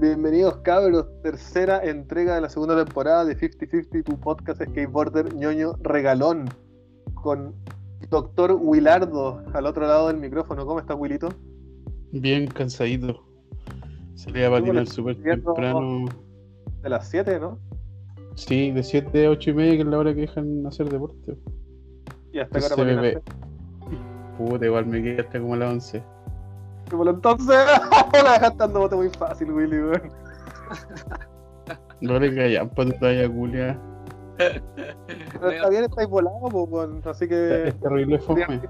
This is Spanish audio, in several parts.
Bienvenidos cabros, tercera entrega de la segunda temporada de 50-50, tu podcast skateboarder ñoño regalón, con Doctor Willardo al otro lado del micrófono. ¿Cómo estás, Wilito? Bien cansadito. Salí a patinar súper temprano. De las 7, ¿no? Sí, de 7 a 8 y media, que es la hora que dejan hacer deporte. Y hasta Entonces ahora me ve- patinaste. Puta, igual me quedé hasta como a las 11. Lo entonces, la dejaste dando bote muy fácil, Willy, weón. No le callan para tu talla, culia. Pero está bien, estáis volados, weón. Así que. Es terrible fome.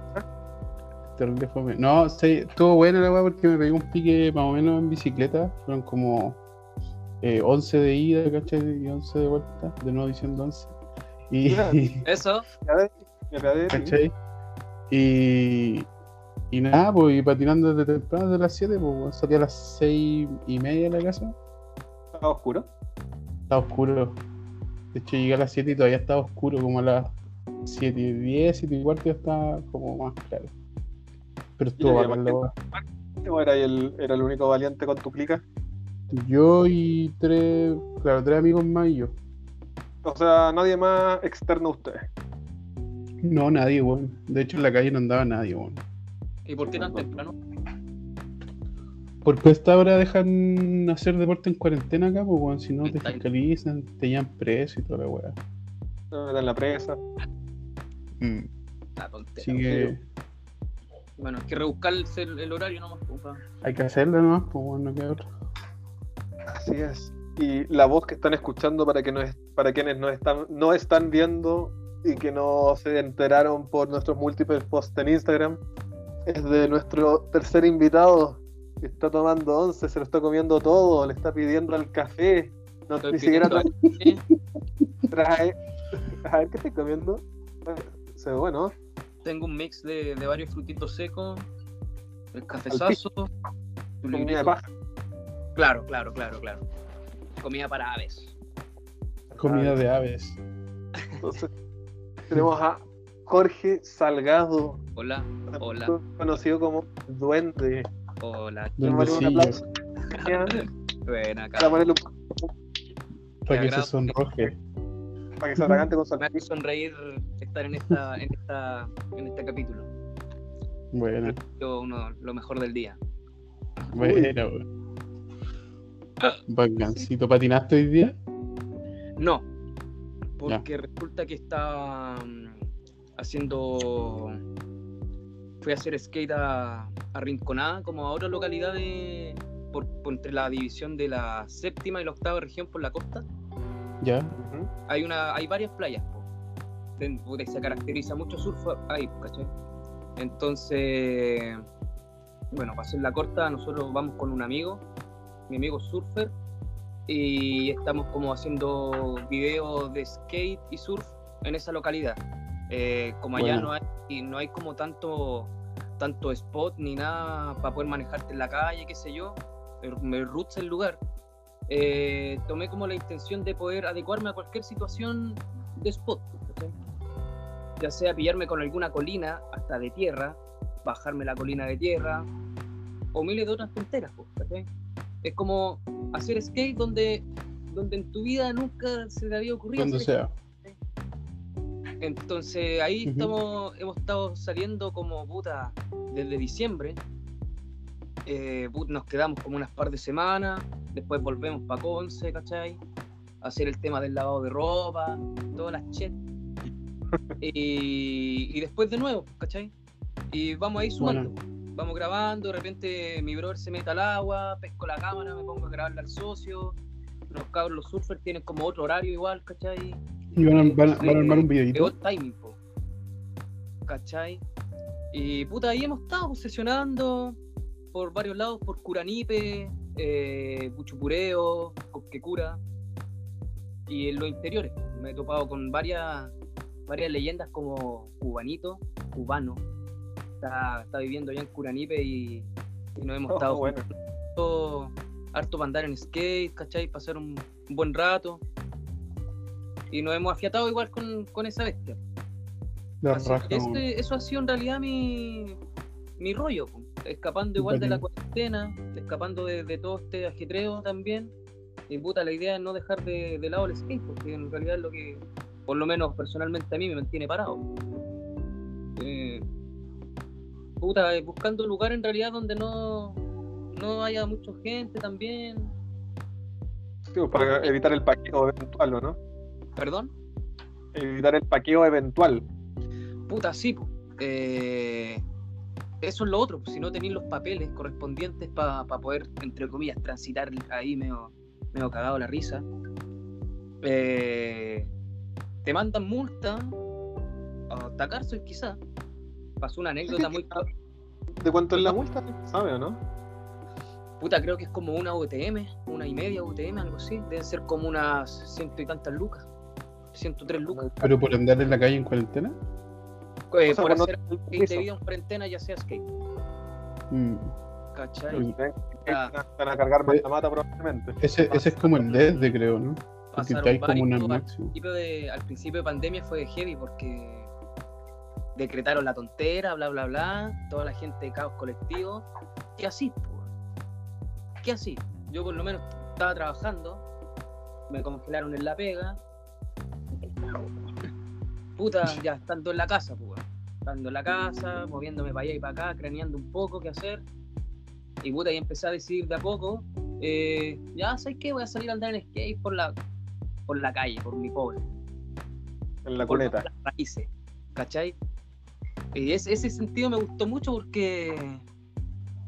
Terrible fome. No, sí, estuvo buena la weá porque me pegué un pique más o menos en bicicleta. Fueron como eh, 11 de ida, ¿cachai? Y 11 de vuelta. De nuevo diciendo 11. Y. Eso. ¿cachai? Y, y nada, pues, y patinando desde temprano, desde las 7, pues, salí a las 6 y media de la casa. Estaba oscuro. Estaba oscuro. De hecho, llegué a las 7 y todavía estaba oscuro, como a las 7 y 10, 7 y cuarto ya estaba como más claro. Pero estuvo bacán la weá. ¿O era el, era el único valiente con tu clica? Yo y tres, claro, tres amigos más y yo. O sea, nadie más externo a ustedes. No, nadie, weón. De hecho, en la calle no andaba nadie, weón. ¿Y por qué tan temprano? Porque a esta hora dejan hacer deporte en cuarentena acá, pues. Si no, te fiscalizan, te llevan preso y toda la weá. En la presa. Mm. La tontera. Así que Bueno, hay que rebuscarse el, el horario nomás. pues, hay que hacerlo nomás, pues, weón, no queda otra. Así es. Y la voz que están escuchando para que no es, para quienes no están, no están viendo y que no se enteraron por nuestros múltiples posts en Instagram es de nuestro tercer invitado que está tomando once, se lo está comiendo todo, le está pidiendo al café, no, Estoy ni siquiera trae, trae- A ver, ¿qué estoy comiendo? Se ve bueno. Tengo un mix de, de varios frutitos secos, el cafezazo, Comida de paja. Claro, claro, claro, claro. Comida para aves. Comida de aves. Entonces, tenemos a Jorge Salgado, Hola, hola, conocido como Duende. hola. Aplauso Buena, para ponerle un Para que se sonroje. para que se atragante con su Me hace sonreír estar en esta, en esta, en este capítulo. Bueno, Yo uno, lo mejor del día. bueno, weón. Bacancito. ¿Patinaste hoy día? No, porque resulta que está mm, haciendo. Fui a hacer skate a, a Rinconada, como a otra localidad de. Por, por entre la división de la séptima y la octava región por la costa. Ya. Hay una hay varias playas. De- se caracteriza mucho surf ahí, ¿cachai? Entonces, bueno, para hacer la corta, nosotros vamos con un amigo, mi amigo surfer, y estamos como haciendo videos de skate y surf en esa localidad. Eh, como allá Bueno. no hay no hay como tanto tanto spot ni nada para poder manejarte en la calle, qué sé yo, el roots el lugar. eh, tomé como la intención de poder adecuarme a cualquier situación de spot, ya sea pillarme con alguna colina hasta de tierra, bajarme la colina de tierra, o miles de otras tonteras, ¿cachai? Es como hacer skate donde, donde en tu vida nunca se te había ocurrido. Entonces ahí estamos, hemos estado saliendo como puta desde diciembre. Eh, nos quedamos como unas par de semanas, después volvemos para Conce, ¿cachai? A hacer el tema del lavado de ropa, todas las chet. y, y después de nuevo, ¿cachai? Y vamos ahí sumando. Vamos grabando, de repente mi brother se mete al agua, pesco la cámara, me pongo a grabarle al socio. Los cabros, los surfers tienen como otro horario igual, ¿cachai? Y van a, van a- van a armar un de videito. old timing, po. ¿Cachai? Y puta, ahí hemos estado sesionando por varios lados, por Curanipe, eh, Puchupureo, Cosquecura y en los interiores. Me he topado con varias, varias leyendas como Cubanito, Cubano. Está, está viviendo allá en Curanipe y, y nos hemos Oh, estado bueno. Harto para andar en skate, ¿cachai? Pasar un, buen rato. Y nos hemos afiatado igual con, con esa bestia. Así ese- eso ha sido en realidad mi, mi rollo. po. escapando igual de la cuarentena, escapando de, de todo este ajetreo también. Y puta, la idea es no dejar de, de lado el skate, porque en realidad es lo que, por lo menos personalmente a mí, me mantiene parado. Eh, puta, buscando un lugar en realidad donde no, no haya mucha gente también. Sí, pues, para evitar el paqueo eventual, ¿o ¿no? ¿Perdón? Evitar el paqueo eventual. Puta, sí. Eh, eso es lo otro, pues, si no tenéis los papeles correspondientes para poder, entre comillas, transitar ahí medio, medio cagado la risa, eh, te mandan multa, hasta cárcel quizás. Pasó una anécdota muy... ¿De cuánto es la multa? ¿Sabe o no? Puta, creo que es como una UTM, una y media UTM, algo así. Deben ser como unas ciento y tantas lucas. 103 lucas. ¿Pero por andar en la calle en cuarentena? Eh, O sea, por hacer permiso. debido a cuarentena, ya sea skate. Mm. ¿Cachai? Te van a cargar más la mata probablemente. Ese, ese es como el desde, creo, ¿no? Porque Pasaron hay como una varios- al máximo. principio de, al principio de pandemia fue heavy porque decretaron la tontera, bla, bla, bla, toda la gente de caos colectivo. ¿Qué así? po? ¿Qué así? Yo por lo menos estaba trabajando, me congelaron en la pega. Puta, ya estando en la casa, pues. Estando en la casa, moviéndome para allá y para acá, craneando un poco qué hacer. Y puta, y empecé a decidir de a poco, eh, ya, ¿sabes qué? Voy a salir a andar en skate por la, por la calle, por mi pobre. En la por cuneta. las raíces, ¿cachai? Y ese, ese sentido me gustó mucho porque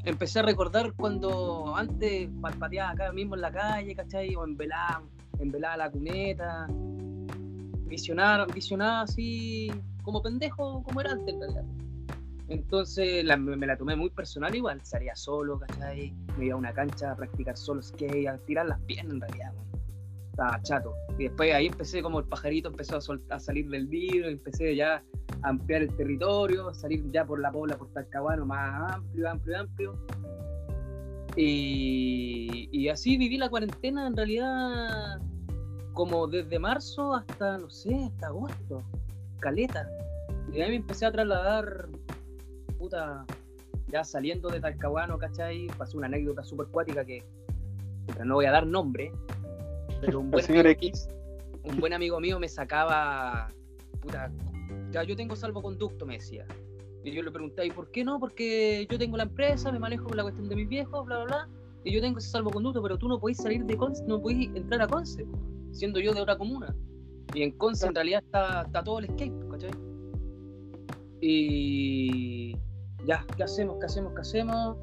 empecé a recordar cuando antes palpateaba acá mismo en la calle, ¿cachai? O en velada, en velada la cuneta, visionar, visionaba así como pendejo, como era antes en realidad. Entonces me la tomé muy personal igual, salía solo, ¿cachai? Me iba a una cancha a practicar solo skate, a tirar las piernas en realidad, weón. Estaba chato. Y después ahí empecé como el pajarito empezó a, sol- a salir del vidrio, empecé ya a ampliar el territorio, salir ya por la pobla, por Talcahuano, más amplio, amplio, amplio. Y, y así viví la cuarentena en realidad como desde marzo hasta, no sé, hasta agosto. Caleta. Y ahí me empecé a trasladar, puta, ya saliendo de Talcahuano, ¿cachai? Pasó una anécdota súper cuática que, no voy a dar nombre, pero un buen, señor X. un buen amigo mío me sacaba, puta, ya yo tengo salvoconducto, me decía. Y yo le pregunté, ¿y por qué no? Porque yo tengo la empresa, me manejo con la cuestión de mis viejos, bla, bla, bla. Y yo tengo ese salvoconducto, pero tú no podés salir de Conce, no podés entrar a Conce, siendo yo de otra comuna. Y en Conce en realidad está, está todo el skate, ¿cachai? Y ya, ¿qué hacemos? ¿Qué hacemos? ¿Qué hacemos?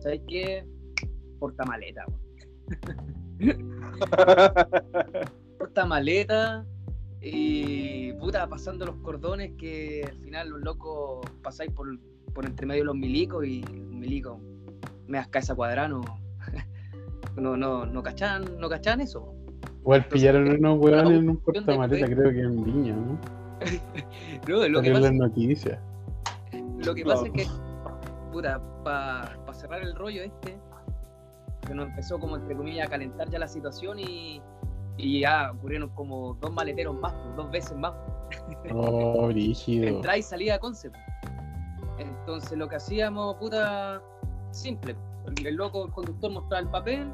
¿Sabes qué? Porta maleta, porta maleta y puta pasando los cordones que al final los locos pasáis por, por entre medio de los milicos y milico me das esa cuadrano no no no cachan no cachan eso Igual pillaron unos huevones en un portamaleta, creo que en Viña, ¿no? no, lo que pasa, las noticias. lo que pasa No. es que puta para cerrar el rollo este que nos empezó como entre comillas a calentar ya la situación y y ya ocurrieron como dos maleteros más, pues, dos veces más. Oh, brígido. entrada y salida a concept. Entonces lo que hacíamos, puta, simple. El, el loco, el conductor mostraba el papel,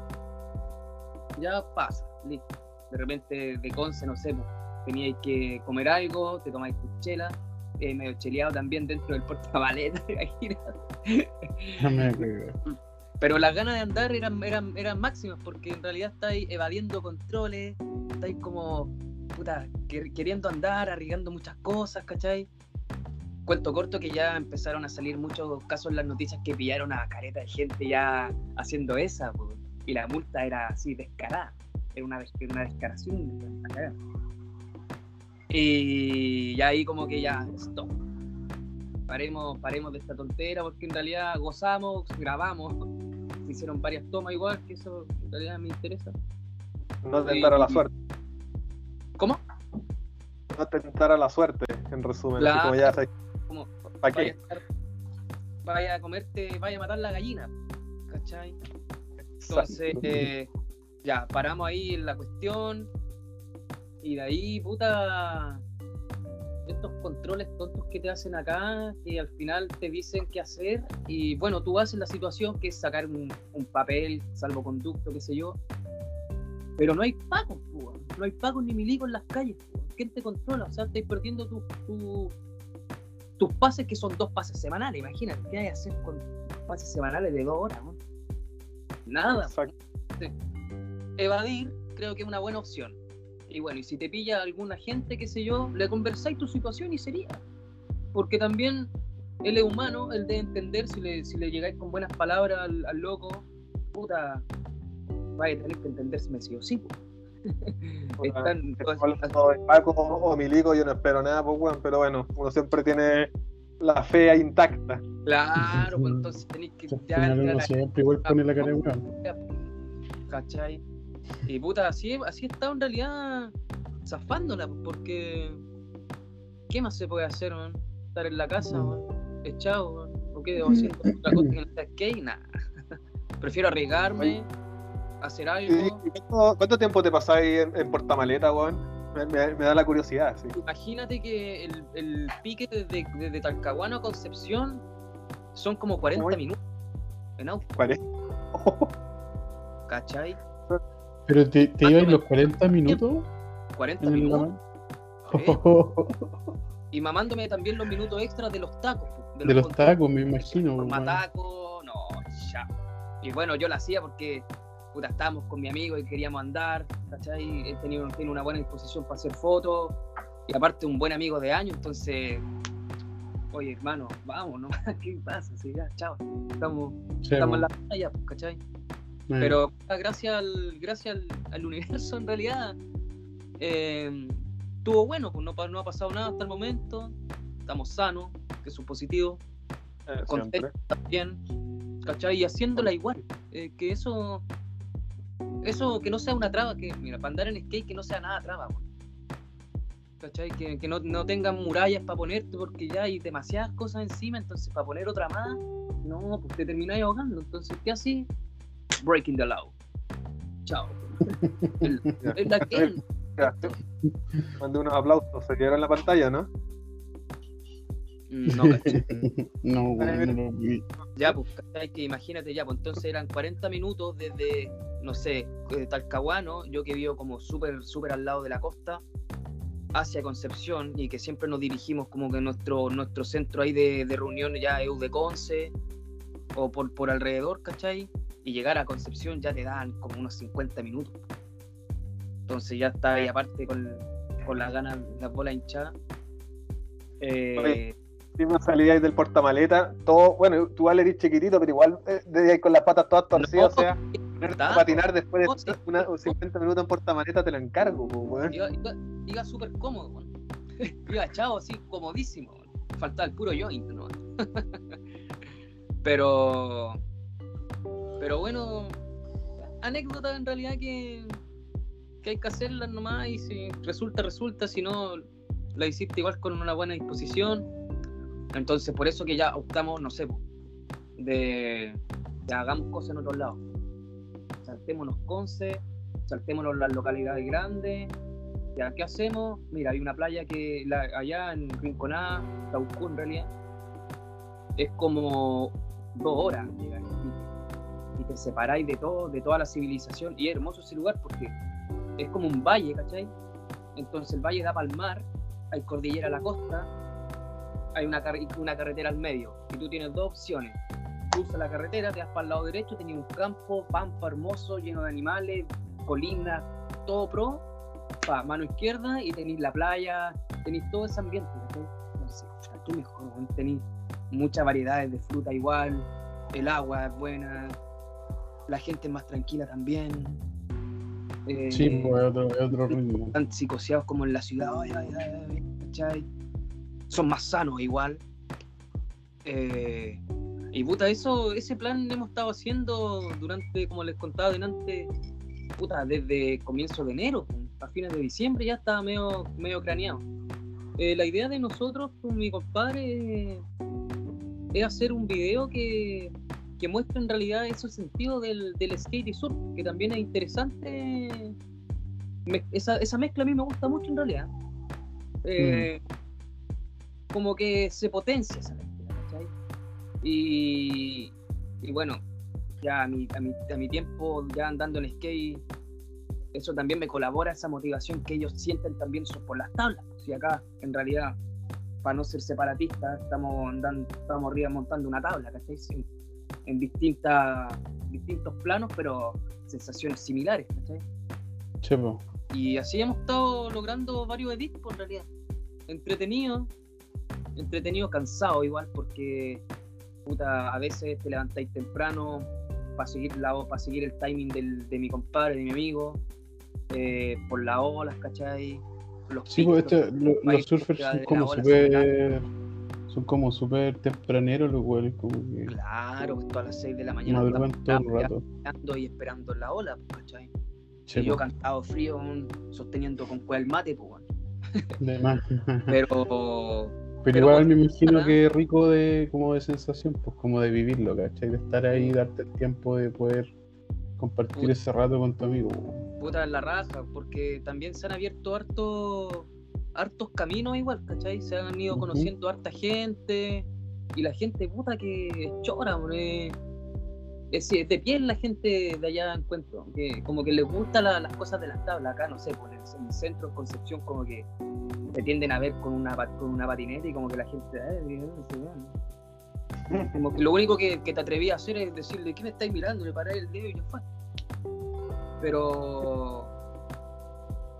ya pasa, listo. De repente de Conce, no sé, pues, teníais que comer algo, te tomáis tu chela, eh, medio cheleado también dentro del. Déjame cagar. Pero las ganas de andar eran, eran, eran máximas porque en realidad estáis evadiendo controles, estáis como puta, quer- queriendo andar, arriesgando muchas cosas, ¿cachai? Cuento corto que ya empezaron a salir muchos casos en las noticias que pillaron a careta de gente ya haciendo esa, y la multa era así descarada, era una, una descaración. Y ya ahí como que ya, stop. Paremos, paremos de esta tontera porque en realidad gozamos, grabamos, se hicieron varias tomas igual, que eso en realidad me interesa. No tentar a la suerte. ¿Cómo? No tentar a la suerte, en resumen. Así como ya. Como, ¿Para vaya, qué? a estar- vaya a comerte, vaya a matar la gallina, ¿cachai? Entonces, eh, ya, paramos ahí en la cuestión. Y de ahí, puta. Estos controles tontos que te hacen acá, que al final te dicen qué hacer, y bueno, tú haces la situación que es sacar un, un papel, salvoconducto, qué sé yo, pero no hay pagos, no hay pagos ni milicos en las calles. po. ¿Quién te controla? O sea, estáis perdiendo tu, tu- tus pases, que son dos pases semanales. Imagínate, ¿qué hay que hacer con pases semanales de dos horas? no? Nada. Exacto. Evadir creo que es una buena opción. Y bueno, y si te pilla alguna gente, qué sé yo, le conversáis tu situación y sería. Porque también él es humano, él debe entender si le, si le llegáis con buenas palabras al, al loco, puta, vaya a tener que entenderse sí o sí. po. Están- Paco o Milico, yo no espero nada, pues, weón, pero bueno, uno siempre tiene la fe intacta. Claro, pues entonces tenéis que ya uno siempre igual pone la cara de. ¿Cachai? Y puta, así, así está en realidad zafándola, porque ¿qué más se puede hacer, man? Estar en la casa, man, echado, man. ¿O qué debo hacer? ¿Otra cosa que no sea skate? Nada. Prefiero arriesgarme, hacer ¿Y, algo. cuánto, cuánto tiempo te pasáis en, en portamaleta, weón? Me, me- me da la curiosidad, sí. Imagínate que el, el pique desde, desde Talcahuano a Concepción son como 40 Uy. minutos en auto, ¿Cuál es? ¿cachai? Pero te, te no, los 40 minutos 40 en el minutos. Y mamándome también los minutos extras de los tacos. De los tacos, me imagino. Mataco, no, ya. Y bueno, yo lo hacía porque puta, estábamos con mi amigo y queríamos andar, ¿cachai? Él tenía, una buena disposición para hacer fotos y aparte un buen amigo de años, entonces, oye hermano, vamos, ¿no? ¿Qué pasa? Sí, ya, chao. Estamos, Sí, estamos en la playa, pues, ¿cachai? Eh, Pero puta, gracias al, gracias al, al universo en realidad, eh, estuvo bueno, pues no, pa- no ha pasado nada hasta el momento, estamos sanos, que es un positivo Eh, también, ¿cachai? Y haciéndola igual. eh, que eso, eso que no sea una traba, que mira, para andar en skate que no sea nada traba, weón. ¿cachai? Que, que no, no tengan murallas para ponerte porque ya hay demasiadas cosas encima, entonces para poner otra más, no, pues te termináis ahogando. Entonces, ¿qué así? Breaking the law. Chao. El- el la que- Ya. Mandé unos aplausos, se quedaron en la pantalla, ¿no? No, ¿cachai? no, weón, no vi. Ya, pues, ¿cachai? Que imagínate ya, pues entonces eran 40 minutos desde, no sé, de Talcahuano, yo que vivo como súper, súper al lado de la costa, hacia Concepción, y que siempre nos dirigimos como que nuestro, nuestro centro ahí de, de reunión ya es de Conce, o por, por alrededor, ¿cachai? Y llegar a Concepción ya te dan como unos 50 minutos. Entonces ya está ahí aparte con, con las ganas, las bolas hinchadas. Eh, me salíais del portamaleta, todo, bueno, tú igual eres chiquitito, pero igual eh, desde ahí con las patas todas torcidas, o sea, patinar después no, de sí. una, 50 minutos en portamaleta te lo encargo, pues, weón. Iba, iba, iba súper cómodo, weón. Iba echado así, comodísimo. Faltaba el puro joint, ¿no? pero. Pero bueno, anécdota en realidad que, que hay que hacerlas nomás y si resulta, resulta, si no, la hiciste igual con una buena disposición. Entonces, por eso que ya optamos, no sé, de, de hagamos cosas en otros lados. Saltémonos Conce, saltémonos las localidades grandes. Ya, ¿qué hacemos? Mira, hay una playa que la- allá en Rinconá, Taucú en realidad, es como dos horas y separáis de todo, de toda la civilización. Y es hermoso ese lugar porque es como un valle, ¿cachai? Entonces el valle da para el mar, hay cordillera a la costa, hay una, una carretera al medio. Y tú tienes dos opciones. Cruzas la carretera, te das para el lado derecho, tenés un campo, pampa hermoso, lleno de animales, colinas, todo pro. Pa, mano izquierda y tenéis la playa, tenéis todo ese ambiente. ¿cachai? Sé, aquí mejor, tenéis muchas variedades de fruta igual, el agua es buena, la gente es más tranquila también. Eh, Sí, pues es otro, otro ritmo. tan psicoseados como en la ciudad, ay, ay, ay, ay, ¿cachai? Son más sanos igual. Eh, y puta, eso, ese plan hemos estado haciendo durante, como les contaba delante, puta, desde comienzo de enero, a fines de diciembre ya estaba medio, medio craneado. Eh, la idea de nosotros con mi compadre es hacer un video que, que muestre en realidad ese sentido del, del skate y surf, que también es interesante me- esa, esa mezcla a mí me gusta mucho en realidad. Eh, como que se potencia esa lectura, ¿cachai? Y, y bueno, ya a mi, a, mi, a mi tiempo, ya andando en skate, eso también me colabora esa motivación que ellos sienten también por las tablas. Si acá, en realidad, para no ser separatistas, estamos andando, estamos arriba montando una tabla, ¿cachai? En, distintas, distintos planos, pero sensaciones similares, ¿cachai? Chepo. Y así hemos estado logrando varios edits, pues, en realidad. Entretenido, entretenido, cansado igual, porque puta, a veces te levantáis temprano para seguir, la, para seguir el timing del, de mi compadre, de mi amigo, eh, por las olas, ¿cachai? Los Sí, pues picos, este, lo- los surfers son como súper. Son como súper tempraneros los güeyes, como que Claro, pues, todas las 6 de la mañana madrugan todo el rato. esperando y esperando la ola, pues, ¿cachai? Sí, y yo cantado frío, sosteniendo con cuál mate, pues, de más. Pero, Pero, pero igual me imagino ajá. que rico de como de sensación, pues como de vivirlo, ¿cachai? De estar ahí, darte el tiempo de poder compartir Puta. ese rato con tu amigo. puta, en la raja, porque también se han abierto harto, hartos caminos igual, ¿cachai? Se han ido conociendo harta gente y la gente, puta, que chora, man, es, es, de piel la gente de allá encuentro, que como que les gustan la- las cosas de las tablas, acá no sé, por el, en el centro, en Concepción, como que te tienden a ver con una, con una patineta y como que la gente, "Eh, ¿qué es ese weón?". como que lo único que, que te atreví a hacer es decirle, ¿quién estáis mirando? Le paré el dedo y ya fue. Pero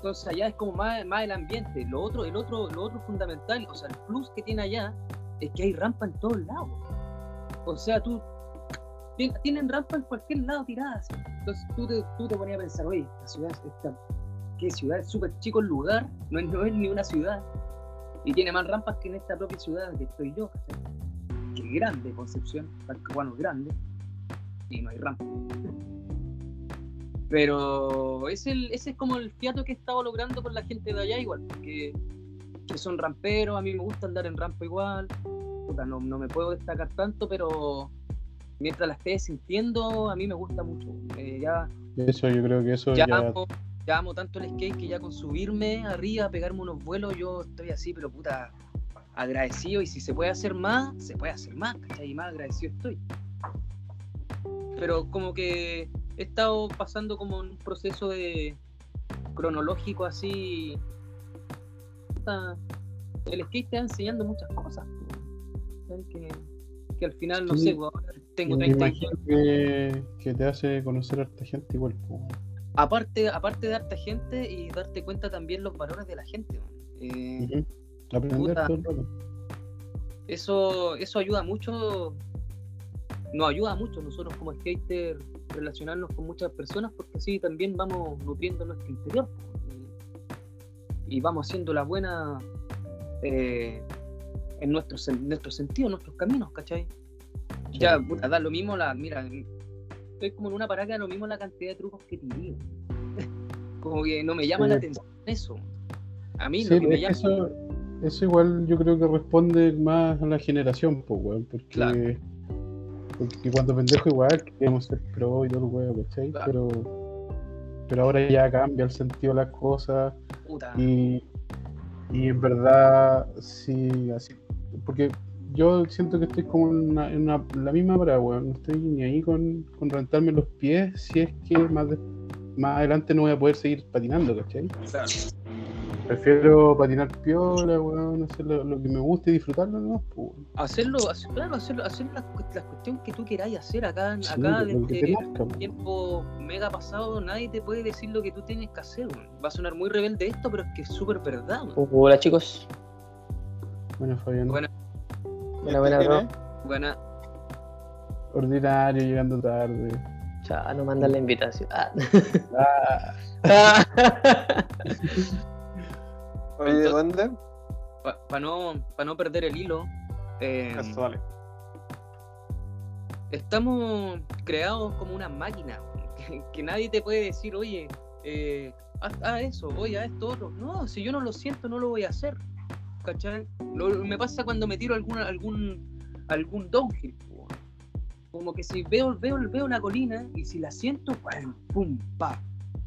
entonces allá es como más, más el ambiente. Lo otro, el otro, lo otro fundamental, o sea, el plus que tiene allá es que hay rampa en todos lados. O sea, tú tien- tienen rampa en cualquier lado tiradas. Entonces tú te, tú te ponías a pensar, oye, esta ciudad, esta, ¿qué ciudad? Es súper chico el lugar, no es, no es ni una ciudad. Y tiene más rampas que en esta propia ciudad que estoy yo, ¿cachai? Que grande Concepción, Talcahuano es grande, y no hay rampa. Pero ese, ese es como el fiato que he estado logrando con la gente de allá igual, porque que son ramperos, a mí me gusta andar en rampa igual, puta, no, no me puedo destacar tanto, pero mientras la esté sintiendo, a mí me gusta mucho. Eh, ya, Eso yo creo que eso ya, ya, amo, ya amo tanto el skate que ya con subirme arriba, pegarme unos vuelos, yo estoy así, pero puta, agradecido y si se puede hacer más, se puede hacer más, ¿cachai? Y más agradecido estoy. Pero como que he estado pasando como un proceso de cronológico así. el skate te va enseñando muchas cosas. Que, que al final, no Sí. sé, ahora tengo me 30 imagino años. que, que te hace conocer a esta gente igual. pues. Aparte, aparte de darte gente y darte cuenta también los valores de la gente. Eh, Ujú. Aprender Puta. todo el rato. eso, eso ayuda mucho, nos ayuda mucho nosotros como skater relacionarnos con muchas personas porque así también vamos nutriendo nuestro interior y, y vamos haciendo la buena eh, en nuestros en nuestros sentidos, en nuestros caminos, ¿cachai? Ya, puta, da lo mismo la, mira, estoy como en una parada lo mismo la cantidad de trucos que tiré. como que no me llama Sí. la atención eso. A mí Sí, lo que me llama eso, eso igual yo creo que responde más a la generación, pues, weón, porque, Claro. Porque cuando pendejo igual queríamos ser pro y todo el weón, ¿cachai? Claro. Pero, pero ahora ya cambia el sentido de las cosas puta. y, y en verdad, sí, así, porque yo siento que estoy como en, una- en una- la misma weón, no estoy ni ahí con, con rentarme los pies si es que más, de- más adelante no voy a poder seguir patinando, ¿cachai? Claro. Prefiero patinar piola, weón, hacer lo, lo que me guste y disfrutarlo, ¿no? Pues, hacerlo, hacer- claro, hacerlo, hacer la, la cuestión que tú queráis hacer acá, sí, acá desde po. tiempo mega pasado, nadie te puede decir lo que tú tienes que hacer. weón. Va a sonar muy rebelde esto, pero es que es súper verdad. weón. Hola chicos. Bueno, Fabián, Bueno. Buena, buena, ¿Quién bro. es? Buena, ordinario, llegando tarde. Chao, no mandan la invitación. Ah, Ah. Oye, Entonces- ¿dónde? para no, pa no perder el hilo, eh, Eso, vale. estamos creados como una máquina, que, que nadie te puede decir, oye, eh, haz, haz eso, oye, haz esto otro. No, si yo no lo siento, no lo voy a hacer. ¿Cachai? Lo- me pasa cuando me tiro alguna, algún, algún downhill. Como que si veo, veo, veo la colina y si la siento, ¡pum! pum, pa,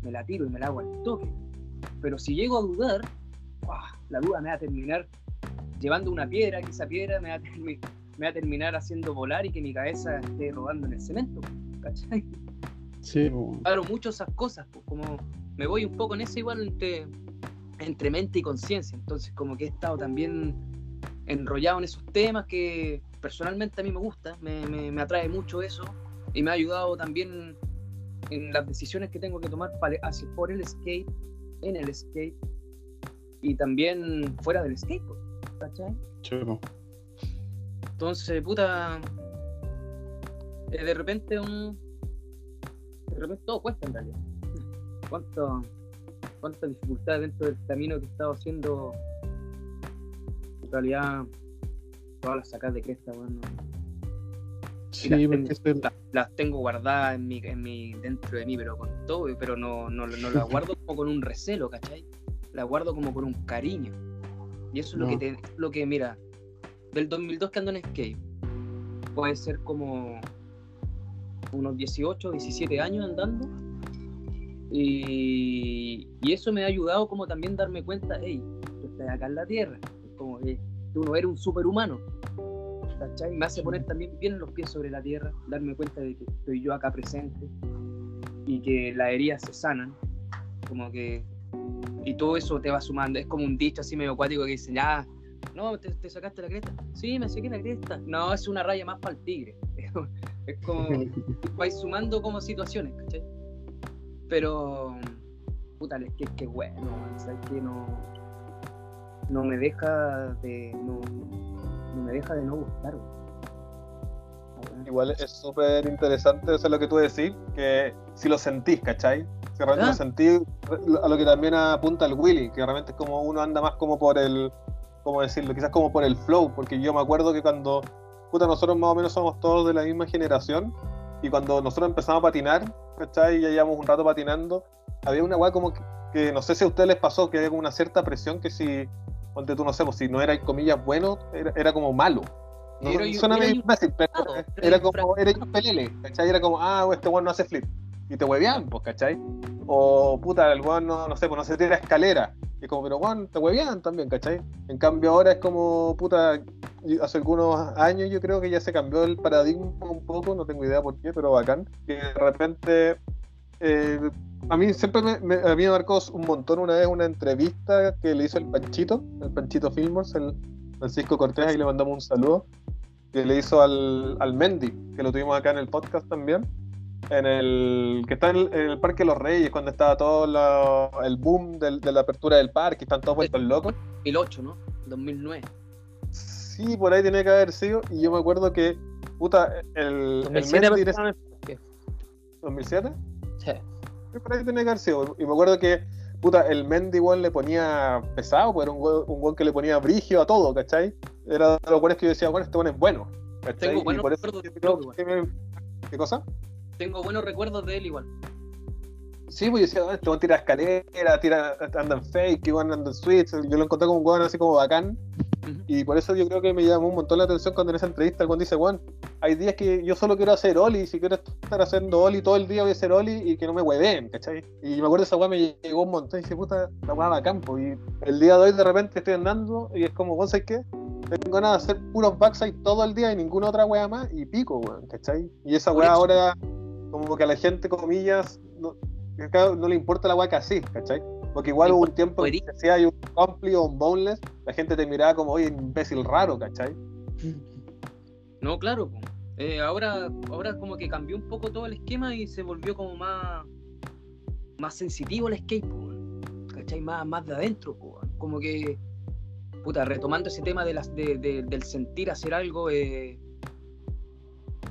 me la tiro y me la hago al toque. Pero si llego a dudar, ¡guau! la duda me va a terminar llevando una piedra, que esa piedra me va, a me va a terminar haciendo volar y que mi cabeza esté rodando en el cemento, ¿cachai? Sí. Claro, mucho esas cosas, pues, como me voy un poco en eso igual entre, entre mente y conciencia, entonces como que he estado también enrollado en esos temas que personalmente a mí me gusta, me, me- me atrae mucho eso y me ha ayudado también en las decisiones que tengo que tomar para, por el skate, en el skate y también fuera del skate, pues, ¿cachai? Entonces, puta, eh, de repente un... De repente todo cuesta en realidad. ¿Cuánto, cuánta dificultad dentro del camino que he estado haciendo? En realidad, todas las sacas de cresta, bueno, Sí, las porque tengo, las tengo guardadas en mi, en mi, dentro de mí, pero con todo, pero no, no, no las guardo como con un recelo, ¿cachai? Las guardo como con un cariño. Y eso es lo No. que te, lo que, mira, del 2002 que ando en skate, puede ser como unos 18, 17 años andando. Y, y eso me ha ayudado como también darme cuenta, hey, tú estás acá en la Tierra, como que tú no eres un superhumano, ¿cachai? Me hace poner también bien los pies sobre la tierra, darme cuenta de que estoy yo acá presente y que las heridas se sanan, como que. Y todo eso te va sumando. Es como un dicho así medio acuático que dice, ya, no, te, te sacaste la cresta. Sí, me saqué la cresta. No, es una raya más para el tigre. es como. vais sumando como situaciones, ¿cachai? Pero. Puta, es que es que bueno, man, ¿sabes que no. No me deja de. No, no me deja de no gustar. Ah. Igual es súper interesante eso es lo que tú decís, que si lo sentís, ¿cachai? Si realmente Ah. lo sentís, a lo que también apunta el Willy, que realmente es como uno anda más como por el, ¿cómo decirlo? Quizás como por el flow, porque yo me acuerdo que cuando, puta, nosotros más o menos somos todos de la misma generación, y cuando nosotros empezamos a patinar, ¿cachai? Ya llevamos un rato patinando, había una weá como que, que no sé si a ustedes les pasó, que había como una cierta presión que si, ponte tú, no sé, pues si no era, comillas, bueno, era, era como malo. No, Era suena medio imbécil, pero era como, era un pelele, ¿cachai? Era como, ah, este weón no hace flip. Y te huevean, pues, ¿cachai? O, puta, el weón no, no sé, pues no se tira escalera. Y es como, pero weón, te huevean también, ¿cachai? En cambio ahora es como, puta, hace algunos años yo creo que ya se cambió el paradigma un poco, no tengo idea por qué, pero bacán. Que de repente, eh, a mí siempre me, me- a mí me marcó un montón una vez una entrevista que le hizo el Panchito, el Panchito Filmos, el Francisco Cortés, y le mandamos un saludo que le hizo al, al Mendy, que lo tuvimos acá en el podcast también, en el que está en el, en el Parque los Reyes, cuando estaba todo la- el boom de la apertura del parque, están todos vueltos locos. 2008, ¿no? 2009. Sí, por ahí tiene que haber sido, y yo me acuerdo que, puta, el, el 2007 Mendy... empezaron el parque. ¿2007? Sí. Sí, por ahí tenía que haber sido. Y me acuerdo que, puta, el Mendy, weón, le ponía pesado, pues era un un que le ponía brigio a todo, ¿cachai? Era de los weones que yo decía, bueno, este weón es bueno, ¿cachai? Tengo Y buenos por eso recuerdos yo de creo Mendy, que me- ¿Qué cosa? Tengo buenos recuerdos de él igual. Sí, pues yo decía, "Ah, este tira escalera, tira, anda en fake, igual anda en switch. Yo lo encontré como un weón así como bacán. Y por eso yo creo que me llamó un montón la atención cuando en esa entrevista el weón dice, weón, hay días que yo solo quiero hacer Oli, si quiero estar haciendo Oli todo el día voy a hacer Oli y que no me hueven, ¿cachai? Y me acuerdo esa weá me llegó un montón y dije, puta, la weá bacán, po". Y el día de hoy de repente estoy andando y es como, weón, ¿sabes qué? Tengo ganas de hacer puros backside todo el día y ninguna otra weá más y pico, weón, ¿cachai? Y esa weá ahora, como que a la gente, comillas, no, no le importa la que así, ¿cachai? Porque igual hubo un tiempo que si hay un compli o un boneless, la gente te miraba como, oye, imbécil raro, ¿cachai? No, claro. Eh, ahora, ahora como que cambió un poco todo el esquema y se volvió como más, más sensitivo el skate. ¿cachai? Más, más de adentro, como que, puta, retomando ese tema de las, de- de- del sentir hacer algo, eh,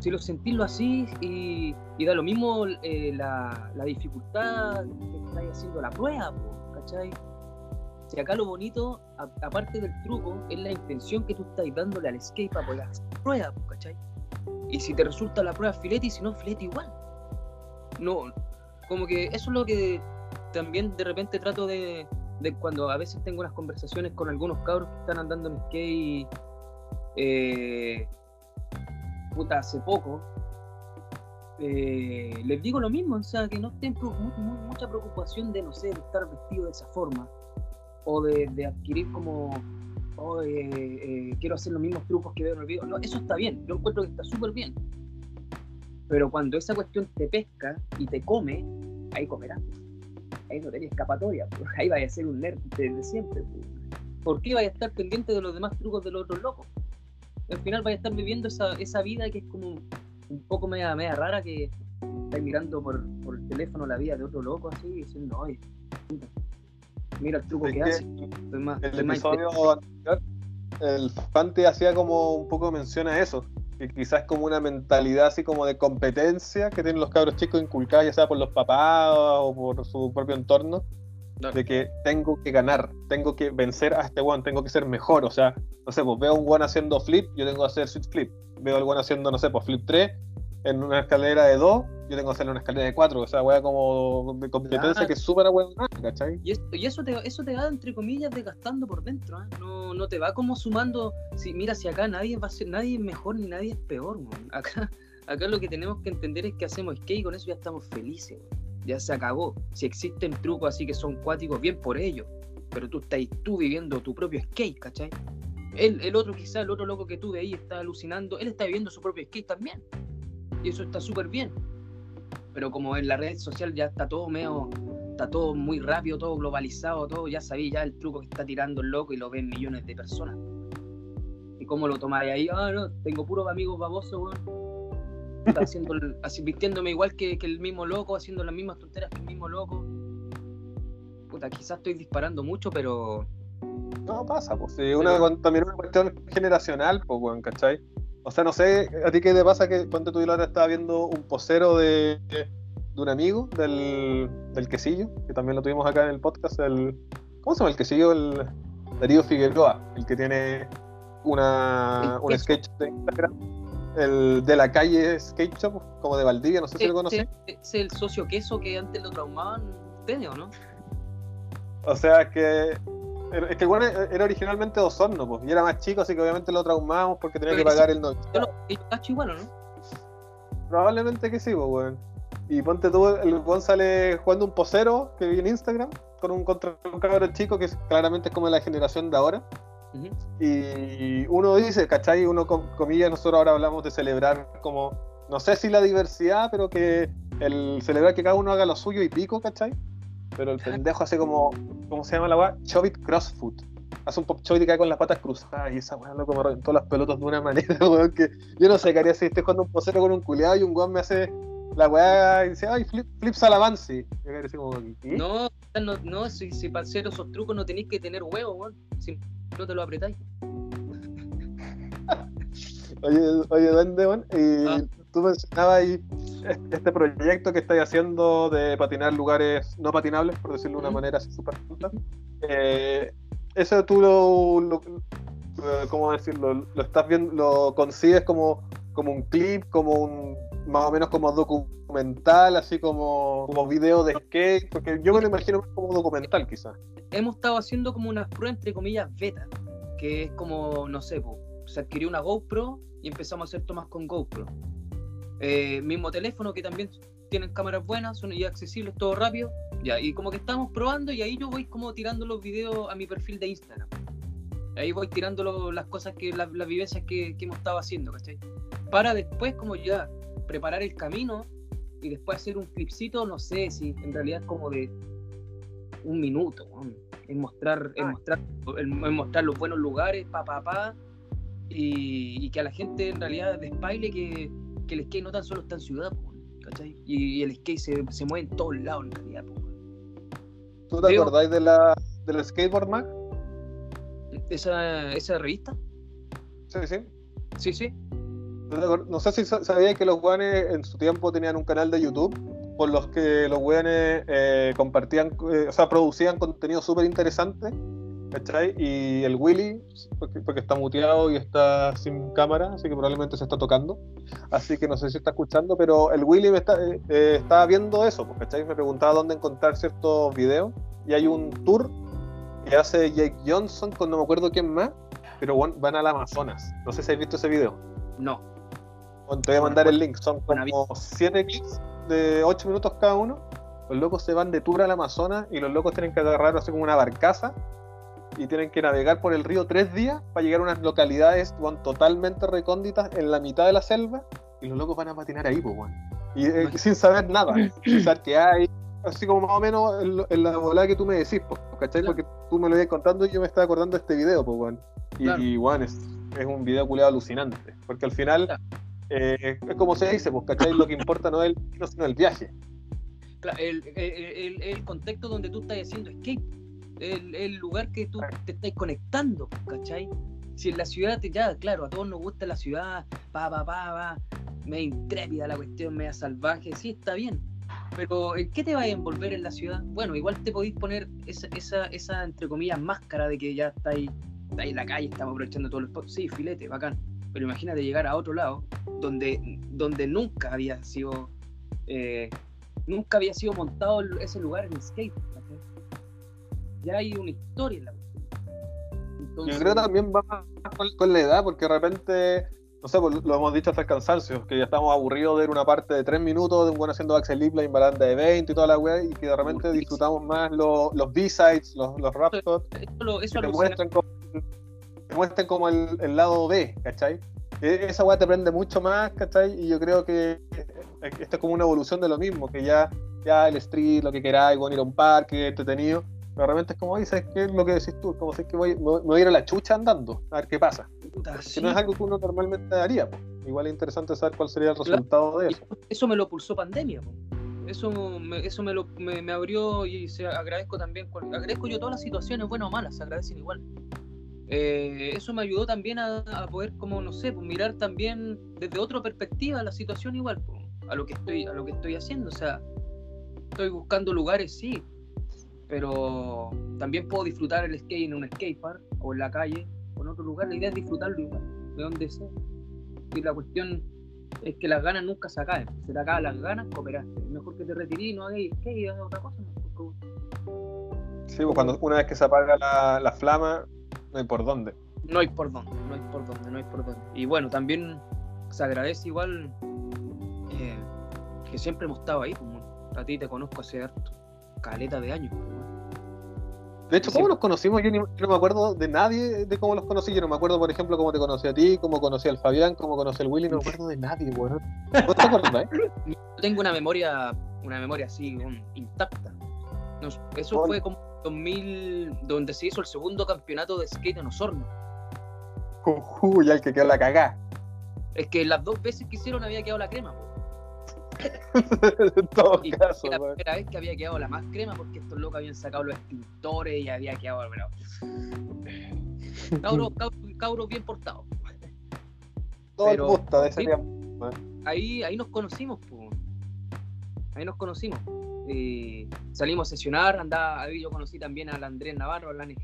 si lo sentirlo así y, da lo mismo eh, la, la dificultad que estáis haciendo la prueba, po, ¿cachai? Si acá lo bonito, aparte del truco, es la intención que tú estás dándole al skate para poder hacer la prueba, po, ¿cachai? Y si te resulta la prueba filete y si no, filete igual. No, como que eso es lo que también de repente trato de, de cuando a veces tengo unas conversaciones con algunos cabros que están andando en skate, eh, puta, hace poco, eh, les digo lo mismo, o sea, que no estén mucha preocupación de, no sé, de estar vestido de esa forma, o de, de adquirir como oh, eh, eh, quiero hacer los mismos trucos que veo en el video. No, eso está bien, yo encuentro que está súper bien. Pero cuando esa cuestión te pesca y te come, ahí comerás. Ahí no tenés escapatoria, pues. ahí vaya a ser un nerd desde siempre. pues. ¿Por qué vaya a estar pendiente de los demás trucos de los otros locos? Al final vaya a estar viviendo esa, esa vida que es como un poco media, media rara que estáis mirando por, por el teléfono la vida de otro loco así y diciendo, oye, mira el truco Es que, que hace. Más, el episodio anterior, el Fante hacía como un poco mención a eso, que quizás como una mentalidad así como de competencia que tienen los cabros chicos inculcados, ya sea por los papás o por su propio entorno, Claro. de que tengo que ganar, tengo que vencer a este one, tengo que ser mejor, o sea, no sé, pues veo un one haciendo flip, yo tengo que hacer switch flip, veo al one haciendo, no sé, pues flip 3 en una escalera de 2, yo tengo que hacerle una escalera de 4, o sea, wea como de competencia Claro. que es súper buena, ¿cachai? Y, esto- y eso, te, eso te va, entre comillas, desgastando por dentro. ¿ah? No, no te va como sumando. Si, mira, si acá nadie va a ser, nadie es mejor ni nadie es peor. Acá, acá lo que tenemos que entender es que hacemos skate y con eso ya estamos felices. Ya se acabó. Si existen trucos así que son cuáticos, bien por ellos. Pero tú estás tú viviendo tu propio skate, ¿cachai? El, el otro, quizá el otro loco que tú ahí está alucinando, él está viviendo su propio skate también. Y eso está súper bien. Pero como en la red social ya está todo medio está todo muy rápido, todo globalizado, todo, ya sabía ya el truco que está tirando el loco y lo ven millones de personas. ¿Y cómo lo tomáis ahí? Ah, no, tengo puros amigos babosos, weón. Puta, Haciendo así, vistiéndome igual que, que el mismo loco, haciendo las mismas tonteras que el mismo loco. Puta, quizás estoy disparando mucho, pero No pasa, pues. Sí, una, con- también una cuestión generacional, pues, weón, ¿cachai? O sea, no sé, ¿a ti qué te pasa que cuando tú y Laura estaba viendo un posero de, de un amigo del, del quesillo, que también lo tuvimos acá en el podcast, el. ¿Cómo se llama el quesillo? El Darío Figueroa, el que tiene una, un sketch de Instagram, el de la calle Skate Shop, como de Valdivia, no sé si lo conocí. ese es el socio queso que antes lo traumaban ustedes, ¿o no? O sea, que. Es que el bueno era originalmente de Osorno, pues, y era más chico, así que obviamente lo traumamos porque tenía que pagar el no. Yo lo yo cacho igual, ¿o no? Probablemente que sí, pues, weón. Y ponte tú, el weón sale jugando un posero que vi en Instagram con un contra un cabrón chico que claramente es como la generación de ahora. Ujú. Y uno dice, ¿cachai? Uno, com- comillas, nosotros ahora hablamos de celebrar como, no sé si la diversidad, pero que el celebrar que cada uno haga lo suyo y pico, ¿cachai? Pero el pendejo hace como, ¿cómo se llama la weá? Chobit Crossfoot. Hace un pop chobit y cae con las patas cruzadas y esa weá loco me reventó las pelotas de una manera, weón, que yo no sé qué haría si estoy jugando un posero con un culeado y un weón me hace la weá dice, ay, flip, como, ¿qué? No, no, no, si, si para hacer esos trucos no tenéis que tener huevos, weón. Si no te lo apretáis. Oye, oye, duende, weón, y Ah. tú mencionabas ahí este- este proyecto que estáis haciendo de patinar lugares no patinables, por decirlo de una Ujú. manera así súper tonta. Eh, eso tú lo, lo- ¿cómo decirlo? Lo estás viendo, lo concibes como, como un clip, como un más o menos como documental, así como, como video de skate, porque yo me lo imagino más como documental quizás. Hemos estado haciendo como una prueba, entre comillas, beta. Que es como, no sé, se adquirió una GoPro y empezamos a hacer tomas con GoPro. Eh, mismo teléfono que también tienen cámaras buenas, son ya accesibles, todo rápido. Ya, y como que estamos probando y ahí yo voy como tirando los videos a mi perfil de Instagram. Ahí voy tirando las cosas que, las, las vivencias que, que hemos estado haciendo, ¿cachai? Para después como ya preparar el camino y después hacer un clipcito, no sé si en realidad es como de un minuto, en mostrar, en Ah. mostrar, en, en mostrar los buenos lugares, pa pa pa, y, y que a la gente en realidad despaile que, que el skate no tan solo está en ciudad, ¿cachai? Y, y el skate se, se mueve en todos lados en realidad, po. ¿Tú te Creo- acordáis de la, del Skateboard Mag? esa, esa revista, Sí, sí. sí, sí, ¿No sé si sa- sabíais que los weones en su tiempo tenían un canal de YouTube por los que los weones eh, compartían, eh, o sea, producían contenido súper interesante, ¿cachai? Y el Willy, porque, está muteado y está sin cámara, así que probablemente se está tocando, así que no sé si está escuchando, pero el Willy me está, eh, eh, estaba viendo eso, pues, ¿cachai? Me preguntaba dónde encontrar ciertos videos y hay un tour que hace Jake Johnson con no me acuerdo quién más, pero bueno, van al Amazonas. No sé si habéis visto ese video. no, Te voy a mandar el link, son como 7 clips de 8 minutos cada uno. Los locos se van de tour al Amazonas y los locos tienen que agarrar así como una barcaza y tienen que navegar por el río tres días para llegar a unas localidades totalmente recónditas en la mitad de la selva y los locos van a patinar ahí, pues, weón. Y eh, sin saber nada, sin saber qué hay, así como más o menos en, la volada que tú me decís, pues, ¿cachai? Claro. Porque tú me lo ibas contando y yo me estaba acordando de este video, pues, weón. Y, Claro. y, weón, es, es un video culiado alucinante, porque al final Claro. Eh, es como se dice, pues, ¿cachai? Lo que importa no es el destino, sino el viaje. El, el, el- el contexto donde tú estás haciendo escape, el, lugar que tú te estás conectando, ¿cachai? Si en la ciudad, te, ya, claro, a todos nos gusta la ciudad, pa, pa, pa, pa, media intrépida la cuestión, media salvaje, sí, está bien. Pero ¿en qué te vas a envolver en la ciudad? Bueno, igual te podéis poner esa, esa, esa, entre comillas, máscara de que ya estáis, estáis en la calle, estamos aprovechando todo el spot. Sí, filete, bacán. Pero imagínate llegar a otro lado donde, donde nunca había sido eh, nunca había sido montado ese lugar en skate. Ya hay una historia en la cuestión. Entonces, Yo creo que también va con, con la edad, porque de repente, no sé, pues, lo hemos dicho hasta el cansancio, que ya estamos aburridos de ver una parte de 3 minutos de un buen haciendo Axel Lipline, baranda de 20 y toda la weá, y que de repente disfrutamos más los, los B-sides, los, los rap shots, eso, lo- eso que te muestran como, te muestran como el, el lado B, ¿cachai? Esa weá te prende mucho más, ¿cachai? Y yo creo que esto es como una evolución de lo mismo, que ya, ya el street, lo que queráis, bueno, ir a un parque, entretenido, pero realmente es como, oye, ¿sabes qué es lo que decís tú? Como sé que voy, me voy a ir a la chucha andando, a ver qué pasa. puta, Que sí, no es algo que uno normalmente haría. Igual es interesante saber cuál sería el resultado de eso. eso me lo pulsó pandemia. Eso me, eso me, lo, me, me abrió y se agradezco también. Agradezco yo todas las situaciones, buenas o malas, se agradecen igual. Eh, eso me ayudó también a, poder, como no sé, pues, mirar también desde otra perspectiva la situación igual, po, a lo que estoy, a lo que estoy haciendo. O sea, estoy buscando lugares, sí, pero también puedo disfrutar el skate en un skatepark o en la calle o en otro lugar. La idea es disfrutarlo igual, de donde sea. Y la cuestión es que las ganas nunca se acaben. Se te acaban las ganas, cooperaste. Mejor que te retirís y no hagáis skate hagas otra cosa. ¿no? Sí, pues cuando una vez que se apaga la flama, no hay por dónde. No hay por dónde, no hay por dónde, no hay por dónde. Y bueno, también se agradece igual eh, que siempre hemos estado ahí. Como a ti te conozco hace harto, caleta de años. pues. De hecho, Sí. ¿cómo nos conocimos? Yo, ni- yo no me acuerdo de nadie de cómo los conocí. Yo no me acuerdo, por ejemplo, cómo te conocí a ti, cómo conocí al Fabián, cómo conocí al Willy. No me acuerdo de nadie, weón. ¿Vos te acuerdas, eh? Yo tengo una memoria, una memoria así, intacta. Nos- eso fue como 2000, donde se hizo el segundo campeonato de skate en Osorno. Uy, ya el que quedó la cagá. Es que las dos veces que hicieron había quedado la crema. en todo Y caso, la primera vez que había quedado la más crema porque estos locos habían sacado los extintores y había quedado. Cabros, cabros, cabros bien portados. Todo pero- el gusto de ese sí. tiempo. Ahí, ahí nos conocimos, po. ahí nos conocimos. Y salimos a sesionar, andaba, ahí yo conocí también al Andrés Navarro, al ANG.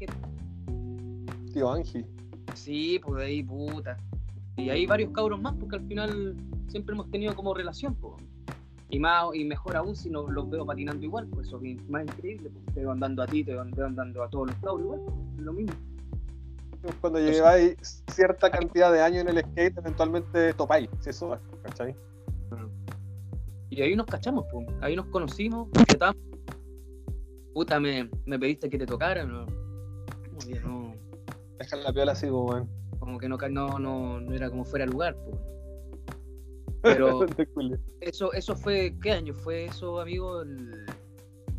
Tío Ángel. Sí, pues de ahí, puta. Y hay varios cabros más, porque al final siempre hemos tenido como relación, pues. Y más y mejor aún si no los veo patinando igual, pues eso es más increíble, pues te veo andando a ti, te veo andando a todos los cabros igual, pues, es lo mismo. Cuando lleváis cierta cantidad de años en el skate, eventualmente topáis. Si eso es, ¿cachai? Y ahí nos cachamos, pues. ahí nos conocimos, tal? Puta, me, me pediste que te tocara, no, como que no, Dejar la piola así, pues, weón. como que no, no, no, no era como fuera lugar, pues. Pero eso, eso fue, ¿qué año fue eso, amigo? El,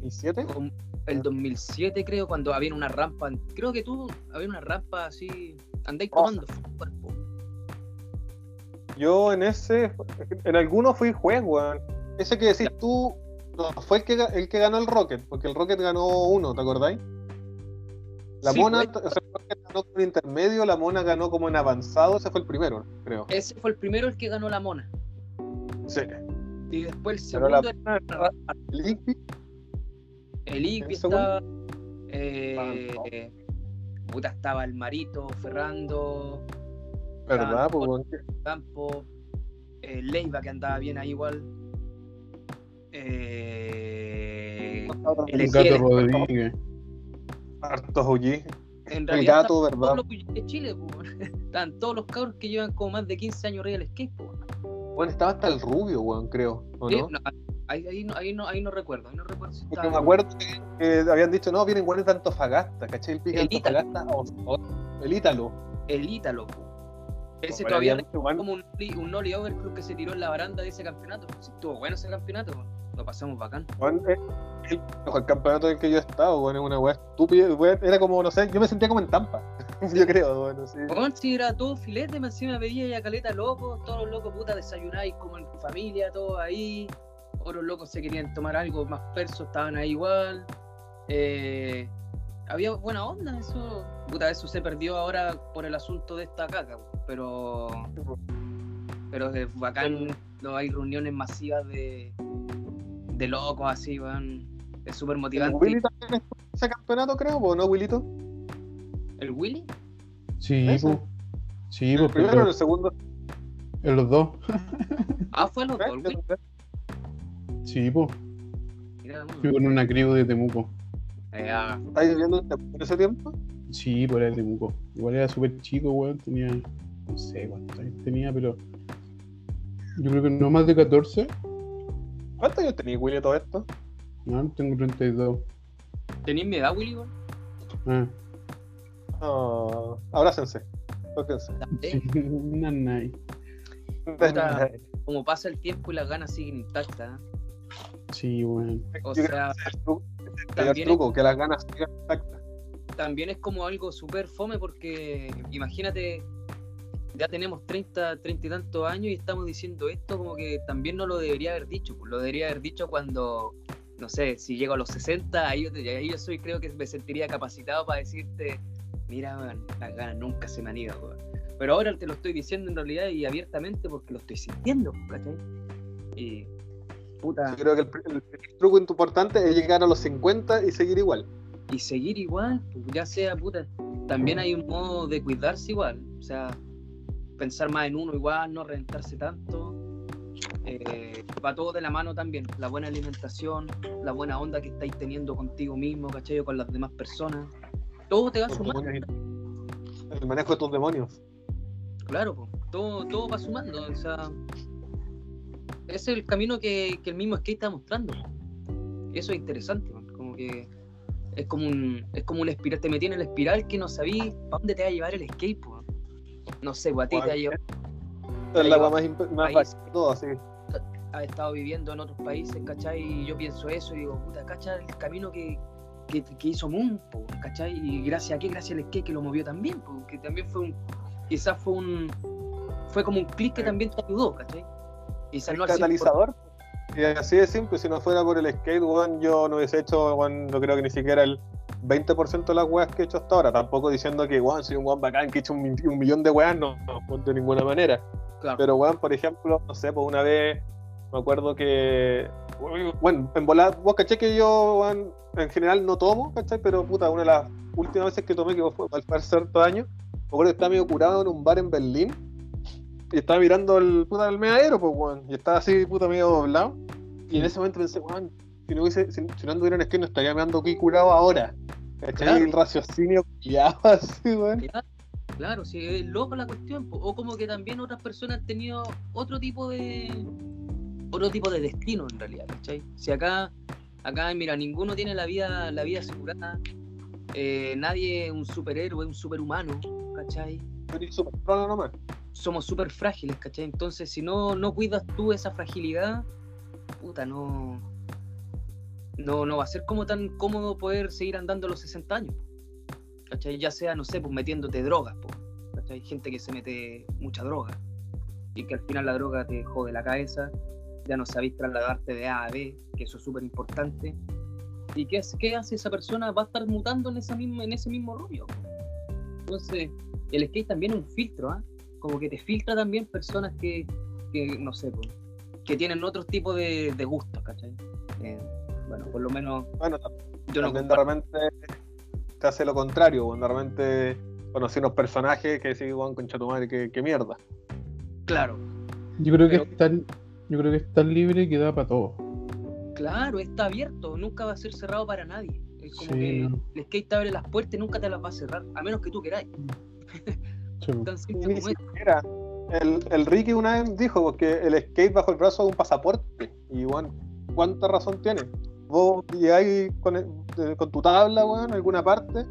¿Y siete? como el 2007 creo, cuando había una rampa, creo que tú, había una rampa así, andáis tomando cuerpo. Yo en ese, en alguno fui juez, weón. Ese que decís tú, no fue el que, el que ganó el Rocket, porque el Rocket ganó uno, ¿te acordáis? La Sí, mona, fue- o sea, el Rocket ganó con intermedio, la mona ganó como en avanzado, ese fue el primero, creo. Ese fue el primero el que ganó la mona. Sí. Y después el la segundo el Igby, el Igby estaba. eh, puta, estaba el Marito, Ferrando, ¿verdad? Ah, Pues, Campo, eh, Leiva que andaba bien ahí igual. Eh, el Gato Rodríguez. Hartos OG. en El realidad gato, estaban todos ¿verdad? los de Chile, po. Están todos los cabros que llevan como más de 15 años arriba del skate, po. Bueno, estaba hasta el rubio, weón, creo. ¿O Sí, no? no, Ahí, ahí, no, ahí, no, ahí no recuerdo, ahí no recuerdo si Porque estaba- me acuerdo que, que habían dicho, no, vienen guanes de Antofagasta, ¿cachai? El pique de El Ítalo. Antofagasta o, o el Ítalo. El Ítalo. po. Ese todavía guan- como un, un Nolly Overclock que se tiró en la baranda de ese campeonato. Sí, estuvo bueno ese campeonato, lo pasamos bacán. Juan, eh, el, el campeonato en el que yo he estado, bueno, es una weá estúpida, weá, era como, no sé, yo me sentía como en Tampa, yo creo, bueno, sí. Bueno, si era todo filete, me encima veía ya caleta locos, todos los locos puta desayunáis como en familia, todos ahí. Otros locos se querían tomar algo más perso, estaban ahí igual. Eh, había buena onda, eso. Puta, eso se perdió ahora por el asunto de esta caca, pero. Pero es bacán, no hay reuniones masivas de, de locos así, van. Es súper El motivante. Willy también en ese campeonato, creo, ¿o no, Willito? ¿El Willy? Sí, pues. Sí, ¿El pues, primero o el segundo? en los dos. Ah, fue los dos, el ¿Eh? Willy. Sí, pues. Fui con una crew de Temuco. eh, ah, ¿Estáis viviendo en ese tiempo? Sí, por ahí de Temuco. Igual era súper chico, weón. Tenía. No sé cuántos años tenía, pero. Yo creo que no más de 14. ¿Cuántos años tenía Willy todo esto? No, tengo 32. ¿Tenías mi edad, Willy? weón? Ah. No, abrácense, tóquense. Nanay. Puta. como pasa el tiempo y las ganas siguen intactas. ¿eh? Sí, weón. O Yo creo sea, que ese es el truco, ese es el mayor también truco, que las ganas sigan intactas. También es como algo súper fome porque imagínate, ya tenemos 30, 30 y tantos años y estamos diciendo esto como que también no lo debería haber dicho. pues, Lo debería haber dicho cuando, no sé, si llego a los 60, ahí yo, ahí yo soy, creo que me sentiría capacitado para decirte, mira, las ganas nunca se me han ido. weón". Pero ahora te lo estoy diciendo en realidad y abiertamente porque lo estoy sintiendo, ¿cachai? Y, puta... Yo creo que el, el- el truco importante es llegar a los 50 y seguir igual. Y seguir igual, pues, ya sea puta. También hay un modo de cuidarse igual, o sea, pensar más en uno igual, no reventarse tanto. Eh, va todo de la mano también, la buena alimentación, la buena onda que estáis teniendo contigo mismo, ¿cachai? Con las demás personas. Todo te va sumando. El manejo de tus demonios. claro, pues, todo, todo va sumando, o sea, ese es el camino que, que el mismo skate está mostrando. Y eso es interesante, man, como que es como un es como una espiral, te metí en el espiral que no sabí para dónde te va a llevar el skate, po. No sé, pues a ti te va a llevar, Es la más, más todo, así. has estado viviendo en otros países, ¿cachai? Y yo pienso eso y digo, puta, ¿cachai? El camino que, que, que hizo Moon, po, ¿cachai? Y gracias a qué, gracias al skate que lo movió también, po, que también fue un, quizás fue un, fue como un clic que también te ayudó, ¿cachai? Quizás el no al 100%, catalizador. Y así de simple, si no fuera por el skate, weón, yo no hubiese hecho, weón, no creo que ni siquiera el 20% de las weas que he hecho hasta ahora. Tampoco diciendo que, weón, soy un weón bacán que he hecho un, mi- un millón de weas, no, no, de ninguna manera. claro, Pero, weón, por ejemplo, no sé, pues una vez me acuerdo que, bueno, en volar, vos caché que yo, weón, en general no tomo, ¿cachai? Pero, puta, una de las últimas veces que tomé, que fue al parecer todo año, me acuerdo que estaba medio curado en un bar en Berlín y estaba mirando el puta del meadero, pues, weón, y estaba así, puta, medio doblado. Y en ese momento pensé, weón, si no, hubiese, si, si no anduviera en skate, no estaría meando aquí curado ahora. ¿Cachai? Claro. El raciocinio pillado así, weón. Claro, Claro, sí, es loco la cuestión. po. O como que también otras personas han tenido otro tipo de. otro tipo de destino en realidad, ¿cachai? Si acá, acá, mira, ninguno tiene la vida, la vida asegurada. eh, nadie es un superhéroe, un superhumano, ¿cachai? Somos súper frágiles, ¿cachai? Entonces, si no, no cuidas tú esa fragilidad, puta, no. No, no va a ser como tan cómodo poder seguir andando los 60 años. Ya sea, no sé, pues metiéndote drogas, ¿cachai? Hay gente que se mete mucha droga y que al final la droga te jode la cabeza, ya no sabéis trasladarte de A a B, que eso es súper importante. ¿Y qué qué hace esa persona? Va a estar mutando en, esa misma, en ese mismo rollo. Entonces, el skate también es un filtro, ¿ah? Como que te filtra también personas que, que no sé, po, que tienen otro tipo de, de gustos, ¿cachai? Eh, bueno, por lo menos Bueno, yo no también de repente te hace lo contrario, weón. De repente conocí unos personajes que decís, weón, concha tu madre, qué, qué mierda. Claro, Yo creo que es tan, yo creo que es tan libre que da para todo. claro, está abierto, nunca va a ser cerrado para nadie. Es como Sí, que el skate te abre las puertas y nunca te las va a cerrar, a menos que tú queráis. Sí, po. Tan simple Ni como es. siquiera. El, el Ricky una vez dijo que el skate bajo el brazo es un pasaporte. Y bueno, cuánta razón tiene. Vos llegáis con, el- de- con tu tabla, weón, a alguna parte.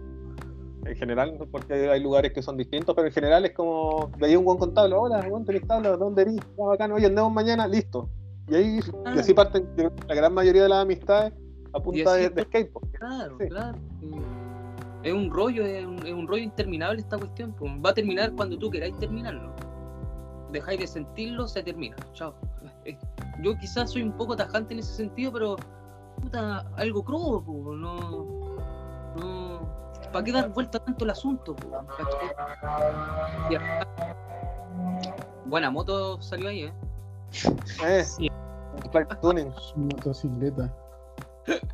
En general, porque hay lugares que son distintos, pero en general es como veía un buen con tabla, hola, weón, tenés tabla, ¿dónde eres? Ah, bacán, oye, andemos mañana, listo. Y ahí y así parten la gran mayoría de las amistades a punta de, de skate. Claro, Sí. claro. Es un rollo, es un, es un rollo interminable esta cuestión. pues. Va a terminar cuando tú queráis terminarlo. Dejáis de sentirlo, se termina. Chao. Eh, Yo quizás soy un poco tajante en ese sentido, pero puta, algo crudo, pues, no. No. ¿Para qué dar vuelta tanto el asunto? pues, Buena moto salió ahí, ¿eh? Eh, Sí. Motocicleta.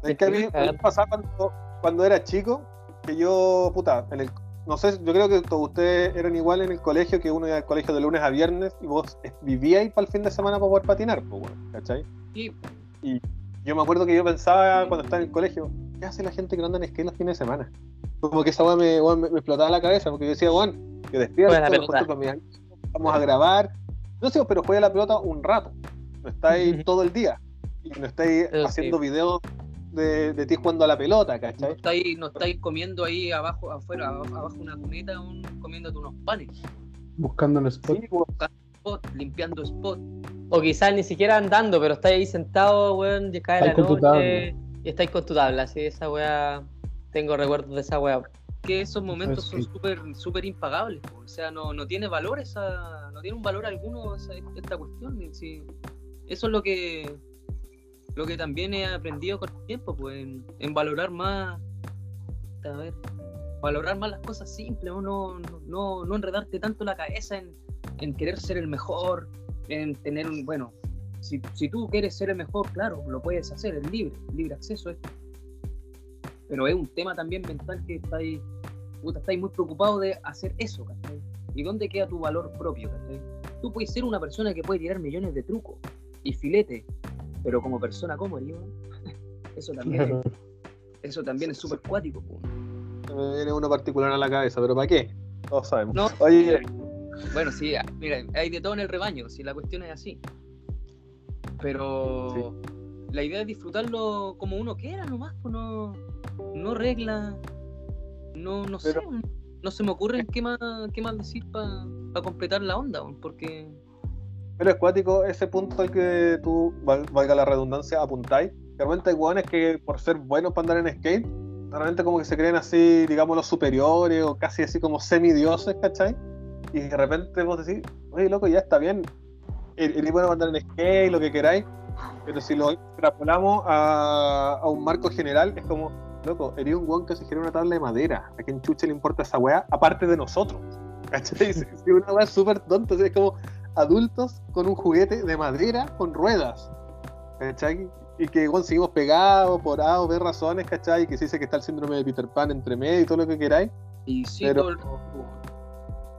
Es que a mí me pasaba cuando, cuando era chico, que yo, puta, en el, no sé, yo creo que todos ustedes eran igual en el colegio, que uno iba al colegio de lunes a viernes y vos vivíais para el fin de semana para poder patinar, pues, bueno, ¿cachai? Y Yo me acuerdo que yo pensaba cuando estaba en el colegio, ¿qué hace la gente que no anda en skate los fines de semana? Como que esa weá me, me, me explotaba la cabeza, porque yo decía, weón, que despierto, vamos a grabar. No sé, pero juega la pelota un rato. No estáis todo el día. Y no estáis Eso sí. haciendo videos de, de ti jugando a la pelota, no ¿cachai? estáis, no estáis comiendo ahí abajo, afuera, abajo, una cuneta, un- comiéndote unos panes. Buscando el spot. Sí, weón. spot, limpiando spot. O quizás ni siquiera andando, pero estáis ahí sentado, weón, ya cae la Estáis con tu noche y estáis con tu tabla, así esa weá. Tengo recuerdos de esa weá. Que esos momentos son sí. súper súper impagables. po. O sea, no, no tiene valor esa, no tiene un valor alguno esa- esta cuestión. sí. Eso es lo que lo que también he aprendido con el tiempo, pues, en, valorar más, a ver, valorar más las cosas simples, ¿no? No, no, enredarte tanto la cabeza en, en querer ser el mejor, en tener un, bueno, si, si tú quieres ser el mejor, claro, lo puedes hacer, es libre, libre acceso es. Pero es un tema también mental que estáis, puta, estáis muy preocupados de hacer eso, ¿cachai? ¿Y dónde queda tu valor propio, ¿cachai? Tú puedes ser una persona que puede tirar millones de trucos y filete, pero como persona, ¿cómo eres? Eso también, es- eso también es súper cuático. Me viene uno particular a la cabeza, pero ¿para qué? Todos sabemos. No. Oye, Bueno, sí, ah, mira, hay de todo en el rebaño, si la cuestión es así. Pero la idea es disfrutarlo como uno quiera nomás, pues no, no regla, no, no Pero- sé, no se me ocurre qué más, qué más decir para completar la onda, porque pero es cuático ese punto al que tú, val- valga la redundancia, apuntáis. Realmente hay hueones que por ser buenos para andar en skate, realmente como que se creen así, digamos, los superiores o casi así como semidioses, ¿cachai? Y de repente vos decís, oye, loco, ya está bien. Eres bueno para andar en skate, lo que queráis, pero si lo extrapolamos a, a un marco general, es como, loco, eres un hueón que se quiere una tabla de madera. ¿A quién chuche le importa esa weá? Aparte de nosotros. ¿Cachai? Si una weá súper tonta, es como adultos con un juguete de madera con ruedas. ¿Cachai? Y que igual seguimos pegados por A o B razones, ¿cachai? Y que se dice que está el síndrome de Peter Pan entre medio y todo lo que queráis. y sí, Pero- el-.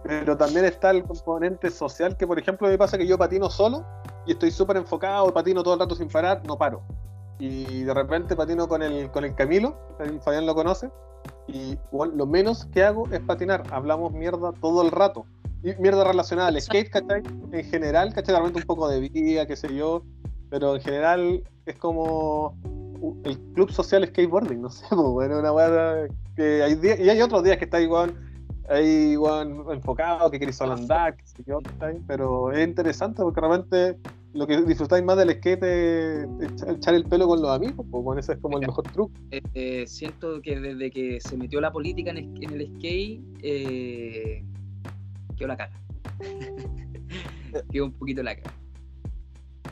Pero también está el componente social, que por ejemplo me pasa que yo patino solo y estoy súper enfocado, patino todo el rato sin parar, no paro. Y de repente patino con el, con el Camilo, el Fabián lo conoce, y bueno, lo menos que hago es patinar, hablamos mierda todo el rato. Mierda relacionada al skate, ¿cachai? En general, ¿cachai? De repente un poco de vida, qué sé yo, pero en general es como el club social skateboarding, no sé, pues, bueno, una weá que hay días, y hay otros días que está igual ahí igual enfocado, que queréis solo andar, qué sé yo, ¿cachai? pero es interesante porque realmente lo que disfrutáis más del skate es echar- el pelo con los amigos, pues bueno, ese es como el mejor truco. Eh, eh, siento que desde que se metió la política en el skate, eh, quedó la caga. quedó un poquito la caga.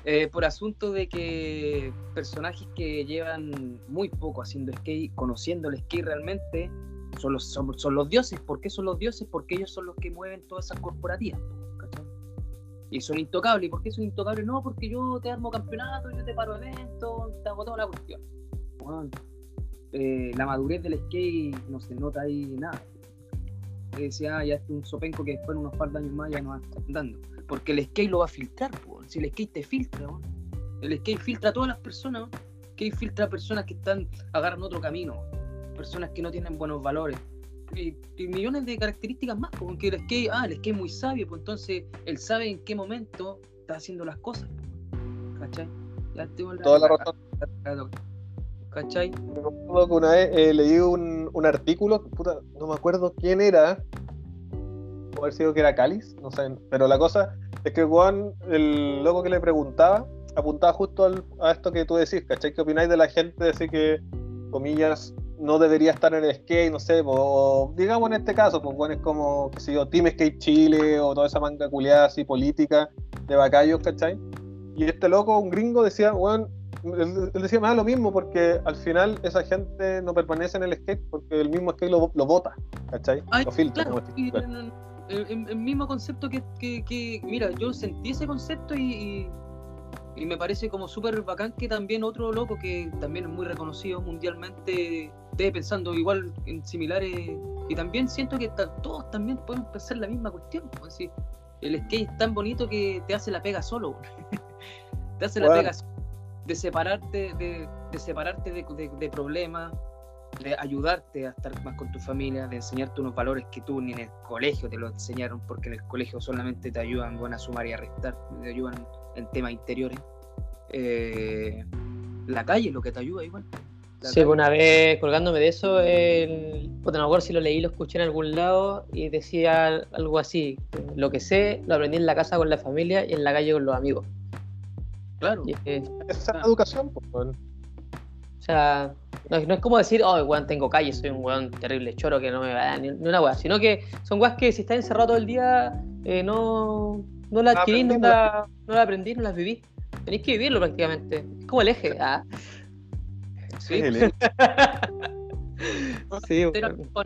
Eh, por asunto de que personajes que llevan muy poco haciendo skate, conociendo el skate realmente, son los, son, son los dioses. ¿Por qué son los dioses? Porque ellos son los que mueven todas esas corporativas. ¿cachai? Y son intocables. ¿Y por qué son intocables? No, porque yo te armo campeonato, yo te paro eventos, te hago toda la cuestión. Eh, la madurez del skate no se nota ahí nada. Eh, Decía, ah, ya es un sopenco que después en unos par de años más ya no va a estar andando. Porque el skate lo va a filtrar, weón. si el skate te filtra, el skate filtra a todas las personas, el skate filtra a personas que están agarran otro camino, personas que no tienen buenos valores. Y, y millones de características más, porque el skate, ah, el skate es muy sabio, pues entonces él sabe en qué momento está haciendo las cosas. ¿Cachai? Ya tengo Toda la razón. ¿Cachai? Me acuerdo que una vez eh, leí un, artículo, puta, no me acuerdo quién era, puede haber sido que era Cáliz, no sé, pero la cosa es que Juan, el loco que le preguntaba, apuntaba justo a esto que tú decís, ¿cachai? ¿Qué opináis de la gente decir que, comillas, no debería estar en el skate, no sé, digamos en este caso, pues bueno, es como, qué sé yo, Team Skate Chile o toda esa manga culiada así política de bacallos, ¿cachai? Y este loco, un gringo, decía, bueno, él, él decía más lo mismo, porque al final esa gente no permanece en el skate porque el mismo skate lo, lo bota, ¿cachai? Ay, lo filtra. claro, como y el, el- el mismo concepto que, que- que- mira, yo sentí ese concepto y, y- y me parece como súper bacán que también otro loco que también es muy reconocido mundialmente esté pensando igual en similares y también siento que todos también podemos pensar la misma cuestión. pues, así, el skate es tan bonito que te hace la pega solo. te hace la pega solo, de separarte de, de separarte de, de- de problemas de ayudarte a estar más con tu familia, de enseñarte unos valores que tú ni en el colegio te lo enseñaron, porque en el colegio solamente te ayudan bueno, a sumar y a restar, te ayudan en temas interiores. Eh, la calle es lo que te ayuda igual. La Sí, calle. una vez colgándome de eso, el... no me acuerdo si lo leí, lo escuché en algún lado y decía algo así, lo que sé lo aprendí en la casa con la familia y en la calle con los amigos. Claro, Esa es la educación, pues, o sea, no, es- no es como decir, oh, weón, tengo calle, soy un weón terrible choro que no me va a dar ni, ni una weá, sino que son weas que si estás encerrado todo el día, eh, no, no la adquirís, no la, no la aprendís, no las vivís. Tenéis que vivirlo prácticamente. Es como el eje. Ah. sí, Sí.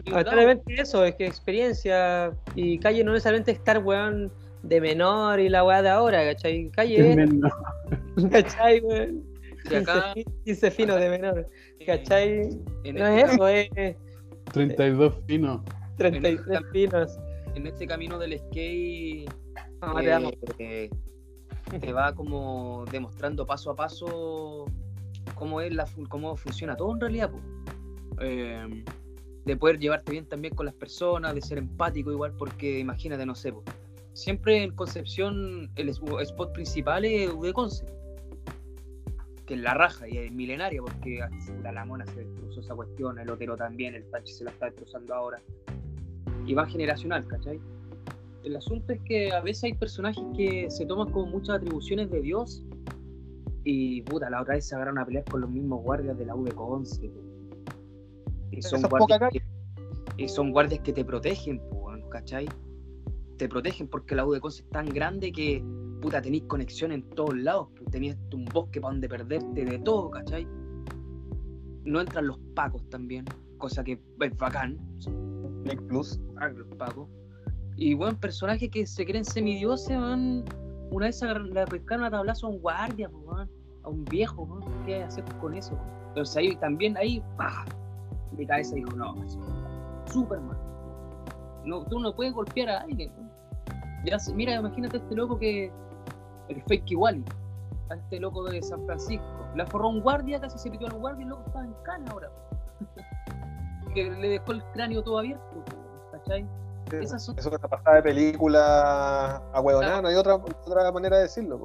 Lamentablemente eso, es que experiencia y calle no necesariamente estar weón de menor y la weá de ahora, ¿cachai? Calle ¿cachai, weón? Y acá, 15, 15 finos de menor, ¿cachai? en No este, es eso, es 32 finos. 33 finos. en este camino del skate No, eh, te amo. eh, te va como demostrando paso a paso cómo es la cómo funciona todo en realidad po. Eh, de poder llevarte bien también con las personas de ser empático igual porque imagínate no sé po, siempre en Concepción el spot principal es UD Concept que es la raja y es milenaria porque la mona se destrozó esa cuestión el otero también el Tachi se la está destrozando ahora y va generacional ¿cachai? el asunto es que a veces hay personajes que se toman como muchas atribuciones de Dios y puta, la otra vez se agarraron a pelear con los mismos guardias de la Conce. Y son, guardias que, y son guardias que te protegen, ¿cachai? Te protegen porque la UD Conce es tan grande que puta, tenéis conexión en todos lados, tenéis un bosque para donde perderte de todo, ¿cachai? No entran los pacos también, cosa que es bacán, Click Plus. Ah, los pacos. Y buen personajes que se creen semidioses, man. Una vez le pescaron a tablazo a un guardia, man, a un viejo, man. ¿qué hay que hacer con eso? man? Entonces ahí también, ahí, ¡pah! mi cabeza dijo, no, mal. No, tú no puedes golpear a alguien. Ya mira, imagínate a este loco que. El fake Wally. A este loco de San Francisco. Le forró un guardia, casi se pitió al guardia y el loco estaba en cana ahora. que le dejó el cráneo todo abierto. ¿Cachai? Esas son- Eso es una pasada de película a huevonada, no hay otra, otra manera de decirlo.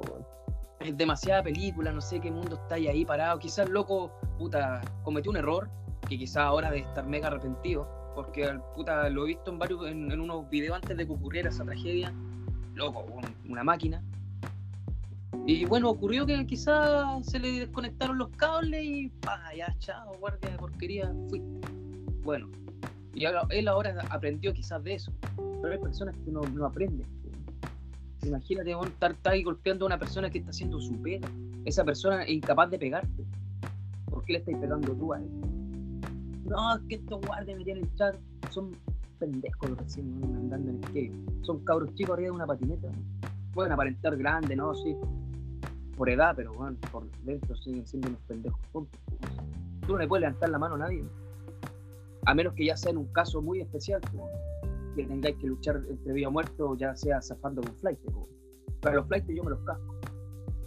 es demasiada película, no sé qué mundo está ahí, ahí parado. Quizás el loco, puta, cometió un error, que quizás ahora debe estar mega arrepentido, porque puta lo he visto en varios, en, unos videos antes de que ocurriera esa tragedia. Loco, un- una máquina. Y bueno, ocurrió que quizás se le desconectaron los cables y pa, ya, chao, guardia de porquería, fuiste. Bueno, y él ahora aprendió quizás de eso, pero hay personas que no, aprenden. Imagínate, estar ahí golpeando a una persona que está haciendo su pega. Esa persona es incapaz de pegarte. ¿Por qué le estáis pegando tú a él? No, es que estos guardias me tienen chat. Son pendejos los recién ¿no? andando en skate. Son cabros chicos arriba de una patineta. Pueden aparentar grandes, ¿no? Sí. Por edad, pero bueno, por dentro siguen siendo unos pendejos. Tú no le puedes levantar la mano a nadie. A menos que ya sea en un caso muy especial. que tengáis que luchar entre vida o muerte o ya sea zafando con flight. Pero los flights yo me los casco.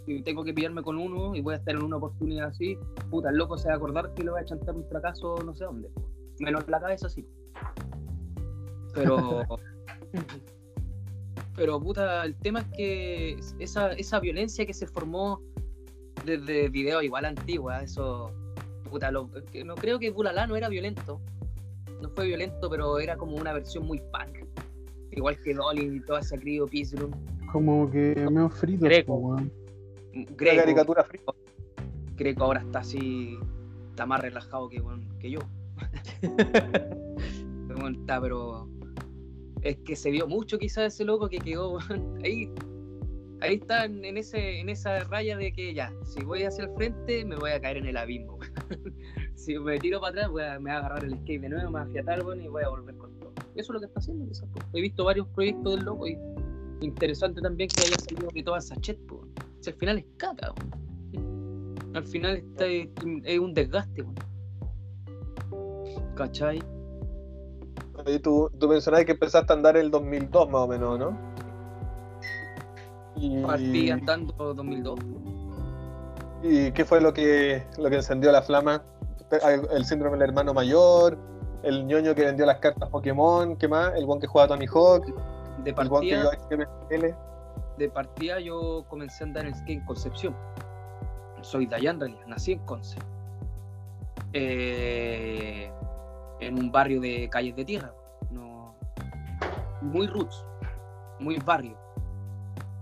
Si tengo que pillarme con uno y voy a estar en una oportunidad así, puta, el loco se va a acordar que le voy a chantar un fracaso no sé dónde. Menos la cabeza sí. Pero. Pero puta, el tema es que esa, esa violencia que se formó desde videos igual antiguos, eso. Puta, lo- que no creo que Bulala no era violento. No fue violento, pero era como una versión muy punk. Igual que Dolly y toda esa crío Peace Room. Como que medio frito, Greco. Una Greco, caricatura fría. Greco ahora está así. Está más relajado que, yo. Está, pero. Es que se vio mucho quizás ese loco que quedó ahí. Ahí está en, ese, en esa raya de que ya, si voy hacia el frente, me voy a caer en el abismo. si me tiro para atrás, voy a- me voy a agarrar el skate de nuevo, me voy a afiatar weón, y voy a volver con todo. Eso es lo que está haciendo quizás. po. He visto varios proyectos del loco y interesante también que haya salido que toda Sachet, po. Si al final es caca, weón. Al final está, es un desgaste, weón. ¿Cachai? Y tú, tú mencionabas que empezaste a andar el 2002 más o menos, ¿no? Y, Partí andando 2002. ¿Y qué fue lo que, lo que encendió la flama? El, el síndrome del hermano mayor, el ñoño que vendió las cartas Pokémon, ¿qué más? El buen que jugaba Tony Hawk, De el buen que partida, XML. De partida yo comencé a andar en skate en Concepción. Soy de allá en realidad, nací en Conce. Eh, en un barrio de calles de tierra. Muy roots, muy barrio.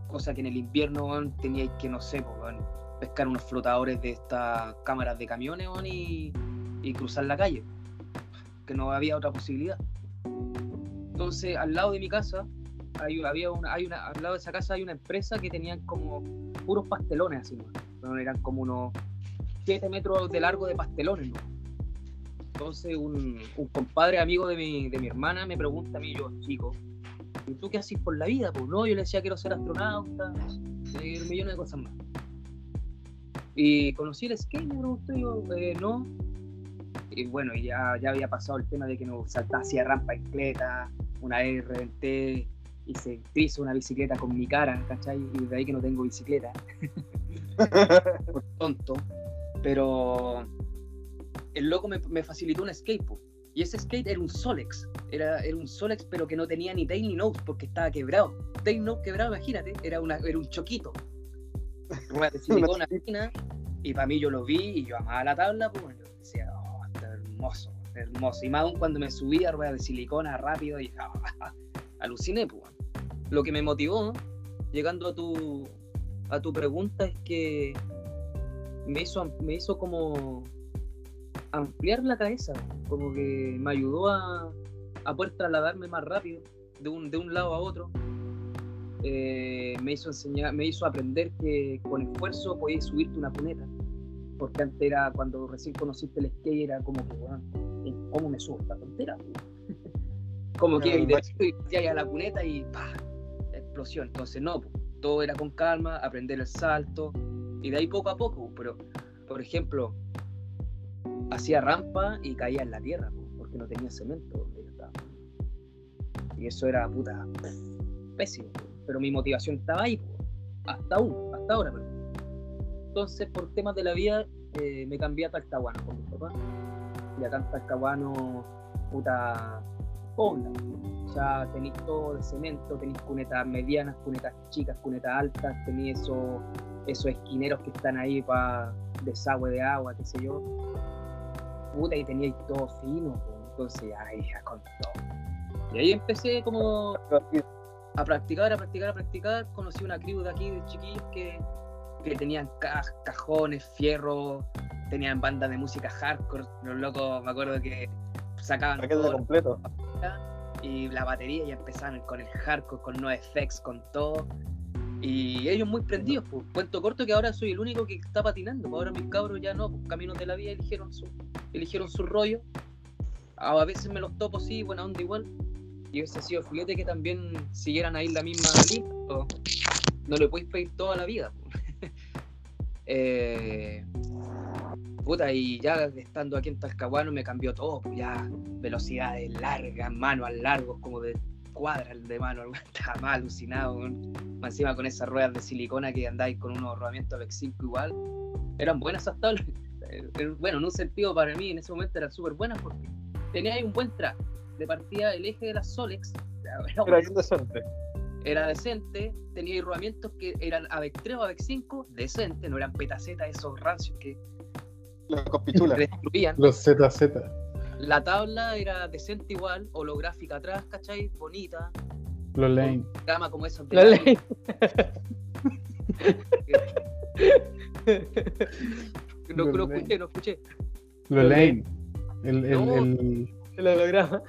Cosa que en el invierno teníais que, no sé, weón, pescar unos flotadores de estas cámaras de camiones y, y cruzar la calle. Que no había otra posibilidad. Entonces, al lado de mi casa, hay, había una, hay una, al lado de esa casa hay una empresa que tenían como puros pastelones así, ¿no? Eran como unos 7 metros de largo de pastelones, ¿no? Entonces un, un compadre amigo de mi, de mi hermana me pregunta a mí, yo chico, ¿y tú qué haces por la vida? Pues no, yo le decía quiero ser astronauta, un millón de cosas más. Y conocí el skate, me preguntó yo, eh, no. Y bueno, ya, ya había pasado el tema de que nos saltaba hacia rampa en cleta, una vez reventé y se hizo una bicicleta con mi cara, ¿cachai? Y de ahí que no tengo bicicleta, por tonto. Pero el loco me, me facilitó un skate, po. y ese skate era un Solex, era, era un Solex pero que no tenía ni tail ni nose porque estaba quebrado. Tail nose quebrado, imagínate, era, una, era un choquito. Rueda de silicona fina, y para mí yo lo vi y yo amaba la tabla, pues yo decía, oh, está hermoso, hermoso. Y más aún cuando me subí a rueda de silicona rápido y ah, aluciné, pues. Lo que me motivó, llegando a tu, a tu pregunta, es que me hizo, me hizo como ampliar la cabeza, como que me ayudó a, a poder trasladarme más rápido de un, de un lado a otro. Eh, me hizo enseñar, me hizo aprender que con esfuerzo podías subirte una cuneta. Porque antes era cuando recién conociste el skate, era como que, bueno, ¿cómo me subo esta tontera? como que y de y a la cuneta y ¡pah! Entonces, no, todo era con calma, aprender el salto y de ahí poco a poco. Pero, por ejemplo, hacía rampa y caía en la tierra po, porque no tenía cemento donde yo. Y eso era puta pésimo. Pero mi motivación estaba ahí, hasta aún, hasta ahora. Entonces, por temas de la vida, eh, me cambié a Talcahuano con mi papá. Y acá en Talcahuano, puta, pobla. O sea, tenéis todo de cemento, tenéis cunetas medianas, cunetas chicas, cunetas altas, tenéis esos, esos esquineros que están ahí para desagüe de agua, qué sé yo. Puta, y teníais todo fino, entonces, ay, ya con todo. Y ahí empecé como a practicar, a practicar, a practicar. Conocí una crew de aquí, de chiquillos, que, que tenían ca- cajones, fierro, tenían bandas de música hardcore. Los locos, me acuerdo que sacaban Paquete todo completo. Y la batería ya empezaban con el hardcore, con no effects, con todo. Y ellos muy prendidos, pues. Cuento corto que ahora soy el único que está patinando. Ahora mis cabros ya no, pues caminos de la vida eligieron su, eligieron su rollo. A veces me los topo sí, buena onda igual. Y hubiese sido filete que también siguieran ahí la misma pero No le podéis pedir toda la vida. Eh, puta, y ya estando aquí en Talcahuano me cambió todo, pues ya velocidades largas, manual largos, como de cuadra el de mano, estaba más alucinado, encima con esas ruedas de silicona que andáis con unos rodamientos Vex 5 igual, eran buenas esas tablas. Bueno, en un sentido para mí en ese momento eran súper buenas porque tenía ahí un buen track. De partida el eje de las Solex, era, Era bien decente. era decente, tenía rodamientos que eran AVEC 3 o AVEC 5, decente, no eran petacetas esos rancios que Los destruían. Los ZZ. La tabla era decente igual, holográfica atrás, ¿cachai? Bonita. Los Lane. Gama como esas de La la- ley. No, Los escuché, no escuché. Los Lane. El, el, No. el, El holograma.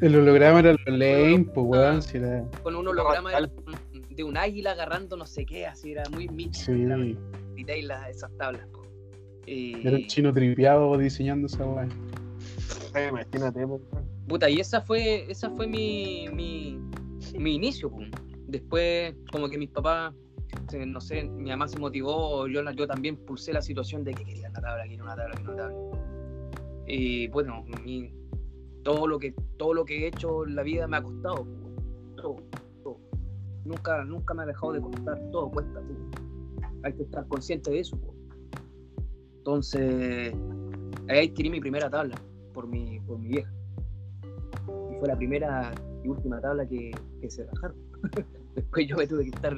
el holograma era los Lane, pues weón, si era. Con un holograma de, de un águila agarrando no sé qué, así era muy mítico. Sí. era detail las- esas tablas. po. Y- Era un chino tripeado diseñando esa weá. Imagínate, po. Puta, y esa fue, esa fue mi, mi, mi inicio. pum. Después, como que mis papás, no sé, mi mamá se motivó, yo, también pulsé la situación de que quería una tabla, quería una tabla, quería una tabla. Y bueno, mi- todo, lo que, todo lo que he hecho en la vida me ha costado. pum. Todo, todo. Nunca, nunca me ha dejado de costar, todo cuesta. pum. Hay que estar consciente de eso. pum. Entonces, ahí adquirí mi primera tabla por mi, por mi vieja y fue la primera y última tabla que, que se rajaron. Después yo me tuve que estar,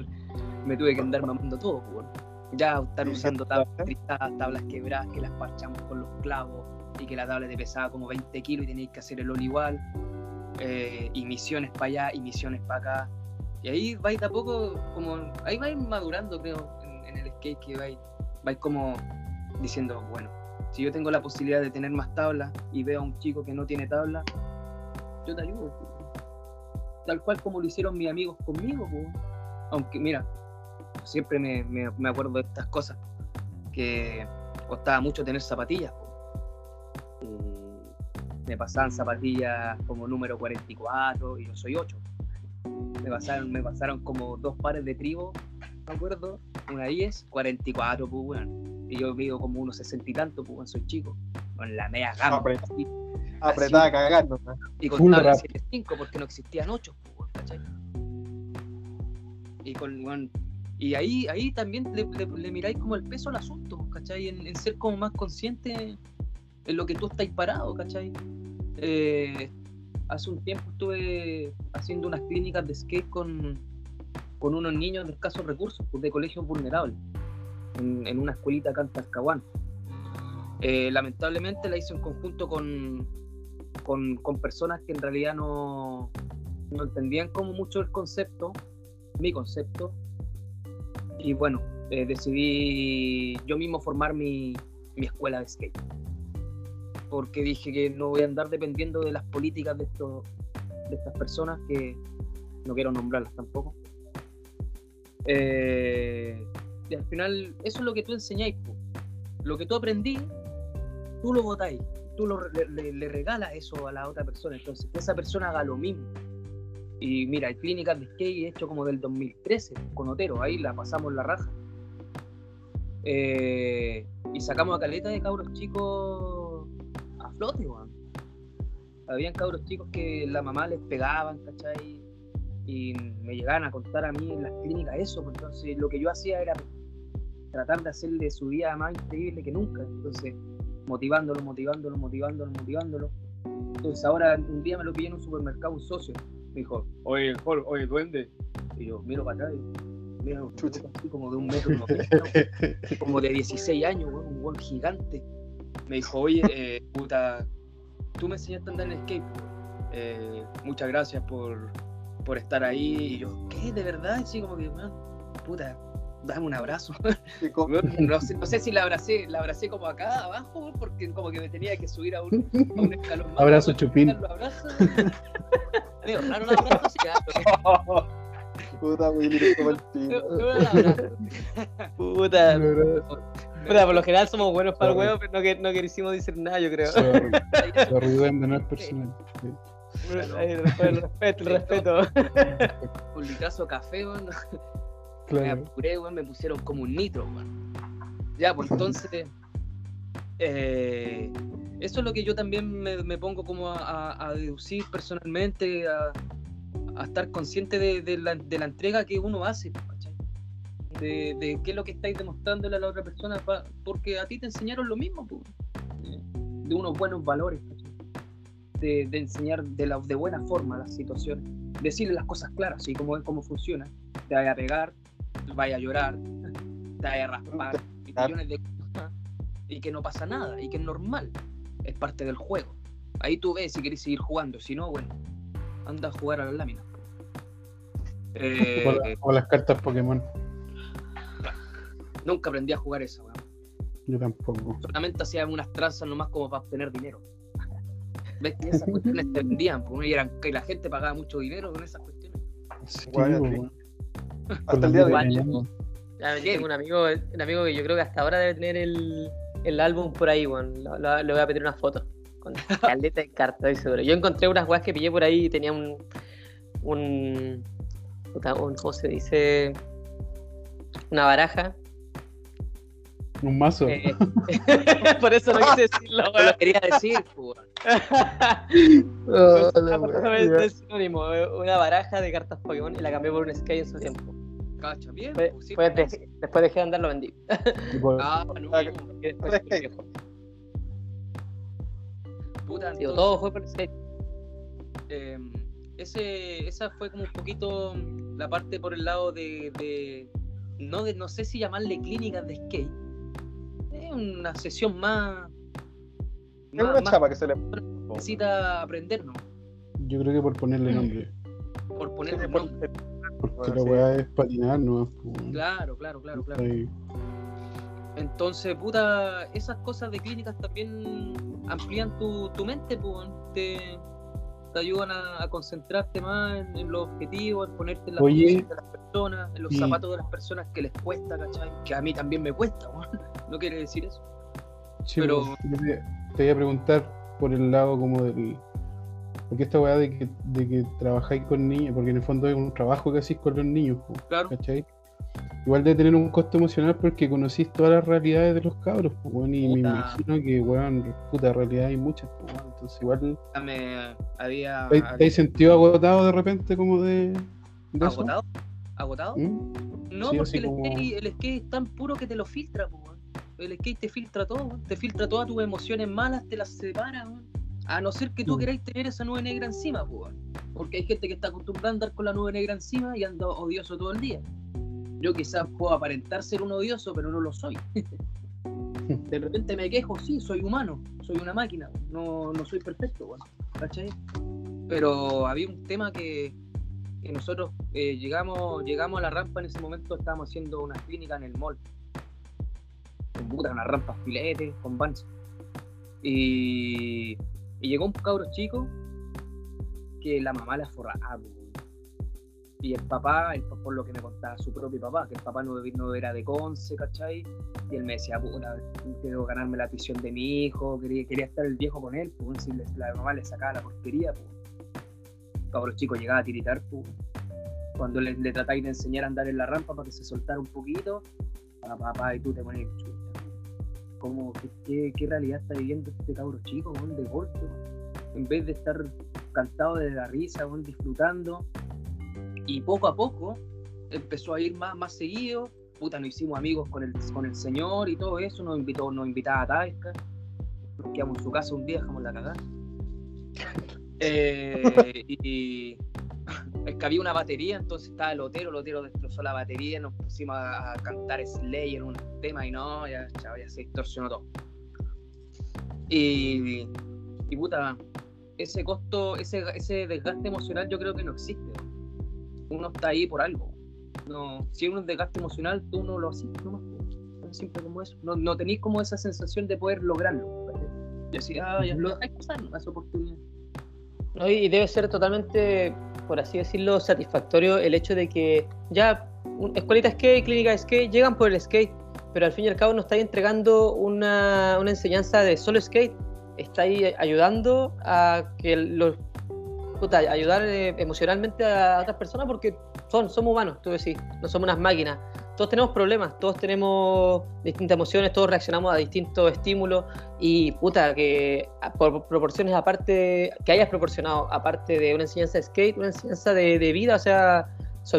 me tuve que andar mamando todo, pues, bueno. Ya estar usando ¿qué tablas tabla? trizadas, tablas quebradas, que las parchamos con los clavos, y que la tabla te pesaba como 20 kilos y tenías que hacer el all igual, eh, y misiones para allá, y misiones para acá. Y ahí vais de a poco, como, ahí vais madurando, creo, en, en el skate, que vais, vais como diciendo, bueno, si yo tengo la posibilidad de tener más tablas y veo a un chico que no tiene tabla, yo te ayudo. Tal cual como lo hicieron mis amigos conmigo. Aunque, mira, siempre me, me- me acuerdo de estas cosas, que costaba mucho tener zapatillas. me pasaban zapatillas como número 44 y yo soy 8. Me pasaron, me pasaron como dos pares de tribo, me acuerdo, una 10, 44, pues, weón. Y yo mido como unos 60 y tanto, pues, weón, soy chico. Con la media gama. Apretado. así. Apretada cagando. ¿no? Y con tabla rap. 7.5 porque no existían 8, ¿cachai? Y con weón, y ahí, ahí también le, le- le miráis como el peso al asunto, ¿cachai? En, en ser como más consciente en lo que tú estás parado, ¿cachai? Eh, hace un tiempo estuve haciendo unas clínicas de skate con, con unos niños de escasos recursos, pues, de colegios vulnerables, en, una escuelita acá en Talcahuano. Eh, lamentablemente la hice en conjunto con, con, con personas que en realidad no, no entendían como mucho el concepto, mi concepto. Y bueno, eh, decidí yo mismo formar mi, mi escuela de skate. Porque dije que no voy a andar dependiendo de las políticas de, estos, de estas personas que no quiero nombrarlas tampoco. Eh, y al final, eso es lo que tú enseñáis. Lo que tú aprendí, tú lo botáis tú lo, le regalas eso a la otra persona, entonces que esa persona haga lo mismo. Y mira, hay clínicas de skate hecho como del 2013 con Otero, ahí la pasamos la raja. Eh, y sacamos a caleta de cabros chicos a flote, weón. Habían cabros chicos que la mamá les pegaban, ¿cachai? Y me llegaban a contar a mí en las clínicas eso, pues, entonces lo que yo hacía era tratar de hacerle su vida más increíble que nunca. Entonces, motivándolo, motivándolo, motivándolo, motivándolo. Entonces ahora un día me lo pillé en un supermercado un socio. Me dijo, oye, Jorge, oye, duende. Y yo miro para acá y miro así como de un metro como de 16 años, un buen gigante. Me dijo, oye, eh, puta, tú me enseñaste a andar en skate. Eh, muchas gracias por, por estar ahí. Y yo, ¿qué? ¿De verdad? Así como que, weón, puta, dame un abrazo. Y No sé, no sé si la abracé, la abracé como acá abajo, porque como que me tenía que subir a un, a un escalón más. Abrazo, chupín. Abrazo. Raro el abrazo, que, ah, Puta, pero- pico. pero el abrazo. Puta. Sorry, Puta, por lo general somos buenos para el huevo, pero no, que, no quisimos decir nada, yo creo. sorry, duende, no es personal. Sí. Ahí, el respeto, el respeto. Un litrazo de café, weón. Me Claro. apuré, weón, me pusieron como un nitro, weón. Ya, pues entonces. eh, eso es lo que yo también me, me pongo como a, a- a deducir personalmente, a, a estar consciente de, de la, de la entrega que uno hace, pues. De, de qué es lo que estáis demostrándole a la otra persona, pa- porque a ti te enseñaron lo mismo, pues, eh, de unos buenos valores, ¿cachai? De, de enseñar de, la, de buena forma las situaciones, decirle las cosas claras, así como cómo funciona. Te vaya a pegar, te vaya a llorar, te vaya a raspar, y millones de cosas, y que no pasa nada, y que es normal, es parte del juego. Ahí tú ves si querés seguir jugando, si no, bueno, anda a jugar a las láminas. Eh, O, la- o las cartas Pokémon. nunca aprendí a jugar eso, weón. Yo tampoco. solamente hacían unas tranzas nomás como para obtener dinero. ¿Ves que esas cuestiones te vendían? pues, y, eran, y la gente pagaba mucho dinero con esas cuestiones. Sí, Bueno, weón. Con Hasta el día de hoy. tengo un amigo, un amigo que yo creo que hasta ahora debe tener el, el álbum por ahí, lo- Le voy a pedir una foto. Con caleta de cartas, estoy seguro. Yo encontré unas weas que pillé por ahí y tenía un. un, un- ¿Cómo se dice? Una baraja. Un mazo. Eh, por eso no quise decirlo, No lo quería decir, pues. Oh, Ah, es sinónimo, eh, Una baraja de cartas Pokémon y la cambié por un Sky en su tiempo. Cacha, bien. Después, pues, sí, después pues. dejé, después dejé de andar, lo vendí. Ah, no. Ah, Y después viejo. Puta, entonces, todo fue por Sky. eh, ese, esa fue como un poquito la parte por el lado de, de- no de no sé si llamarle clínicas de skate. Es una sesión más. Es más- una más chapa que se le. necesita aprender, ¿no? yo creo que por ponerle nombre. Por Sí, ponerle por- nombre. Porque Bueno, la sí. weá es patinar, ¿no? Claro, claro, claro, claro. Ahí. Entonces, puta, esas cosas de clínicas también amplían tu, tu mente, pues, te, te ayudan a, a concentrarte más en, en los objetivos, en ponerte en la Oye, de las personas, en los zapatos de las personas que les cuesta, ¿cachai? Que a mí también me cuesta. No quiere decir eso. Sí, Pero- pues, te, te voy a preguntar por el lado como del. Porque esta weá de que, de que trabajáis con niños, porque en el fondo es un trabajo que hacéis con los niños, po, Claro. Igual debe tener un costo emocional porque conocís todas las realidades de los cabros, weón, y me imagino que, weón, puta realidad hay muchas, weón, entonces igual. Me había ¿Te, te has sentido agotado de repente como de, de eso? agotado. ¿Agotado? ¿Mm? No, Sí, porque el, como- skate, el skate es tan puro que te lo filtra, weón. El skate te filtra todo, te filtra todas tus emociones malas, te las separa. A no ser que tú Mm. queráis tener esa nube negra encima, weón. Porque hay gente que está acostumbrada a andar con la nube negra encima y anda odioso todo el día. Yo quizás puedo aparentar ser un odioso, pero no lo soy. De repente me quejo, sí, soy humano, soy una máquina, no, no soy perfecto. ¿Cachai? Pero había un tema que, nosotros eh, llegamos, llegamos a la rampa en ese momento, estábamos haciendo una clínica en el mall. En puta, una rampa filete, con. Y, y llegó un cabro chico que la mamá la forraba. Y el papá, el, por lo que me contaba su propio papá, que el papá no, no era de Conce, ¿cachai? Y él me decía, puta, quiero ganarme la atención de mi hijo, quería, quería estar el viejo con él, pues, si la mamá le sacaba la porquería, pues. Cabro chico llegaba a tiritar, pues. Cuando le, le tratáis de enseñar a andar en la rampa para que se soltara un poquito, papá, papá, y tú te pones. ¿Cómo, qué, qué, realidad está viviendo este cabro chico, weón, de? En vez de estar cantado de la risa, weón, disfrutando. Y poco a poco empezó a ir más, más seguido. Puta, nos hicimos amigos con el, con el señor y todo eso. Nos invitó, nos invitaba a Taisca. Nos quedamos en su casa un día, dejamos la cagada. Eh, y es que había una batería, entonces estaba el Otero, el Otero destrozó la batería, nos pusimos a, a cantar Slay en un tema y no, ya, chao, ya se distorsionó todo. Y, y puta, ese costo, ese, ese desgaste emocional yo creo que no existe. Uno está ahí por algo. No, si uno es desgaste emocional, tú no lo haces nomás. Tan simple como eso. No, no tenéis como esa sensación de poder lograrlo. ¿cachai? Y así, ah, ya lo dejáis pasar, ¿no? esa oportunidad. ¿no? Y debe ser totalmente, por así decirlo, satisfactorio el hecho de que ya un- escuelita skate, clínica skate, llegan por el skate, pero al fin y al cabo no estáis entregando una, una enseñanza de solo skate, estáis ayudando a que los puta, ayudar eh, emocionalmente a otras personas porque son, somos humanos, tú decís, no somos unas máquinas. Todos tenemos problemas, todos tenemos distintas emociones, todos reaccionamos a distintos estímulos y puta, que por proporciones aparte, que hayas proporcionado, aparte de una enseñanza de skate, una enseñanza de, de vida, o sea,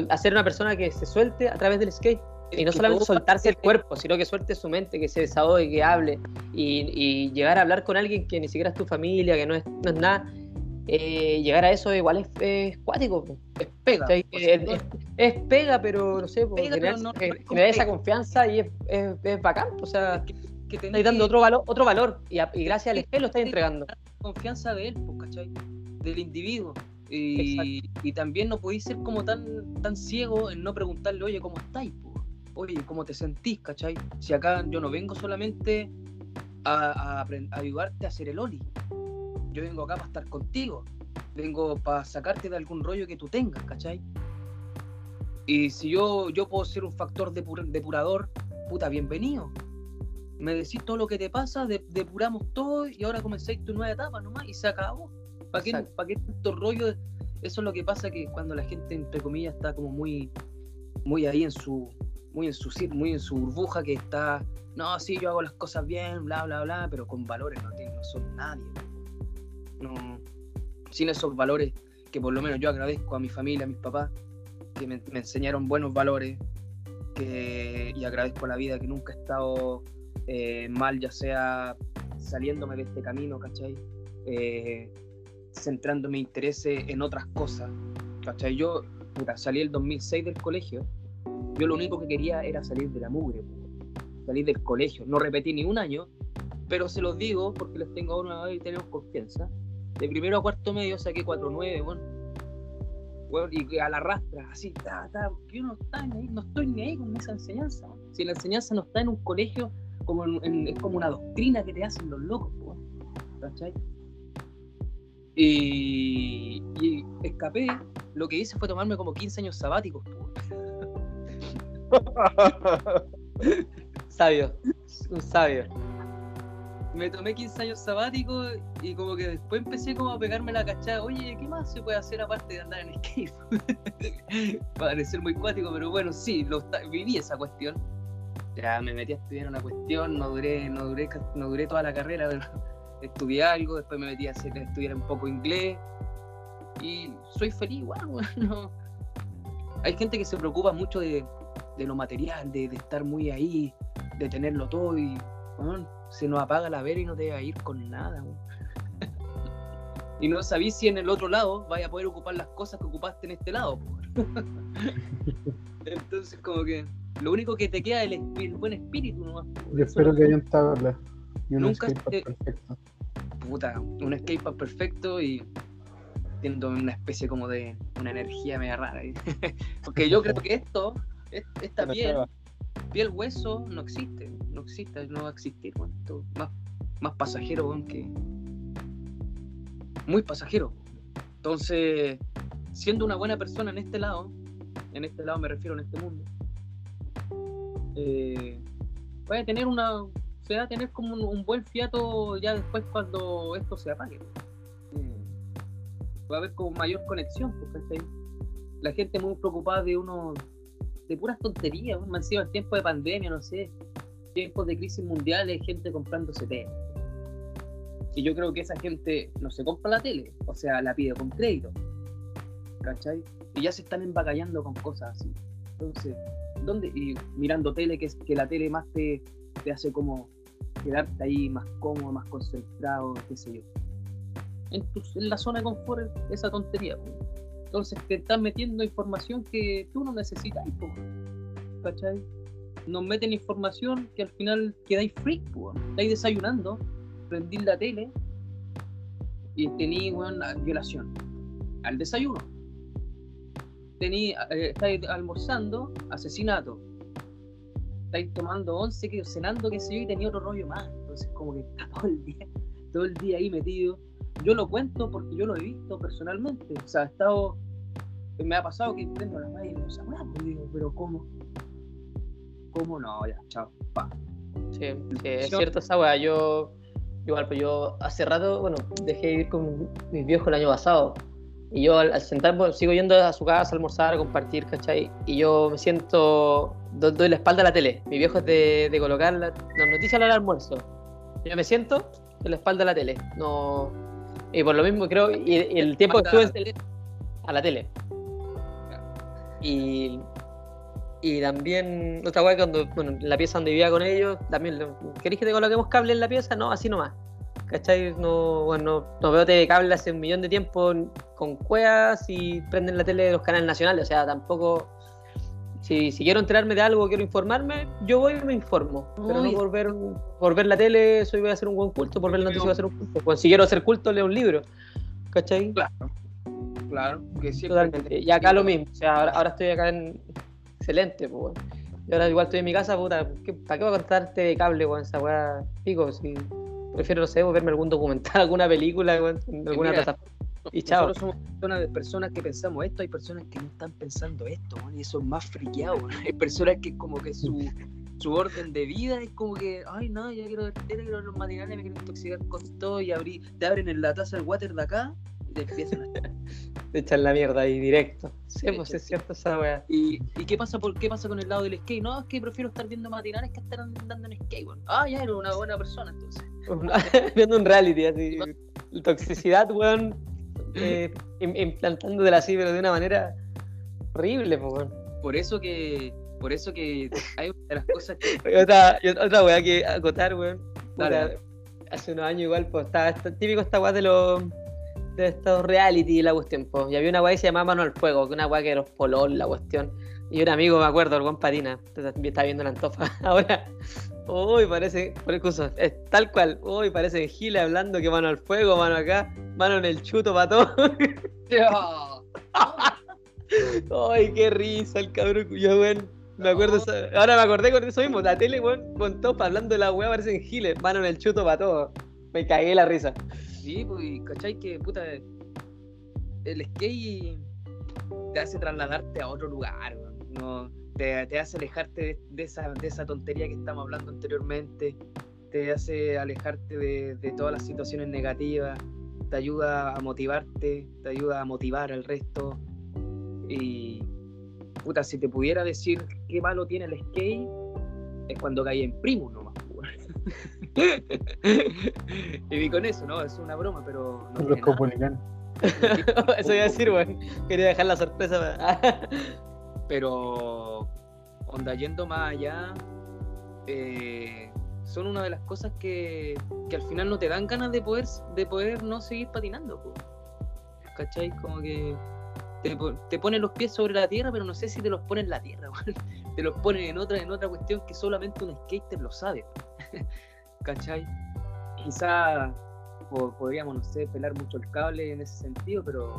hacer una persona que se suelte a través del skate. Y no solamente soltarse el cuerpo, sino que suelte su mente, que se desahogue, que hable. Y, y llegar a hablar con alguien que ni siquiera es tu familia, que no es, no es nada, eh, llegar a eso igual es, es cuático. Es pega. ¿Cachai? o sea, Es, pega, pero no sé, Pega, generar, no- eh, no generar esa confianza y es, es, bacán. O sea, que, que estáis dando que- otro valor, otro valor y, a- y gracias al espejo lo estáis entregando. confianza de él, pues, ¿cachai? Del individuo. Y, y también no podéis ser como tan, tan ciego en no preguntarle, oye, ¿cómo estáis? po? Oye, ¿cómo te sentís? ¿cachai? Si acá yo no vengo solamente a, a ayudarte a hacer el Oli. Yo vengo acá para estar contigo. Vengo para sacarte de algún rollo que tú tengas, ¿cachai? Y si yo, yo puedo ser un factor depur- depurador, puta, bienvenido. Me decís todo lo que te pasa, de- depuramos todo y ahora comenzáis tu nueva etapa nomás y se acabó. ¿Para qué, Exacto. pa' qué tanto rollo? Eso es lo que pasa que cuando la gente, entre comillas, está como muy, muy ahí en su, muy en su muy en su burbuja que está, no, sí, yo hago las cosas bien, bla, bla, bla, pero con valores no, tienen- no son nadie. No, sin esos valores que por lo menos yo agradezco a mi familia, a mis papás, que me, me enseñaron buenos valores, que, y agradezco a la vida que nunca he estado eh, mal, ya sea saliéndome de este camino, ¿cachai? Eh, centrando mis intereses en otras cosas, ¿cachai? Yo, salí el 2006 del colegio, yo lo único que quería era salir de la mugre, salir del colegio, no repetí ni un año, pero se los digo porque les tengo ahora y tenemos confianza. De primero a cuarto medio saqué 4-9, bueno. Bueno, y a la rastra, así, ta, ta, yo no, está ni ahí, no estoy ni ahí con esa enseñanza. Si la enseñanza no está en un colegio, como en- en- es como una doctrina que te hacen los locos, po, ¿cachai? Y, y escapé, lo que hice fue tomarme como 15 años sabáticos. Sabio, un sabio. Me tomé 15 años sabáticos y como que después empecé como a pegarme la cachada, oye, ¿qué más se puede hacer aparte de andar en skate? Parecer muy cuático, pero bueno, sí, lo viví esa cuestión. Ya me metí a estudiar una cuestión, no duré, no duré, no duré toda la carrera, pero estudié algo, después me metí a, hacer- a estudiar un poco inglés y soy feliz igual, bueno. Hay gente que se preocupa mucho de, de lo material, de, de estar muy ahí, de tenerlo todo y se nos apaga la vera y no te va a ir con nada. y no sabís si en el otro lado vaya a poder ocupar las cosas que ocupaste en este lado. Entonces como que lo único que te queda es el, buen espíritu nomás. Yo espero es que hayan tablas y un Nunca skatepark te- perfecto. puta, un skatepark perfecto y teniendo una especie como de una energía media rara. Porque yo creo que esto, es- esta piel, prueba. Piel hueso no existe, no existe, no va a existir, más, más pasajero weón, que muy pasajero. Entonces, siendo una buena persona en este lado, en este lado me refiero en este mundo, eh, a tener una, se va a tener como un, un buen fiato ya después cuando esto se apague. Mm. Va a haber como mayor conexión, ¿cachai? La gente muy preocupada de uno, de puras tonterías, más encima en tiempo de pandemia, no sé, tiempos de crisis mundiales, gente comprándose tele. Y yo creo que esa gente no se compra la tele, o sea, la pide con crédito. ¿Cachai? Y ya se están embacallando con cosas así. Entonces, ¿dónde? Y mirando tele, que, es, que la tele más te, te hace como quedarte ahí más cómodo, más concentrado, qué sé yo. En, tu- en la zona de confort, esa tontería. po. Entonces te están metiendo información que tú no necesitas, po. ¿cachai? Nos meten información que al final quedáis freak, po. estáis desayunando, prendís la tele y tenéis weón, la violación al desayuno. Tení, eh, estáis almorzando, asesinato. Estáis tomando once, cenando, qué sé yo, y tenía otro rollo más. Entonces, como que todo el día, todo el día ahí metido. Yo lo cuento porque yo lo he visto personalmente. O sea, he estado. Me ha pasado que prendo la radio y digo, "Sabrá", pues, digo, pero ¿cómo? ¿Cómo no? Ya, chao. Pa. Sí, sí, es Yo- cierto esa weá. Yo, igual, pues yo hace rato, bueno, dejé de vivir con mis viejos el año pasado. Y yo al, al sentarme, pues, sigo yendo a su casa a almorzar, a compartir, ¿cachai? Y yo me siento, do- doy la espalda a la tele. Mi viejo es de, de colocar la- las noticias al almuerzo. Yo me siento en la espalda a la tele. No. Y por lo mismo creo, y, y el tiempo que estuve a la tele. Y, y también, otra weá, cuando, bueno, en la pieza donde vivía con ellos, también, ¿queréis que te coloquemos cable en la pieza? No, así nomás. ¿cachai? No, bueno, no veo TV cable hace un millón de tiempo con cuevas y prenden la tele de los canales nacionales, o sea, tampoco... Si, si quiero enterarme de algo, quiero informarme, yo voy y me informo. Pero no por ver, por ver la tele, soy voy a hacer un buen culto, por ver la noticia voy a hacer un culto. Pues, si quiero hacer culto, leo un libro. ¿Cachai? Claro, claro, que Totalmente. Y acá lo mismo. O sea, ahora, ahora estoy acá en. Excelente, pues. Y ahora igual estoy en mi casa, puta. ¿qué- ¿Para qué voy a cortarte de cable, weón? Esa weá. Pico, si. Prefiero, no sé, verme algún documental, alguna película, alguna plataforma. Y chao. Nosotros somos personas, personas que pensamos esto, hay personas que no están pensando esto, y son más friqueados. weón. Hay personas que como que su, su orden de vida es como que, ay no, ya quiero ver tele, quiero ver los matinales, me quiero intoxicar con todo y abrí, te abren en la taza el water de acá y te empiezan a... Te echan la mierda ahí directo. Sí, pues es cierto esa weá. ¿Y, ¿Y qué pasa por qué pasa con el lado del skate? No, es que prefiero estar viendo matinales que estar andando en skate, weón. Ah, ya, era una buena persona entonces. Viendo un reality así. Toxicidad, weón. eh, im- implantándola así, pero de una manera horrible, pues, weón. Por eso que, por eso que hay una de las cosas que... Y otra, otra weá que acotar, weón. Puta, Dale. hace unos años igual, pues estaba esta- típico esta weá de los de estos reality y la cuestión, pues. Y había una weá que se llamaba Mano al Fuego, que una weá que era los polol, la cuestión. Y un amigo, me acuerdo, el buen patina, está viendo la antofa ahora. Uy, parece, por es tal cual. Uy, parece Gile hablando que mano al fuego, mano acá, mano en el chuto para todo. Ay, qué risa el cabrón cuyo, weón. Me acuerdo, ahora me acordé con eso mismo, la tele, weón, con topa hablando de la weá, parecen giles, mano en el chuto para todo. Me cagué la risa. Sí, pues, ¿cachai? Que puta. El skate te hace trasladarte a otro lugar, no, te, te hace alejarte de, esa, de esa tontería que estamos hablando anteriormente, te hace alejarte de, de todas las situaciones negativas, te ayuda a motivarte, te ayuda a motivar al resto. Y puta, si te pudiera decir qué malo tiene el skate, es cuando cae en primo nomás. y vi con eso, ¿no? Es una broma, pero no Los comunicanos. Eso iba a decir, weón. Quería dejar la sorpresa. Pero, onda, yendo más allá, eh, son una de las cosas que, que al final no te dan ganas de poder, de poder no seguir patinando. po. ¿Cachai? Como que te, te ponen los pies sobre la tierra, pero no sé si te los ponen en la tierra. Te los ponen en otra, en otra cuestión que solamente un skater lo sabe. ¿Cachai? Quizá po- podríamos, no sé, pelar mucho el cable en ese sentido, pero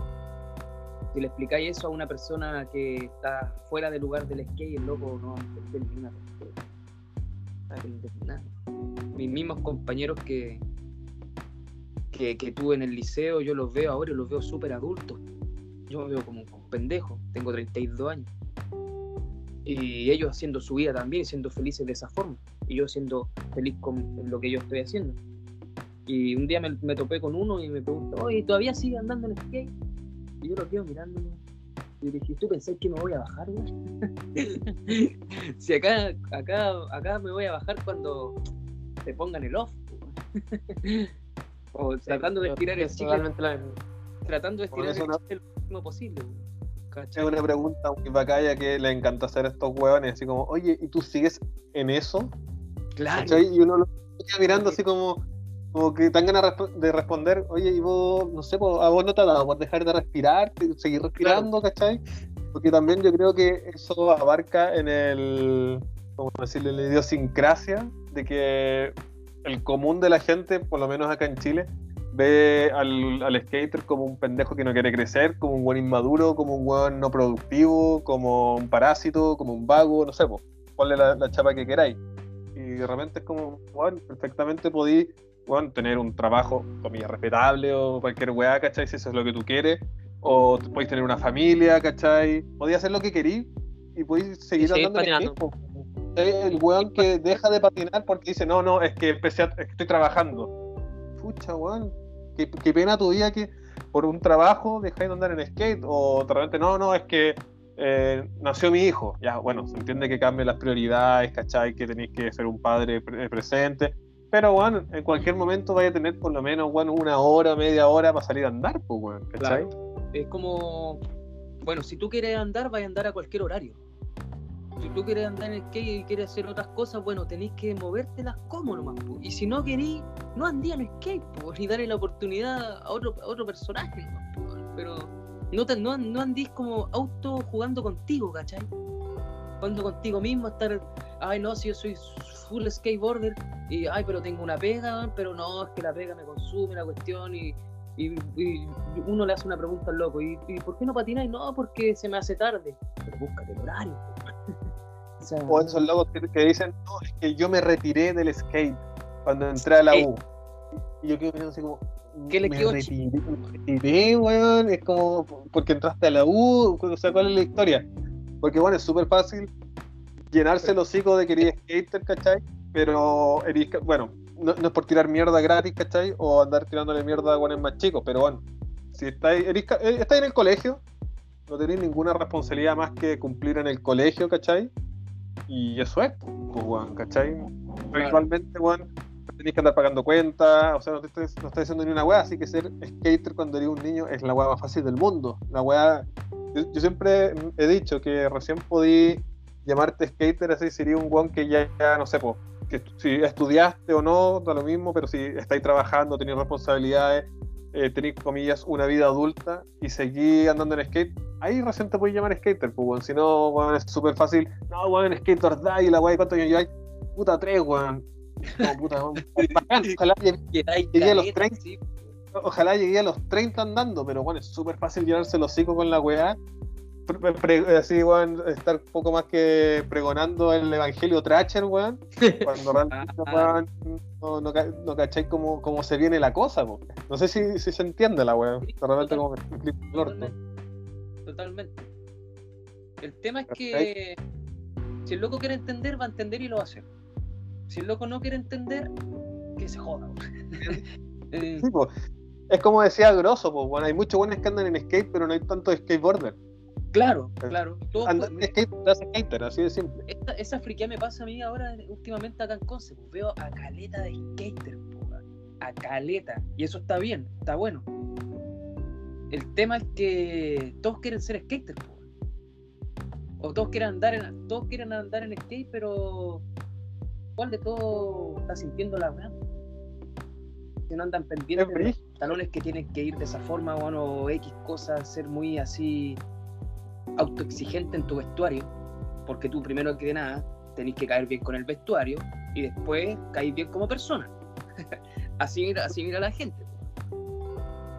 si le explicáis eso a una persona que está fuera del lugar del skate, el loco no entender ni una nada. Mis mismos compañeros que, que, que tuve en el liceo, yo los veo ahora y los veo súper adultos. Yo me veo como un pendejo, tengo 32 años. Y ellos haciendo su vida también, siendo felices de esa forma. Y yo siendo feliz con lo que yo estoy haciendo. Y un día me, me topé con uno y me preguntó, oye, ¿todavía sigue andando en skate? Y yo lo quedo mirándolo. Y dije, ¿tú pensás que me voy a bajar, güey? si acá, acá, acá me voy a bajar cuando te pongan el off. o tratando de estirar el chicle, tratando de estirar el chicle lo máximo posible. güey. Es una pregunta muy bacalla que le encanta hacer a estos hueones, así como, oye, ¿y tú sigues en eso? Claro. ¿Cachai? Y uno lo queda mirando así como, como que tan ganas de responder, oye, y vos, no sé, a vos no te ha dado por dejar de respirar, seguir respirando, ¿cachai? Porque también yo creo que eso abarca en el, ¿cómo decirlo?, en la idiosincrasia de que el común de la gente, por lo menos acá en Chile, ve al, al skater como un pendejo que no quiere crecer, como un buen inmaduro, como un buen no productivo, como un parásito, como un vago, no sé, po, ponle la, la chapa que queráis. Y de repente es como, bueno, perfectamente podí bueno, tener un trabajo, comillas, respetable o cualquier weá, ¿cachai? Si eso es lo que tú quieres. O podéis tener una familia, ¿cachai? Podéis hacer lo que querís y podéis seguir andando en patinando. skate, po. Eh, El weón que deja de patinar porque dice, no, no, es que empecé a- es que estoy trabajando. Pucha, weón. Qué, pena tu día que por un trabajo dejáis de andar en skate. O de repente, no, no, es que eh, nació mi hijo. Ya, bueno, se entiende que cambien las prioridades, ¿cachai? Que tenéis que ser un padre pre- presente. Pero, bueno, en cualquier momento vaya a tener por lo menos, bueno, una hora, media hora para salir a andar, pues, weón, ¿cachai? Es como, bueno, si tú quieres andar, vas a andar a cualquier horario. Si tú quieres andar en skate y quieres hacer otras cosas, bueno, tenéis que movértelas como nomás. po. Y si no queréis, no andí en skate, po, ni darle la oportunidad a otro, a otro personaje. po. Pero no, te, no, no andís como auto jugando contigo, ¿cachai? Jugando contigo mismo, estar, ay no, si yo soy full skateboarder, y ay, pero tengo una pega, pero no, es que la pega me consume la cuestión y, y, y uno le hace una pregunta al loco, ¿y, y por qué no patináis? No, porque se me hace tarde. Pero búscate el horario. o sea, O esos locos que, que dicen, no, es que yo me retiré del skate cuando entré a la U. Y yo quedo pensando así como, ¿Qué le me quedó retiré, me retiré, weón. Es como, porque entraste a la U, o sea, ¿cuál es la historia? Porque, bueno, es súper fácil llenarse el hocico de que eres skater, ¿cachai? Pero, eres bueno, no, no es por tirar mierda gratis, ¿cachai? O andar tirándole mierda a guanes más chicos, pero bueno, si estáis, eh, estáis en el colegio, no tenéis ninguna responsabilidad más que cumplir en el colegio, ¿cachai? Y eso es, pues, weón, ¿cachai? Principalmente, weón, no tenéis que andar pagando cuentas, o sea, no te estés, no estás haciendo ni una weá, así que ser skater cuando eres un niño es la weá más fácil del mundo. La weá, yo, yo siempre he dicho que recién podí llamarte skater así, sería un weón que ya, ya, no sé, po, que si estudiaste o no, da lo mismo, pero si estáis trabajando, tenéis responsabilidades, eh, tenéis, comillas, una vida adulta y seguís andando en skate, ahí recién te puedes llamar skater, pues. Si no, es súper fácil. No, weón, skater die, la weá, ¿cuántos años lleváis? Puta, tres, weón. No, puta, weón. Bacán, Ojalá, llegué- a los caleta, 30. sí. ojalá llegué a los 30 andando, pero bueno, es súper fácil llenarse el hocico con la weá. Así, weón, estar un poco más que pregonando el evangelio Tracher, weón. Cuando realmente, Ah. weón, no, no, no cacháis cómo, cómo se viene la cosa. No sé si, si se entiende la weón. Total- como explico el orto. Totalmente. Totalmente. El tema es que si el loco quiere entender, va a entender y lo va a hacer. Si el loco no quiere entender, que se joda. Eh, Sí. Es como decía Grosso, pues, bueno, hay muchos buenos que andan en skate, pero no hay tantos skateboarders. Claro, claro. Todo fue- hace skater, así de simple. esta, esa friquea me pasa a mí ahora últimamente acá en Conce. pues, Veo a caleta de skater, po, weón. a caleta. Y eso está bien, está bueno. El tema es que todos quieren ser skater, po, weón. o todos quieren andar en, todos quieren andar en skate, pero ¿cuál de todos está sintiendo la weá? Que no andan pendientes Es de los brígido. pantalones que tienen que ir de esa forma weón, o X cosas, ser muy así autoexigente en tu vestuario, porque tú primero que nada tenés que caer bien con el vestuario y después caer bien como persona. así, mira, así mira la gente.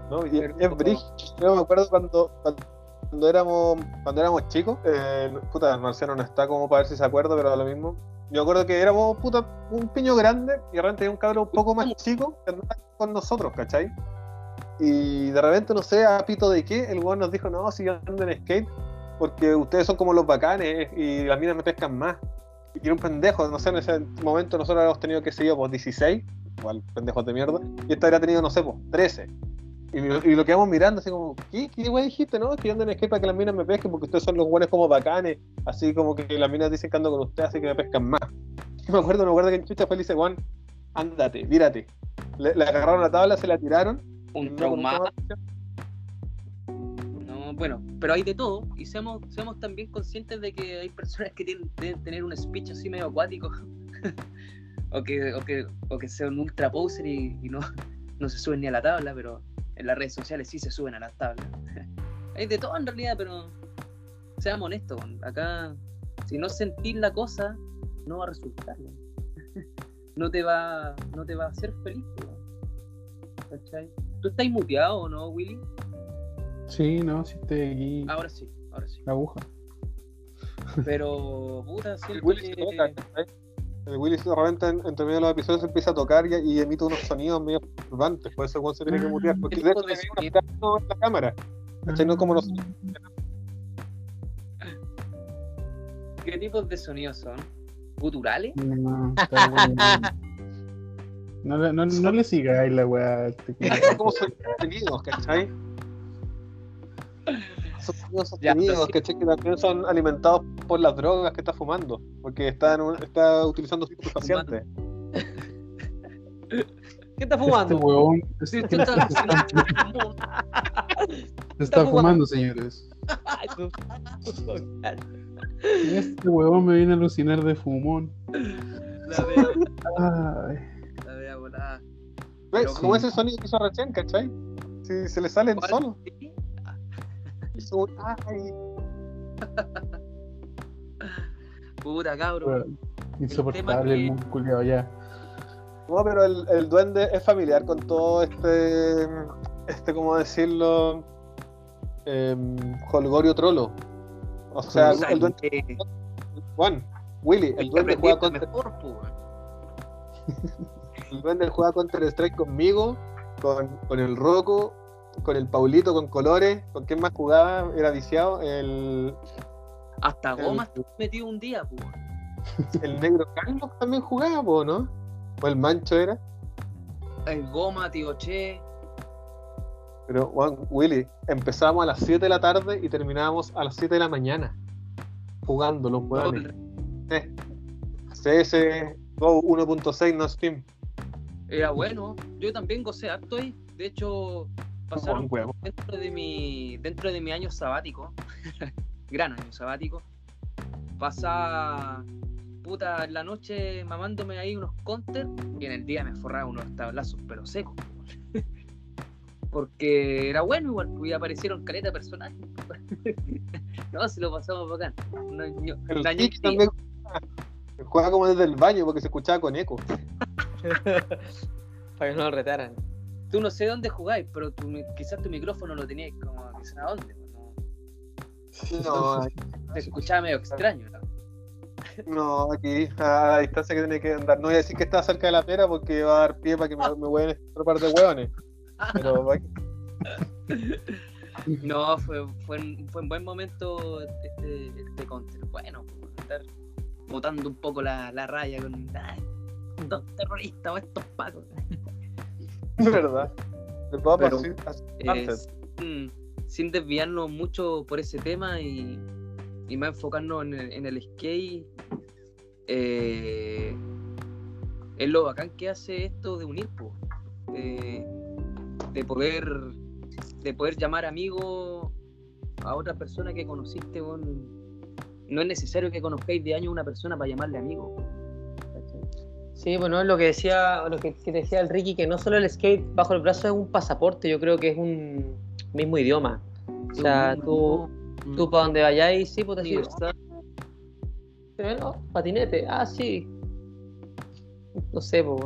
¿no? Y Pero- es brígido. Yo me acuerdo cuando, cuando, cuando éramos cuando éramos chicos, eh, puta, Marciano no está como para ver si se acuerda, pero lo mismo. Yo acuerdo que éramos puta, un piño grande y de repente había un cabrón un poco más chico que andaba con nosotros, ¿cachai? Y de repente, no sé, a pito de qué, el weón nos dijo, no, si yo ando en skate, porque ustedes son como los bacanes y las minas me pescan más. Y era un pendejo, no sé, en ese momento nosotros habíamos tenido, que sé yo, pues 16, igual pendejos de mierda, y este habría tenido, no sé, pues 13. Y, y lo quedamos mirando así como, ¿qué? ¿Qué wey dijiste? No, que yo ando en skate para que las minas me pesquen porque ustedes son los buenos como bacanes. Así como que las minas dicen que ando con ustedes, así que me pescan más. Y me acuerdo, me acuerdo que en Chucha fue dice, Juan, ándate, mírate. Le, le agarraron la tabla, se la tiraron. Un y no, trauma. ¿cómo No, bueno, pero hay de todo y seamos, seamos también conscientes de que hay personas que tienen, deben tener un speech así medio acuático o, que, o, que, o que sean ultra poser y, y no, no se suben ni a la tabla, pero en las redes sociales sí se suben a las tablas. hay de todo en realidad, pero seamos honestos, acá si no sentís la cosa, no va a resultar. no, te va, no te va a hacer feliz. ¿Tú estás muteado o no, Willy? Sí, no, si estoy aquí. Ahora sí, ahora sí. La aguja. Pero, puta, El Willy se que... toca. El Willy de repente en- entre medio de los episodios se empieza a tocar y, y emite unos sonidos medio perturbantes, por eso weón se tiene que mutear. Porque pegada en la cámara. ¿Cachai? No como nosotros. ¿Qué tipos de sonidos son? ¿Guturales? No, está bueno. No, le- no, no le sigáis la weá. Son como sostenidos, ¿cachai? Son Ya, sostenidos. Que también son alimentados por las drogas que está fumando, porque está, en un- está utilizando estupefacientes. ¿Qué está Este fumando? este- tú estás- se está fumando, señores. Este huevón me viene a alucinar de fumón. La vea, Ay, la vea volada. ¿Ves? Pero Como sí. ese sonido que hizo recién, ¿cachai? Si se le salen solo. Sí. Un ay. Puta cabro. weón, insoportable que- el mundo culiao ya. No, pero el, el duende es familiar con todo este, este ¿cómo decirlo? Em, Holgorio Trollo. O sea, el duende, que- Juan, Willy, el que duende juega contra, mejor, weón. el duende juega Counter Strike conmigo, con, con el Rocco, con el Paulito, con Colores, ¿con quién más jugaba? Era viciado, el, Hasta El- goma estuve metido un día, weón. el negro Carlos también jugaba, po, ¿no? O el Mancho era. El goma, tío Che. Pero, Juan, Willy, empezamos a las 7 de la tarde y terminábamos a las 7 de la mañana jugando los juegos. el- CS Go 1.6 no Steam. Era bueno. Yo también gocé harto ahí. De hecho, pasaron dentro de mi dentro de mi año sabático, gran año sabático, pasaba puta en la noche mamándome ahí unos counter y en el día me forraba unos tablazos pero secos. Porque era bueno igual, porque aparecieron caleta personal. no, se lo pasamos bacán. Año, El y- también juega como desde el baño porque se escuchaba con eco. Para que no lo retaran. Tú no sé dónde jugáis, pero quizás tu micrófono lo teníais como quizás a dónde. No, No, se escuchaba medio extraño. ¿no? no, aquí a la distancia que tiene que andar. No voy a decir que está cerca de la pera porque va a dar pie para que me, me hueven otro par de hueones. Pero va- No, fue, fue, un, fue un buen momento este, este counter. Bueno, estar botando un poco la, la raya con estos terroristas o estos pacos. verdad. Pero, antes. sin, sin desviarnos mucho por ese tema y, y más enfocarnos en el, en el skate. eh, es lo bacán que hace esto de unir, de poder de poder llamar amigo a otra persona que conociste no es necesario que conozcáis de años a una persona para llamarle amigo. Sí, bueno, lo que decía, lo que, que decía el Ricky, que no solo el skate bajo el brazo es un pasaporte, yo creo que es un mismo idioma. O sea, tú, Mm. tú para donde vayáis, sí, pues decir. "Oh, patinete, ah, sí. No sé, pues.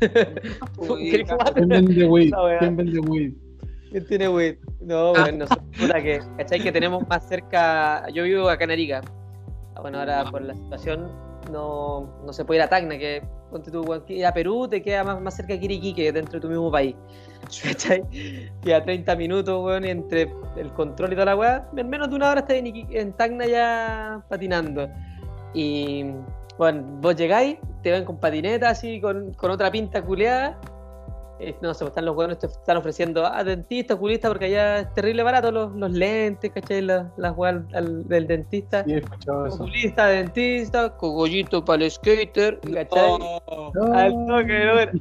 ¿Quién vende weed? ¿Quién vende weed? ¿Quién tiene weed? No, bueno, nosotros, puta que, ¿cachai? Que tenemos más cerca. Yo vivo acá en Arica. Ah, Bueno, ahora por la situación no, no se puede ir a Tacna, que ponte tú, a Perú te queda más, más cerca que Iquique, dentro de tu mismo país. ¿Cachai? Queda 30 minutos, weón, y entre el control y toda la weá, en menos de una hora estás en, en Tacna ya patinando. Y bueno, vos llegáis, te ven con patineta así, con, con otra pinta culeada. Eh, no sé, están los buenos, te están ofreciendo a dentista, oculista, porque allá es terrible barato los, los lentes, ¿cachai? Las, las weas al- del dentista. Sí, he escuchado eso. Oculista, dentista, cogollito para el skater, ¿cachai? Oh, Al toque, ¿no?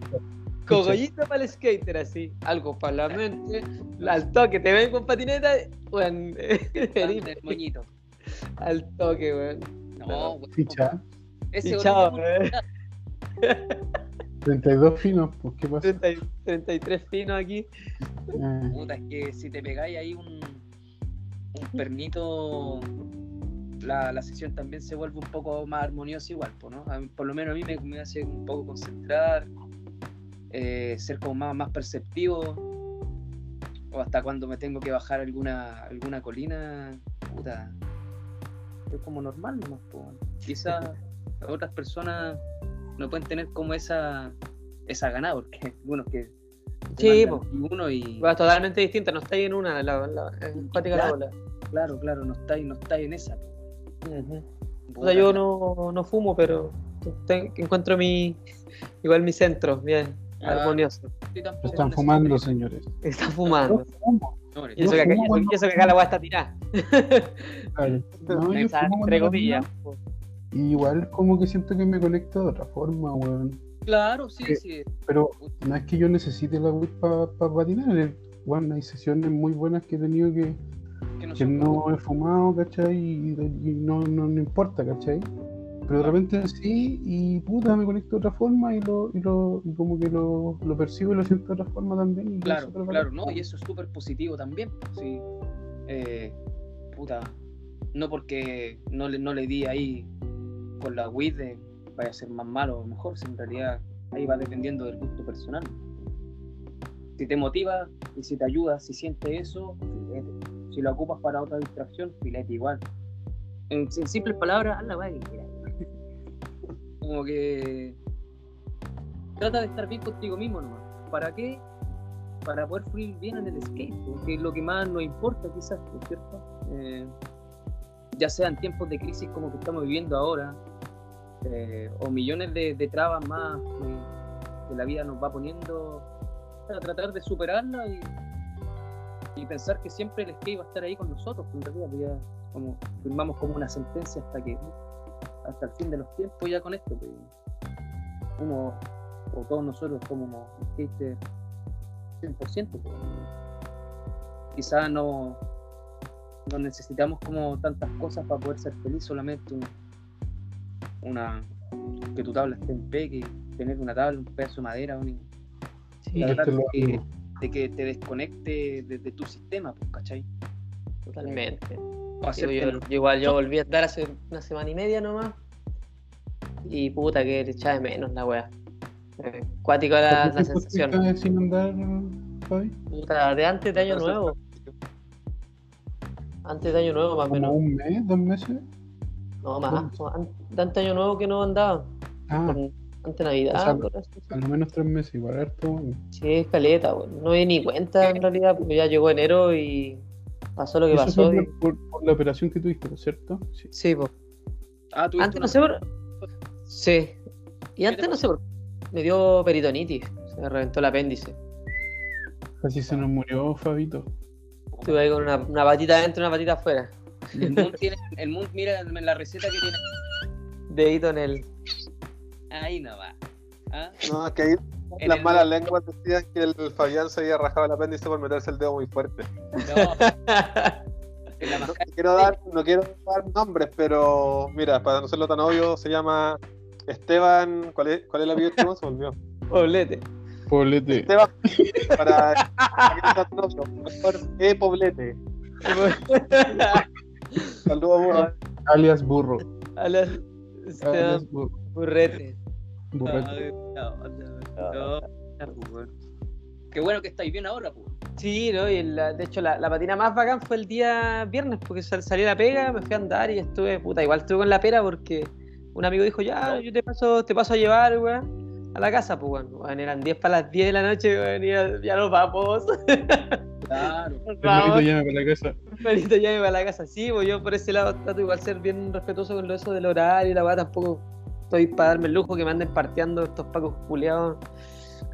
Cogollito para el skater, así. Algo para la mente. Al toque, te ven con patineta, weón. el moñito. al toque, weón. no güey. Ficha. ese weón. 32 finos, pues, ¿qué pasa? 30 y- 33 finos aquí. Eh, Puta, es que si te pegáis ahí un, un pernito, la, la sesión también se vuelve un poco más armoniosa igual, ¿no? A por lo menos a mí me, me hace un poco concentrar, eh, ser como más, más perceptivo, o hasta cuando me tengo que bajar alguna, alguna colina, puta, es como normal nomás, po. Quizás otras personas no pueden tener como esa, esa ganada, porque algunos que... Sí, uno y... Weón, totalmente distinta, no estáis en una, la, la, en cuática la Claro. bola. Claro, claro, no estáis, no estáis en esa. Ujú. O sea, yo no, no fumo, pero te- encuentro mi igual mi centro, bien, Ah. armonioso. Están fumando, señores. Está fumando. Señores, Y eso, que acá, y eso que acá la weá está tirada. Claro. No, Está entre comillas. Y Igual como que siento que me conecto de otra forma, weón. Claro, sí, Que- sí. Pero no es que yo necesite la weed para patinar. el- Bueno, hay sesiones muy buenas que he tenido que, Que no que son no he fumado, ¿cachai? Y, y no, no, no importa, ¿cachai? Pero de repente sí, y puta, me conecto de otra forma y lo, y lo y como que lo, lo percibo y lo siento de otra forma también. Y Claro, claro, bacán. ¿no? Y eso es súper positivo también. Sí. Eh, puta, no porque no le, no le di ahí con la de vaya a ser más malo o mejor, si en realidad ahí va dependiendo del gusto personal. Si te motiva y si te ayuda, si sientes eso, filete. Si lo ocupas para otra distracción, filete igual. En, simples palabras, haz la que. Como que trata de estar bien contigo mismo nomás. ¿Para qué? Para poder fluir bien en el skate, porque es lo que más nos importa quizás, ¿no es cierto? Eh, ya sea en tiempos de crisis como que estamos viviendo ahora, eh, o millones de, trabas más que, la vida nos va poniendo, para tratar de superarla y, pensar que siempre el skate va a estar ahí con nosotros, en realidad pues ya como firmamos como una sentencia hasta que hasta el fin de los tiempos ya con esto, pues, uno o todos nosotros como skaters 100%, pues, quizás no, no necesitamos como tantas cosas para poder ser feliz, solamente una que tu tabla esté en pe, que tener una tabla, un pedazo de madera, un, Sí, de que, de que te desconecte de, de tu sistema, pues, ¿cachai? totalmente. O Digo, hacerte yo, yo igual yo volví a andar hace una semana y media nomás. Y puta que le echaba de menos la wea. Eh, cuático la, ¿Cuánto la sensación. sin andar, Fabi? Puta, de antes de año nuevo. Antes de año nuevo más o ¿Como menos. un mes, dos meses? No, más. antes de año nuevo que no andaba. Ah, Por- Antes de Navidad. O sea, por eso. al menos tres meses, igual harto. Sí, es caleta. No di ni cuenta en realidad, porque ya llegó enero y pasó lo que Eso pasó. fue y- por, la operación que tuviste, ¿no es cierto? Sí. Sí, pues. Ah, Antes una- no sé por. Sí. Y antes no sé por. Me dio peritonitis. Se me reventó el apéndice. Casi se nos murió Fabito. Estuve ahí con una, una patita adentro y una patita afuera. El Moon tiene, el Moon, mira la receta que tiene. Dedito en el. Ahí no va. ¿Ah? No, es que ahí En las el- malas lenguas decían que el Fabián se había rajado el apéndice por meterse el dedo muy fuerte. No. La No quiero dar, no quiero dar nombres, pero mira, para no serlo tan obvio, se llama Esteban. ¿Cuál es, cuál es el apellido de Esteban? Se me olvidó. Poblete. Poblete. Esteban, para, para que no sea tan obvio. Mejor E. Poblete. Saludos, burro. Alias Burro. La- Esteban. Burrete. Burrete. No, no, no, no, Qué bueno que estáis bien ahora, pues. Sí, ¿no? Y la- de hecho, la, la patina más bacán fue el día viernes, porque sal- salí a la pega, me fui a andar y estuve, puta, igual estuve con la pera porque un amigo dijo, ya, yo te paso, te paso a llevar, weón, a la casa, pues. Weón, eran 10 para las 10 de la noche, weón, y ya, ya nos vamos. Claro. Nos llame para la casa. Hermanito, ya me va a la casa. Sí, pues yo por ese lado trato igual ser bien respetuoso con lo eso del horario y la weá, tampoco estoy para darme el lujo que me anden parteando estos pacos culiados,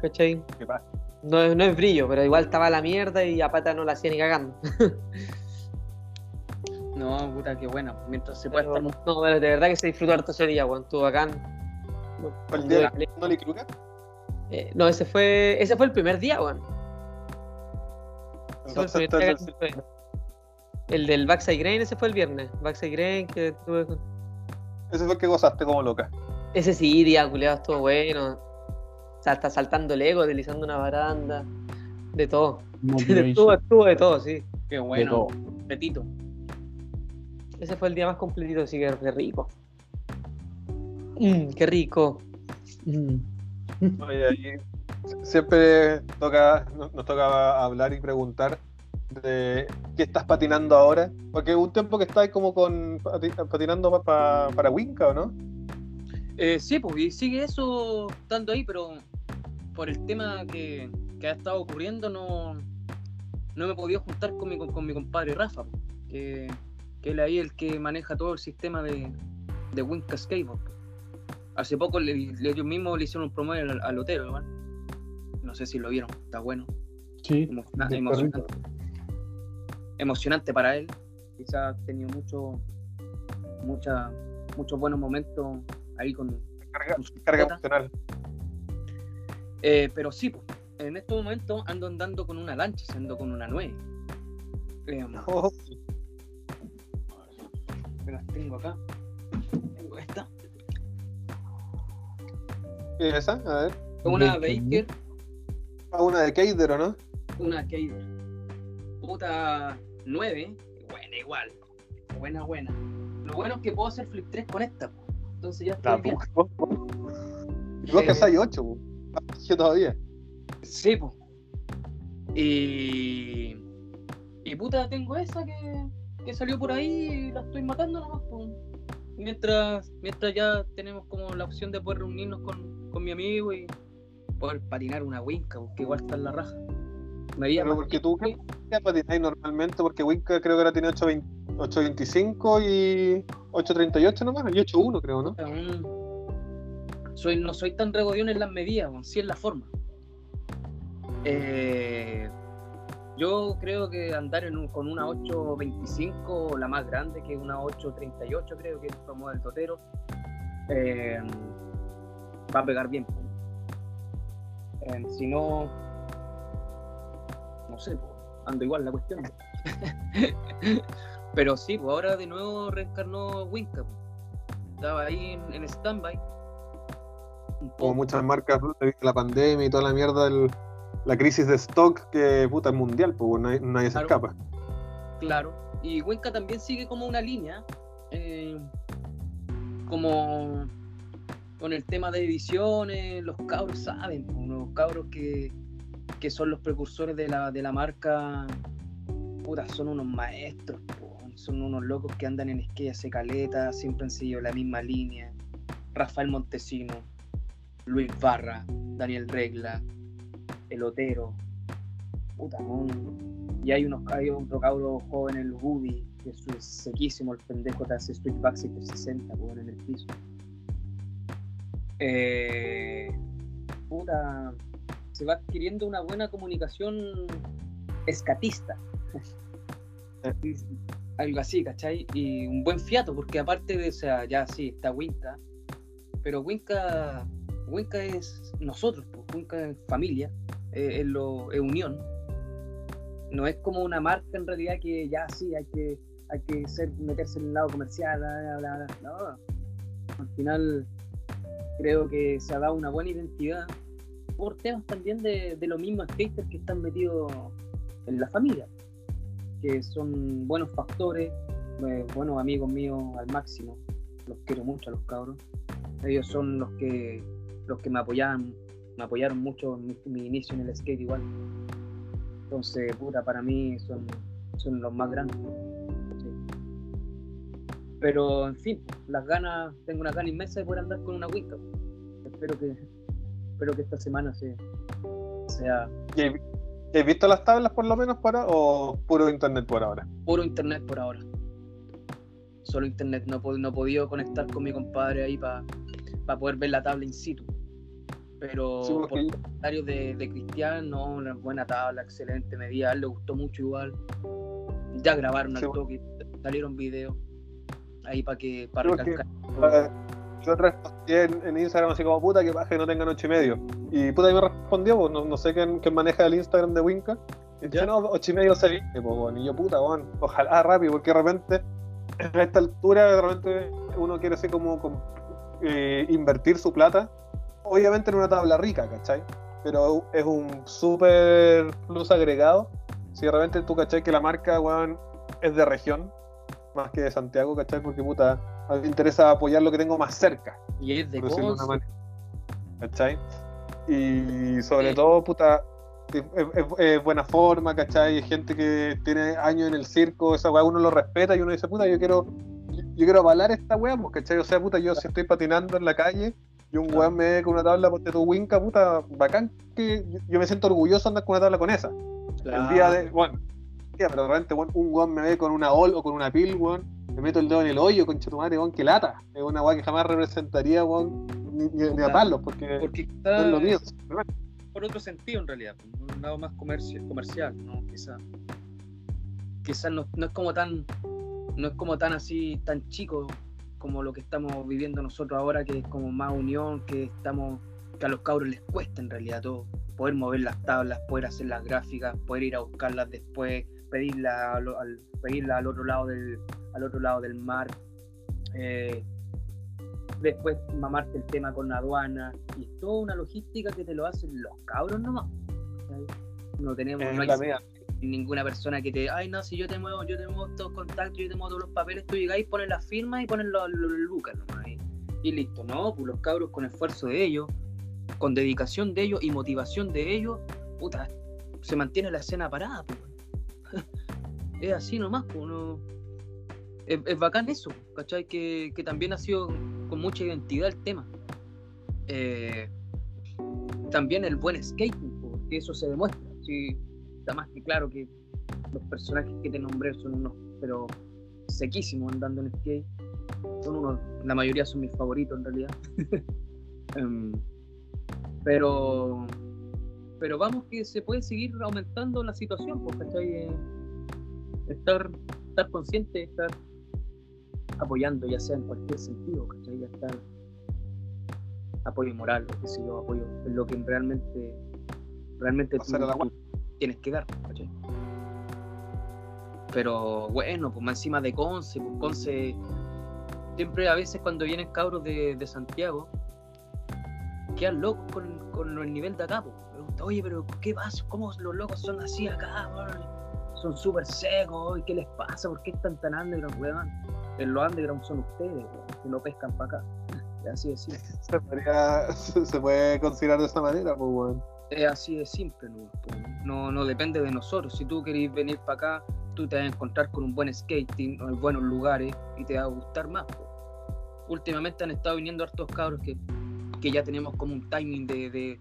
¿cachai? ¿Qué pasa? No es, no es brillo, pero igual estaba la mierda y a pata no la hacía ni cagando. No, puta, qué bueno. Mientras se pueda estar. no, pero de verdad que se disfrutó harto ese día, weón. Estuvo bacán. ¿Fue Kruger? eh, no, ese fue, ese fue el primer día, weón. Ese fue el del Backside Grain, ese fue el viernes. Backside Grain, que tuve con- ese fue el que gozaste como loca. Ese sí, día culiado, estuvo bueno. Salta, saltando Lego, deslizando una baranda. De todo. Estuvo, estuvo de todo, sí. Qué bueno. todo. Petito. Ese fue el día más completito, así que qué rico. Mm, qué rico. Mm. Oye, siempre toca, nos toca hablar y preguntar de qué estás patinando ahora. Porque un tiempo que estabas como con pati- patinando pa- pa- para Winca, ¿o no? Eh, sí, pues, y sigue eso estando ahí, pero por el tema que, que ha estado ocurriendo, no, no me he podido juntar con mi, con mi compadre Rafa, que, que él ahí es el que maneja todo el sistema de, de Winca Skateboard. Hace poco le, le- ellos mismos le hicieron un promo al, al. No sé si lo vieron, está bueno. Sí, emocionante. para él. Quizás ha tenido mucho, mucha, muchos buenos momentos ahí con, Carga, con su carga emocional. Eh, pero sí, pues, en estos momentos ando andando con una lancha, ando con una 9. Eh, Oh, tengo acá. Tengo esta. ¿Qué es esa? A ver. Una Baker. Baker, Ah, una de Keider, ¿o no? una Kader. Puta 9. Buena igual. Buena, buena. Lo bueno es que puedo hacer flip 3 con esta. po. Entonces ya estoy La bien. Y vos que Eh, soy 8, yo todavía. Sí, po. Y. Y puta, tengo esa que, que salió por ahí y la estoy matando nomás, po. Mientras, mientras ya tenemos como la opción de poder reunirnos con, con mi amigo y poder patinar una winca, porque igual está en la raja. Me Pero porque que- tú ¿qué patináis normalmente, porque Winca creo que ahora tiene 8.20 8.25 y 8.38 nomás, y 8.1 creo, ¿no? aún soy, no soy tan regodión en las medidas, sí en la forma. Eh, yo creo que andar en un- con una 8.25, la más grande, que es una 8.38, creo que es como del Totero, eh, va a pegar bien. Eh, si no, no sé, po, ando igual la cuestión. Pero sí, pues ahora de nuevo reencarnó Winca. Estaba ahí en, en stand-by. Un Como muchas marcas, la pandemia y toda la mierda, el- la crisis de stock que puta es mundial, pues nadie, nadie se escapa. Claro. Y Winca también sigue como una línea. eh, como con el tema de ediciones, los cabros saben, po, los cabros que, que son los precursores de la, de la marca, puta, son unos maestros, po, son unos locos que andan en skate hace caleta, siempre han seguido la misma línea. Rafael Montesino, Luis Barra, Daniel Regla, El Otero, puta, y hay unos hay otro cabro joven, el Woody, que es sequísimo, el pendejo te hace switchback 760, weón, en el piso. Eh, puta, se va adquiriendo una buena comunicación escatista. Algo así, ¿cachai? Y un buen fiato, porque aparte de, o sea, ya sí, está Winca, pero Winca, Winca es nosotros, pues, Winca es familia, eh, es, lo, es unión. No es como una marca en realidad que ya sí hay que, hay que ser, meterse en el lado comercial, bla, bla, bla. no. Al final creo que se ha dado una buena identidad por temas también de, de los mismos skaters que están metidos en la familia, que son buenos factores, eh, buenos amigos míos al máximo, los quiero mucho a los cabros. Ellos son los que los que me apoyaban, me apoyaron mucho en mi, mi inicio en el skate igual. Entonces, puta, para mí son, son los más grandes. Pero, en fin, las ganas, tengo una gana inmensa de poder andar con una Winca. Espero que, espero que esta semana se, sea ¿Y hay- y ¿Has visto las tablas por lo menos para o puro internet por ahora? puro internet por ahora. Solo internet, no, no he podido conectar con mi compadre ahí para poder ver la tabla in situ. Pero Sí, por porque- comentarios de, de Cristian, no, una buena tabla, excelente medida, a él le gustó mucho igual. Ya grabaron Sí, al toque, salieron videos ahí para que para recalcar. Eh, Yo respondí en, en Instagram así como puta que baje que no tengan ocho y medio. Y puta y me respondió, pues, no, no sé quién, quién maneja el Instagram de Winca. Y ¿Ya? no, ocho y medio se viene, pues. Y yo, puta, bueno, ojalá rápido, porque de repente, a esta altura, de repente uno quiere así como, como, eh, invertir su plata. Obviamente en una tabla rica, ¿cachai? Pero es un súper plus agregado. Si de repente tú, ¿cachai? Que la marca, weón, es de región, más que de Santiago, ¿cachai? Porque, puta, a mí me interesa apoyar lo que tengo más cerca Y es de una. ¿Cachai? Y sobre Sí. todo, puta, es, es- es buena forma, ¿cachai? Hay gente que tiene años en el circo, esa weá uno lo respeta y uno dice, puta, yo quiero, yo, yo quiero avalar esta weá, pues, ¿cachai? O sea, puta, yo si estoy patinando en la calle y un Claro. weón me ve con una tabla de tu winca, puta, bacán que yo, yo me siento orgulloso de andar con una tabla con esa. El día de, bueno, pero de repente weón, un weón me ve con una ol o con una pil, weón, me meto el dedo en el hoyo, concha tu madre, weón, que lata. Es una weá que jamás representaría, ni, ni- ni a Claro. palos, porque Porque no quizás es lo mío. por otro sentido en realidad, por un lado más comercio, comercial, ¿no? Quizás quizás no, no es como tan no es como tan así tan chico como lo que estamos viviendo nosotros ahora que es como más unión que estamos que a los cabros les cuesta en realidad todo poder mover las tablas poder hacer las gráficas poder ir a buscarlas después pedirla al, al- pedirla al otro lado del al otro lado del mar Eh, después mamarte el tema con la aduana. Y toda una logística que te lo hacen los cabros nomás. No tenemos, no hay ninguna persona que te, ay no, si yo te muevo, yo te muevo estos contactos, yo te muevo todos los papeles, tú llegáis, pones la firma y pones los, los lucas nomás ahí. Y listo, no, pues los cabros con esfuerzo de ellos, con dedicación de ellos y motivación de ellos, puta, se mantiene la escena parada, pues. es así nomás, pues. Es, bacán eso, ¿cachai? Que, que también ha sido con mucha identidad el tema. Eh, también el buen skating, pues, porque eso se demuestra. Sí, está más que claro que los personajes que te nombré son unos, pero sequísimos andando en skate. Son unos, la mayoría son mis favoritos en realidad. Em, pero, pero vamos que se puede seguir aumentando la situación, pues, ¿cachai? Eh, estar, estar consciente, estar apoyando, ya sea en cualquier sentido, ¿cachai? Ya estar apoyo moral, lo que sé yo, apoyo, es lo que realmente, realmente tú tienes que dar, ¿cachai? Pero bueno, pues más encima de Conce, pues Conce, siempre a veces cuando vienen cabros de, de Santiago, quedan locos con, con el nivel de acá, pues. Pregunta, Oye, pero ¿qué pasa? ¿Cómo los locos son así acá? Son súper secos, ¿y qué les pasa? ¿Por qué están tan underground, weón? En los underground son ustedes, weón, que lo pescan para acá. Así de simple. Se, podría- se puede considerar de esta manera, pues, weón. Es así de simple, ¿no? Po, no, no depende de nosotros. Si tú querés venir para acá, tú te vas a encontrar con un buen skating, en buenos lugares y te va a gustar más. Últimamente han estado viniendo hartos cabros que, que ya tenemos como un timing de, de-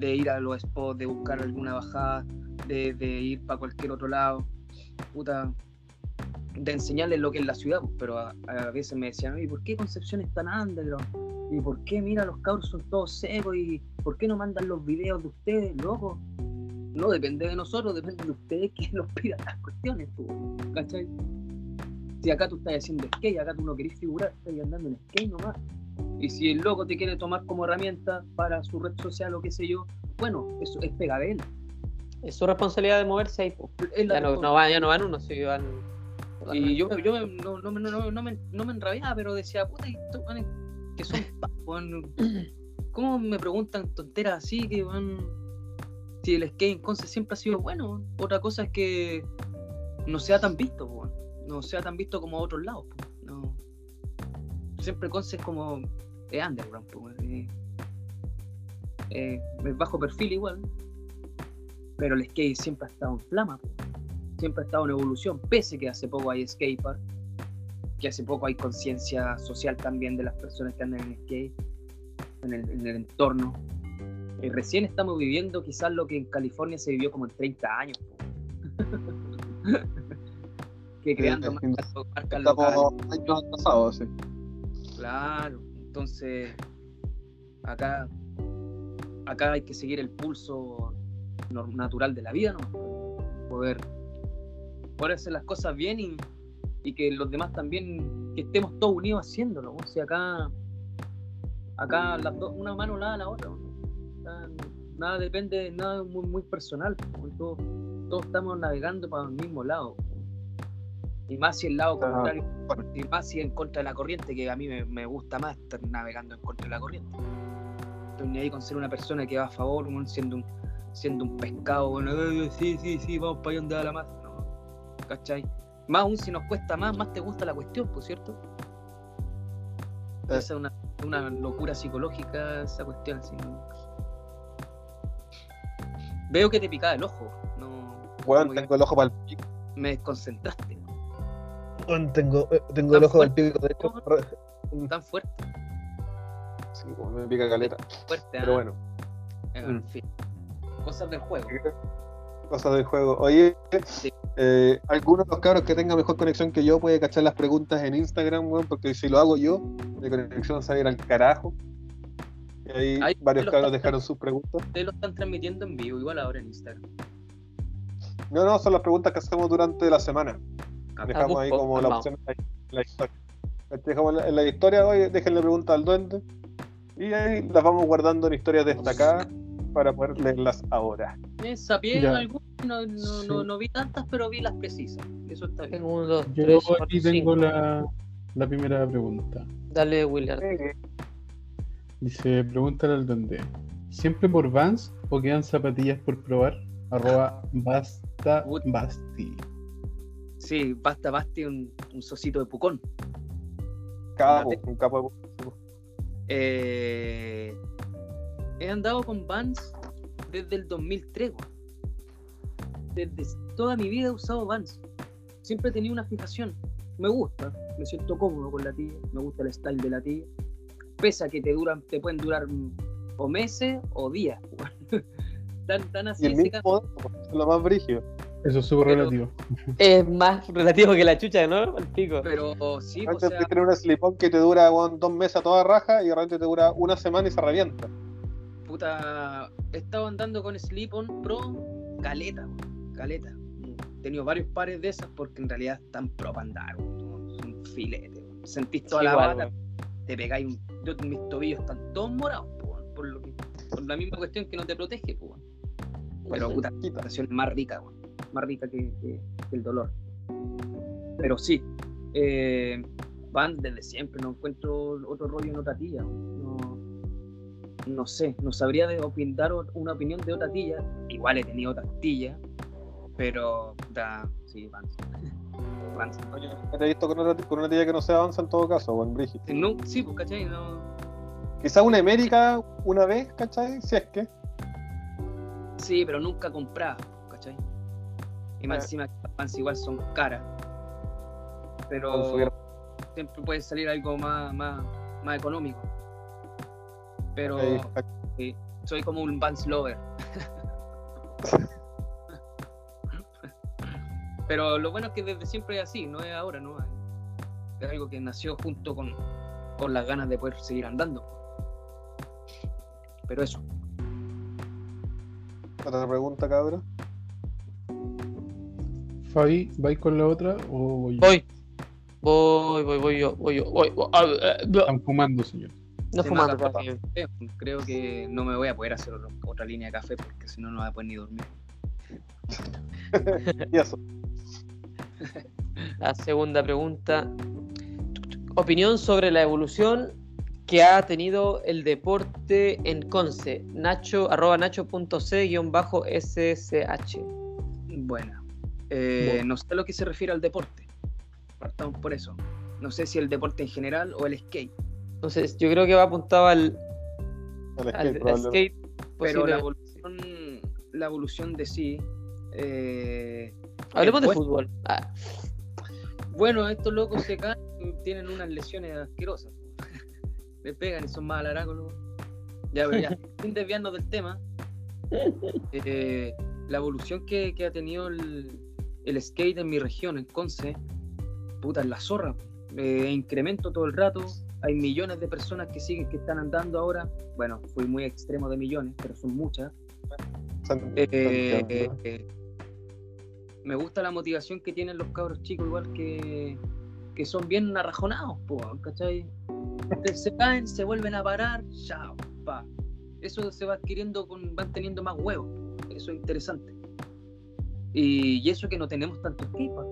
de ir a los spots, de buscar alguna bajada, de, ir para cualquier otro lado. Puta, de enseñarles lo que es la ciudad, po. pero a, a veces me decían, ¿y por qué Concepción es tan underground? ¿Y por qué, mira, los cabros son todos secos? ¿Y por qué no mandan los videos de ustedes, loco? No depende de nosotros, depende de ustedes que nos pidan las cuestiones, tú, ¿cachai? Si acá tú estás haciendo skate, acá tú no querés figurar, estás andando en skate nomás. Y si el loco te quiere tomar como herramienta para su red social o qué sé yo, bueno, eso es pega de él. Es su responsabilidad de moverse ahí, Ya no, van, ya no van unos, sí, van. Y yo, yo me- no, no, me- no, no me, no me enrabiaba, pero decía, puta, que son ¿Cómo me preguntan tonteras así que van. Si el skate en Conce siempre ha sido bueno, otra cosa es que no sea tan visto, no sea tan visto como a otros lados. Siempre Conce es como. Es underground. Eh, eh, es bajo perfil igual. Pero el skate siempre ha estado en flama, siempre ha estado en evolución, pese que hace poco hay skatepark, que hace poco hay conciencia social también de las personas que andan en skate, en el, en el entorno. Y recién estamos viviendo quizás lo que en California se vivió como en 30 años. que creando marcas, marcas locales. Estamos años atrasados, sí. Claro, entonces acá, acá hay que seguir el pulso natural de la vida, ¿no? Poder, poder hacer las cosas bien y, que los demás también, que estemos todos unidos haciéndolo. O sea, acá, acá las dos, una mano lava la otra. ¿no? Nada depende, nada muy, muy personal. Todos, todos estamos navegando para el mismo lado. Y más si el lado Ajá. contrario y más si en contra de la corriente, que a mí me, me gusta más estar navegando en contra de la corriente. Estoy ni ahí con ser una persona que va a favor, siendo un, siendo un pescado, bueno, "Eh, sí, sí, sí, vamos para allá donde da la masa. No, ¿cachai? Más aún si nos cuesta más, más te gusta la cuestión, por cierto. Eh. Esa es una, una locura psicológica, esa cuestión así. Veo que te picaba el ojo, no. Weón, como que tengo el ojo para el pico. me desconcentraste, tengo, eh, tengo el ojo fuerte. pico. De hecho, tan fuerte, sí, weón, me pica caleta. fuerte, Pero ah, bueno, en mm. fin. Cosas del juego. cosas del juego. Oye, Sí. eh, alguno de los cabros que tenga mejor conexión que yo puede cachar las preguntas en Instagram, weón, porque si lo hago yo, mi conexión va a ir al carajo. Y ahí varios cabros dejaron sus preguntas. Ustedes lo están transmitiendo en vivo, igual ahora en Instagram. No, no, son las preguntas que hacemos durante la semana. Dejamos ahí como la opción en la historia. Dejamos en la historia, oye, déjenle preguntas al duende. Y ahí las vamos guardando en historias destacadas para poder leerlas ahora. Esa no, no, no, no vi tantas, pero vi las precisas. Eso está bien. Tengo uno, dos, Yo tres, aquí cuatro, tengo la, la primera pregunta. Dale, Willard. Dice, pregúntale al donde. ¿Siempre por Vans o quedan zapatillas por probar? Arroba basta basti. Sí, basta, basti un, un socito de Pucón. Capo, un capo de Eh, he andado con Vans desde el 2003. weón. Desde toda mi vida he usado Vans. Siempre he tenido una fijación. Me gusta, me siento cómodo con la tía, me gusta el style de la tía. Pese a que te duran, te pueden durar o meses o días. tan, tan así Y el mismo es lo más brígido. Eso es súper relativo. Es más relativo que la chucha, ¿no? El pico. Pero sí, o Antes sea, de tener una slip-on que te dura dos meses a toda raja y de repente te dura una semana y se revienta. puta, he estado andando con Slip-On Pro caleta, caleta. He tenido varios pares de esas porque en realidad están pro para andar, un filete. weón. Sentís toda Sí, la igual, bata, weón. te pegáis un. Yo, mis tobillos están todos morados, por, lo que, por la misma cuestión que no te protege, weón. Pero puta, la sensación es más rica, weón, más rica que, que- que el dolor. Pero sí, eh, van desde siempre, no encuentro otro rollo en otra tía. No, no sé, no sabría de opin- dar o- una opinión de otra tía. Igual he tenido otras tillas, pero puta, sí, Vans. Vans. Oye, te he visto con, otra- con una tía que no se avanza en todo caso, buen brígido. No, sí, pues, ¿cachai? No, Quizá una América una vez, ¿cachai? Si es que. sí, pero nunca compraba, ¿cachai? Y más encima, las Vans igual son caras. Pero siempre puede salir algo más, más, más económico. Pero sí, soy como un Vans lover. Pero lo bueno es que desde siempre es así, no es ahora, ¿no? Es algo que nació junto con, con las ganas de poder seguir andando. Pero eso, Otra pregunta, cabrón. Fabi, ¿vais con la otra o voy yo? Voy. Voy, voy, voy yo, voy yo, voy. voy. Ah, eh, Están fumando, señor. no fumando, eh, creo que no me voy a poder hacer otra línea de café porque si no no voy a poder ni dormir. Y eso. La segunda pregunta. Opinión sobre la evolución que ha tenido el deporte en Conce. Nacho, arroba nacho.c-ssh. Buena. Eh, Bueno. No sé a lo que se refiere al deporte. Partamos por eso. No sé si el deporte en general o el skate. Entonces, yo creo que va apuntado al, skate, al- skate. Pero la evolución, la evolución de sí. eh, Hablemos de Bueno. fútbol. Ah, bueno, estos locos se caen, tienen unas lesiones asquerosas. Le pegan y son más alarágolos. Ya, pero ya, sin desviarnos del tema. eh, la evolución que, que ha tenido el, el skate en mi región, en Conce, puta, es la zorra. Eh, incremento todo el rato. Hay millones de personas que siguen, que están andando ahora. Bueno, fui muy extremo de millones, pero son muchas. Eh, eh, me gusta la motivación que tienen los cabros chicos, igual que, que son bien arrajonados, po, ¿cachai? Se- caen, se vuelven a parar, chao, pa. Eso se va adquiriendo, con, van teniendo más huevos, eso es interesante. Y, y eso que no tenemos tanto skatepark.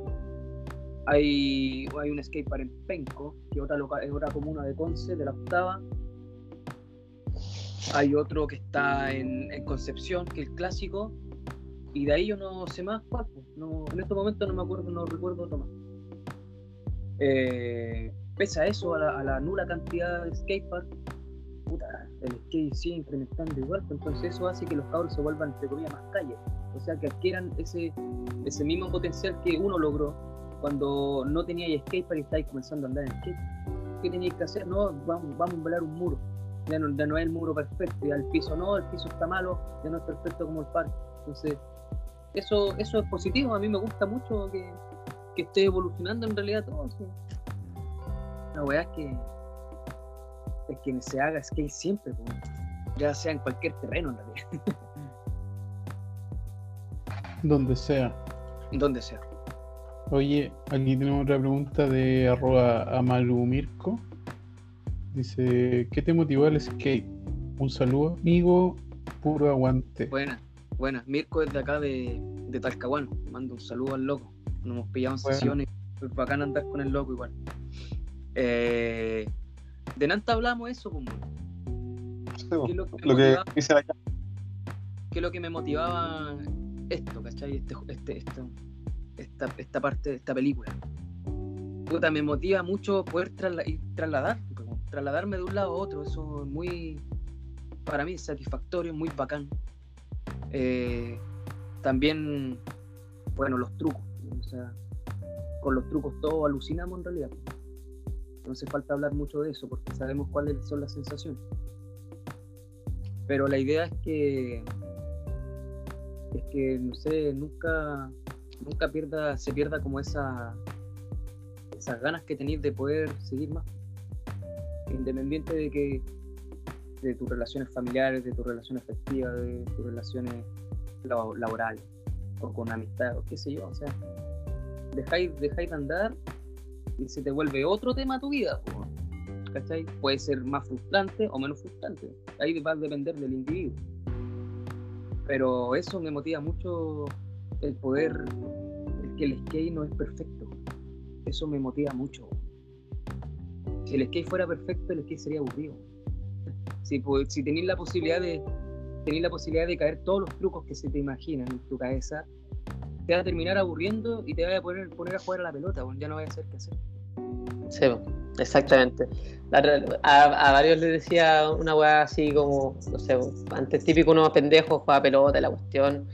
Hay, hay un skatepark en Penco, que otra loca- es otra comuna de Conce, de la octava. Hay otro que está en, Concepción, que es el clásico. Y de ahí yo no sé más cuál. No, en estos momentos no me acuerdo, no recuerdo otro más. Eh, pese a eso, a la, a la nula cantidad de skatepark, puta, el skate sigue incrementando igual. entonces eso hace que los cabros se vuelvan, entre comillas, más calles. O sea, que adquieran ese, ese mismo potencial que uno logró cuando no teníais skatepark y estáis comenzando a andar en skate. ¿Qué teníais que hacer? No, vamos, vamos a volar un muro. Ya no, ya no es el muro perfecto, ya el piso no, el piso está malo, ya no es perfecto como el parque. Entonces, eso, eso es positivo, a mí me gusta mucho que, que esté evolucionando en realidad todo. sí. La weá es que, es que se haga skate siempre, ya sea en cualquier terreno en realidad, Donde sea. donde sea. Oye, aquí tenemos otra pregunta de arroba amalumirco. Dice, ¿qué te motivó al skate? Un saludo, amigo, puro aguante. Buena, buena. Mirko es de acá de, de Talcahuano, mando un saludo al loco. Nos hemos pillado en Bueno. sesiones, es bacán andar con el loco igual. Eh, de Nanta hablamos eso, pues, man. Sí, po. ¿Qué es lo que me Lo que me motivaba esto, ¿cachai? Este, este, esto, esta, esta parte de esta película. Puta, me motiva mucho poder trasla- ir trasladar, como trasladarme de un lado a otro. Eso es muy, para mí, satisfactorio, muy bacán. Eh, también, bueno, los trucos. O sea, con los trucos todos alucinamos en realidad. No hace falta hablar mucho de eso porque sabemos cuáles son las sensaciones. Pero la idea es que es que no sé, nunca nunca pierda se pierda como esa esas ganas que tenéis de poder seguir más. Independiente de que de tus relaciones familiares, de tus relaciones afectivas, de tus relaciones labo- laborales o con amistad o qué sé yo, o sea, dejáis dejáis de andar y se te vuelve otro tema tu vida. ¿Cachai? Puede ser más frustrante o menos frustrante. Ahí va a depender del individuo. Pero eso me motiva mucho el poder, el que el skate no es perfecto. Eso me motiva mucho. Si el skate fuera perfecto, el skate sería aburrido. Si, pu- si tenéis la posibilidad de tenéis la posibilidad de caer todos los trucos que se te imaginan en tu cabeza, te va a terminar aburriendo y te va a poner, poner a jugar a la pelota, bueno, ya no vaya a hacer qué hacer. Sí, exactamente. A, a varios les decía una weá así como, no sé, antes típico unos pendejos jugaba pelota, la cuestión.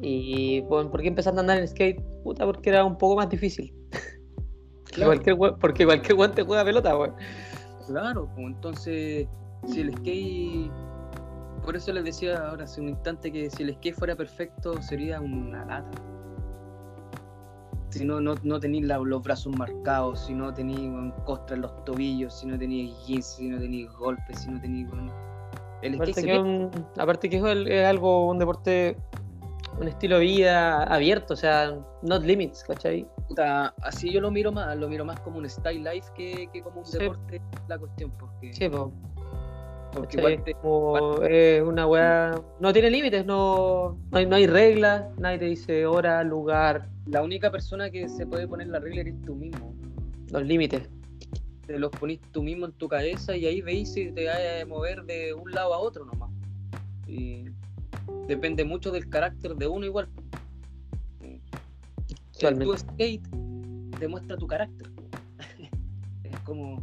Y bueno, ¿por qué empezaste a andar en skate? Puta, porque era un poco más difícil. Claro. cualquier porque cualquier guante juega pelota, weón. Claro, pues entonces, si el skate. Por eso les decía ahora hace un instante que si el skate fuera perfecto sería una lata. Si no, no, no tenéis los brazos marcados, si no tenéis costra en los tobillos, si no tenéis jeans, si no tenéis golpes, si no tenéis. El Aparte que, un- aparte que es, algo, un deporte, un estilo de vida abierto, o sea, not limits, ¿cachai? Puta, así yo lo miro más, lo miro más como un style life que, que como un Sí. deporte la cuestión, porque, Sí, po, porque ¿cachai? igual te- Como es una weá, no tiene límites, no, no, hay, no hay reglas, nadie te dice hora, lugar, la única persona que se puede poner la regla eres tú mismo. los límites. te los ponís tú mismo en tu cabeza y ahí veis si te vas a mover de un lado a otro nomás. Y depende mucho del carácter de uno igual. Tu skate demuestra tu carácter. es como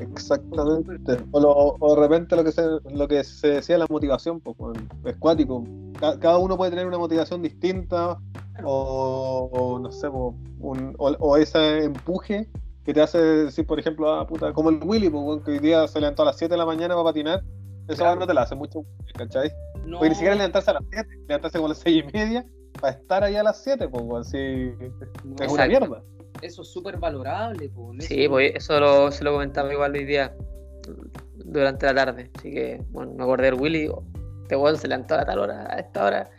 Exactamente. O, lo- o de repente lo que se, lo que se decía la motivación, pues, es cuático. Ca- Cada uno puede tener una motivación distinta o, o no sé, un- o, o ese empuje que te hace decir, por ejemplo, ah, puta, como el Willy, pues, que hoy día se levantó a las 7 de la mañana para patinar. Eso Claro. no te la hace mucho, ¿cachai? no, Porque ni siquiera levantarse a las 7, levantarse como a las 6 y media para estar ahí a las 7, pues, weón, sí, no, es una mierda. Eso es súper valorable. po, en Sí, eso- pues eso lo, se lo comentaba igual hoy día durante la tarde. Así que, bueno, me acordé del Willy y digo, este weón se levantó a tal hora, a esta hora.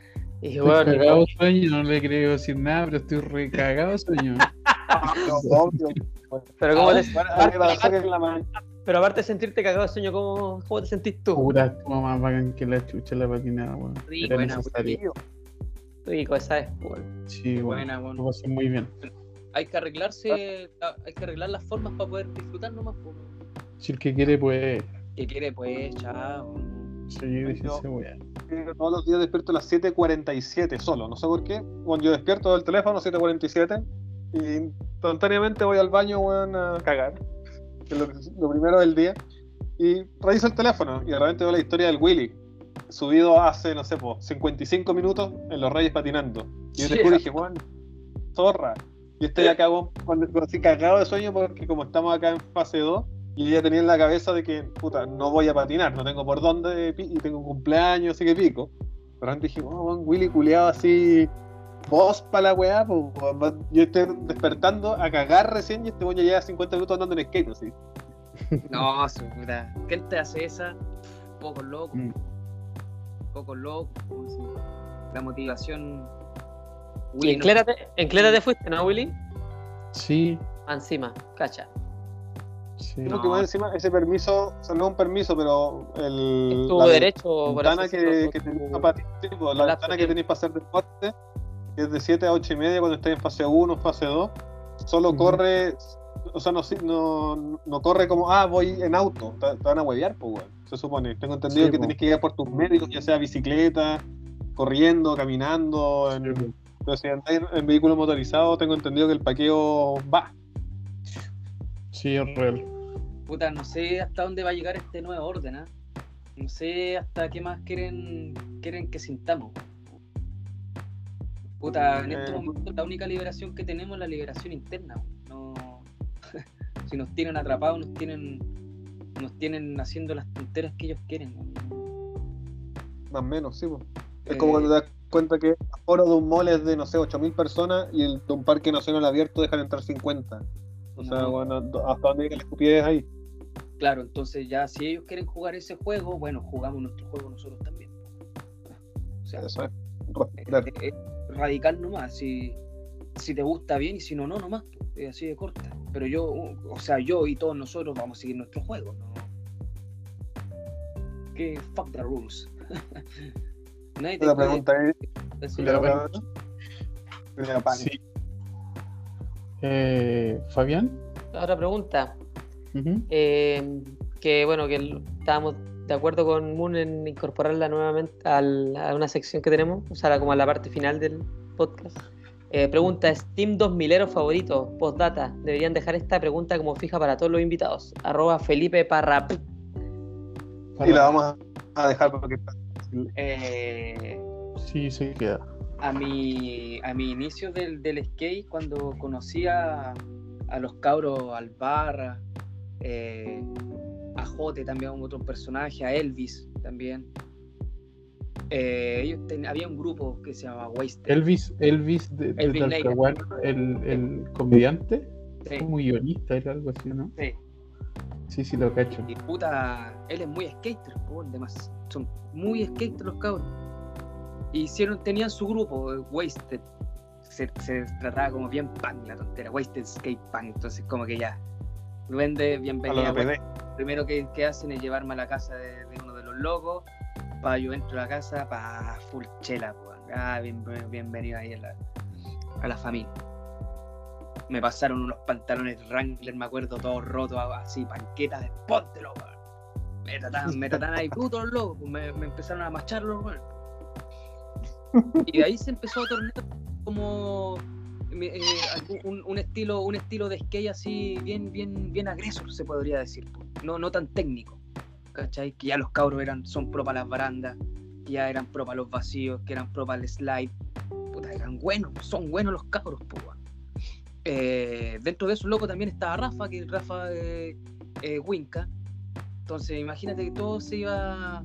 Y dije, Estoy bueno, cagado de sueño, no le creo decir nada, pero estoy re cagado de sueño. No, obvio. pero, ¿cómo te- Bueno, pero aparte de sentirte cagado de sueño, ¿cómo, cómo te sentís tú? Puta, estuvo más bacán que la chucha la patinada, weón. Rico, Era buena, necesario. Rico, esa es, weón. Sí, buena, bueno. Lo pasé muy bien. Hay que arreglarse, hay que arreglar las formas para poder disfrutar nomás. po. Si el que quiere, pues. Que quiere, pues, chao. Seguir diciendo weá. Eh, todos los días despierto a las 7.47 solo, no sé por qué. Cuando yo despierto del teléfono, 7.47, y instantáneamente voy al baño, weón, a cagar. Que es lo, lo primero del día. Y reviso el teléfono y de repente veo la historia del Willy, subido hace, no sé, po, 55 minutos en Los Reyes patinando. Y yo te juro, dije, weón, zorra. Y estoy cuando- así cagado de sueño porque como estamos acá en fase 2, y ya tenía en la cabeza de que, puta, no voy a patinar, no tengo por dónde, y tengo un cumpleaños, así que pico. Pero antes dije, oh, weón, Willy culeado así, vos pa' la weá, pues, weón, yo estoy despertando a cagar recién y este weón ya lleva 50 minutos andando en skate, así. No, su puta. ¿Quién te hace esa? Poco loco. Mm. Poco loco. como si La motivación. Willy en no- Clera, te, en Clera te fuiste, ¿no, Willy? Sí, Ah, Encima, cacha. sí. Creo No. que más encima ese permiso, o sea, no es un permiso, pero el. Es tu la derecho, por ventana así que, que tu- tenéis para pues, la ventana que tenéis para hacer deporte, que es de 7 a 8 y media cuando estáis en fase 1, fase 2, solo Ujú. corre o sea, no, no, no corre como, ah, voy en auto. Te, te van a huevear, pues, weón. Se supone. Tengo entendido Sí, que po. tenés que ir por tus medios, ya sea bicicleta, corriendo, caminando. En, Sí, pero si andáis en, vehículo motorizado, tengo entendido que el paqueo va. Sí, es real. Puta, no sé hasta dónde va a llegar este nuevo orden, ¿ah? No sé hasta qué más quieren, quieren que sintamos. Puta, en estos Eh. momentos la única liberación que tenemos es la liberación interna. No, si nos tienen atrapados, nos tienen, nos tienen haciendo las tonteras que ellos quieren. Más o menos, sí, po. Es Eh, como cuando te das cuenta que el aforo de un mall es de, no sé, 8.000 personas y el de un parque nacional abierto dejan entrar 50. O sea, No. bueno, hasta dónde la estupidez ahí. Claro, entonces ya si ellos quieren jugar ese juego, bueno, jugamos nuestro juego nosotros también. O sea, Eso es. es, respetar. es radical nomás. Si, si te gusta bien y si no, no, nomás. Es así de corta. Pero yo, o sea, yo y todos nosotros vamos a seguir nuestro juego, ¿no? Que fuck the rules. Nadie te La puede pregunta es, decir- La ¿le pregunta- Primera página. Sí. Eh, Fabián. Otra pregunta. Eh, que bueno, que estábamos de acuerdo con Moon en incorporarla nuevamente al- a una sección que tenemos, o sea, como a la parte final del podcast. Eh, pregunta, ¿Steam 2000 favorito? Postdata. Deberían dejar esta pregunta como fija para todos los invitados. Arroba Felipe Parrap. Y la vamos a dejar porque está. Eh, Sí, se queda. a mi, a mi inicio del, del skate, cuando conocía a los cabros, al Barra, eh, a Jote también, un otro personaje, a Elvis también. eh, ellos ten- había un grupo que se llamaba Wasted. Elvis, Elvis de, de Elvis Neira. Talcahuano, el, el comediante, Sí, como guionista, era algo así, ¿no? sí. Sí, sí, lo cacho. Y puta, él es muy skater, po, además. Son muy skater los cabros. Hicieron, tenían su grupo, eh, Wasted. Se, se trataba como bien punk la tontera, Wasted Skate Punk. Entonces, como que ya, bienvenida. la bueno, primero que, que hacen es llevarme a la casa de, de uno de los locos. Para yo entro a la casa, para full chela. Ah, bien- bienvenido ahí a la, a la familia. Me pasaron unos pantalones Wrangler, me acuerdo, todos rotos, así, panquetas de póntelo, weón. Me trataban, me trataban ahí putos los locos, pues, me, me empezaron a machar los weón. Y de ahí se empezó a tornar como eh, algún- un, un estilo, un estilo de skate así bien, bien, bien agresor, se podría decir. No, no tan técnico. ¿Cachai? Que ya los cabros eran, son pro para las barandas, que ya eran pro para los vacíos, que eran pro para el slide. Puta, eran buenos, son buenos los cabros, weón. Eh, dentro de esos locos también estaba Rafa, que Rafa eh, eh, Winca. Entonces, imagínate que todo se iba.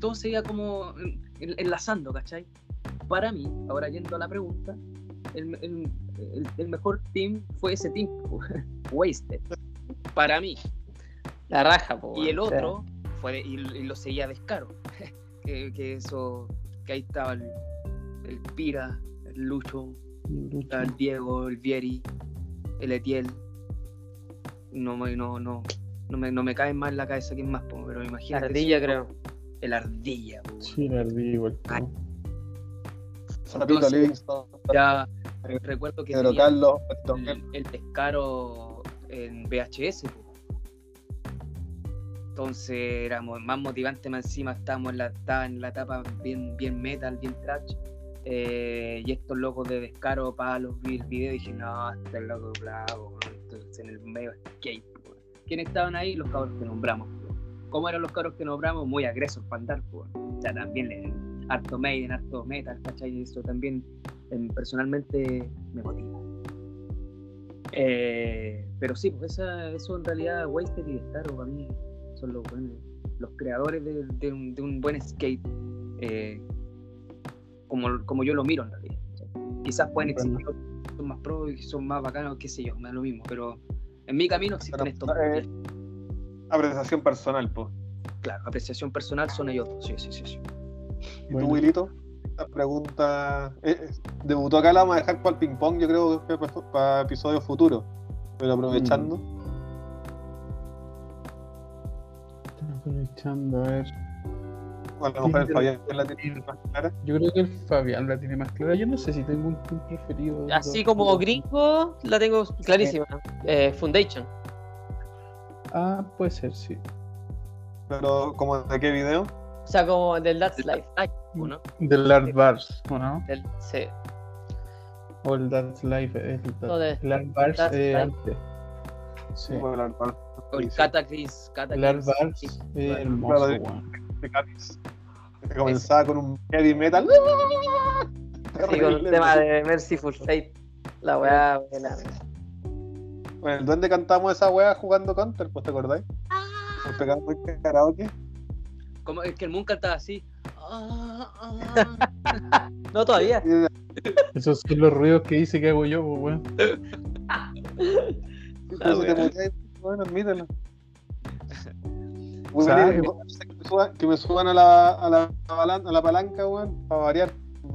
Todo se iba como en- en- enlazando, ¿cachai? Para mí, ahora yendo a la pregunta, el, el- el- el mejor team fue ese team, Wasted. Para mí. La raja, po, Y el otro fue y, y lo seguía Descaro. que, que eso, que ahí estaba el, el Pira, el Lucho, estaba el Diego, el Vieri, el Etiel. No no, no, no me, no me caen más en la cabeza quién más, pero la imagínate. ardilla, si- creo. El Ardilla, Sí, la ardilla igual. Entonces, Livingston, Ya recuerdo que Pedro Carlos, el, el descaro en VHS. Entonces era mo- más motivante más encima, estábamos en la, estaba en la etapa bien, bien metal, bien trash. eh, y estos locos de descaro para los vi el video y dije, no, este loco bravo, entonces en el medio skate. ¿Quiénes estaban ahí? Los cabros que nombramos. ¿Cómo eran los cabros que nombramos? Muy agresos para andar. O sea, también le, harto Maiden, harto metal, ¿cachai? Y eso también em, personalmente me motiva. Eh, pero sí, pues esa, eso en realidad, Wasted y Descaro para mí son los, buenos- los creadores de, de un, de un buen skate, eh, como, como yo lo miro en realidad. ¿cachai? Quizás pueden Bueno. existir otros que son más pros y son más bacanos, qué sé yo, me da lo mismo, pero en mi camino existen Pero, estos. eh, apreciación personal, pues. Claro, apreciación personal son ellos dos, sí, sí, sí. sí. ¿Y Bueno. tú, Wilito? Esta pregunta. eh, eh, debutó acá, la vamos a dejar para el ping-pong, yo creo que para, para episodios futuros. Pero aprovechando. Estoy aprovechando, a ver. O a lo mejor el Fabián la tiene más clara. Yo creo que el Fabián la tiene más clara. Yo no sé si tengo un team preferido. Así como gringo, la tengo clarísima. Eh, Foundation. Ah, puede ser, sí. Pero, ¿como de qué video? O sea, como del That's Life. ¿no? Del Art Bars, ¿o no? Del, sí. O el That's Life. El, No, de- el Art Bars That's eh, antes. Sí. Fue el Art Bar. O el Cataclysm. El Art. Bars hermoso. De Cádiz. Que comenzaba con un heavy metal. Sí, con el tema de Merciful Fate. La weá, buena. Bueno, el duende cantamos esa wea jugando Counter, pues te acordáis? Nos pegamos en karaoke. Como es que el Moon cantaba así. No, todavía. Esos son los ruidos que dice que hago yo, pues, weón. te muteáis, bueno, admítelo. Suban, que me suban a la, a la, palan- a la palanca, weón, para variar.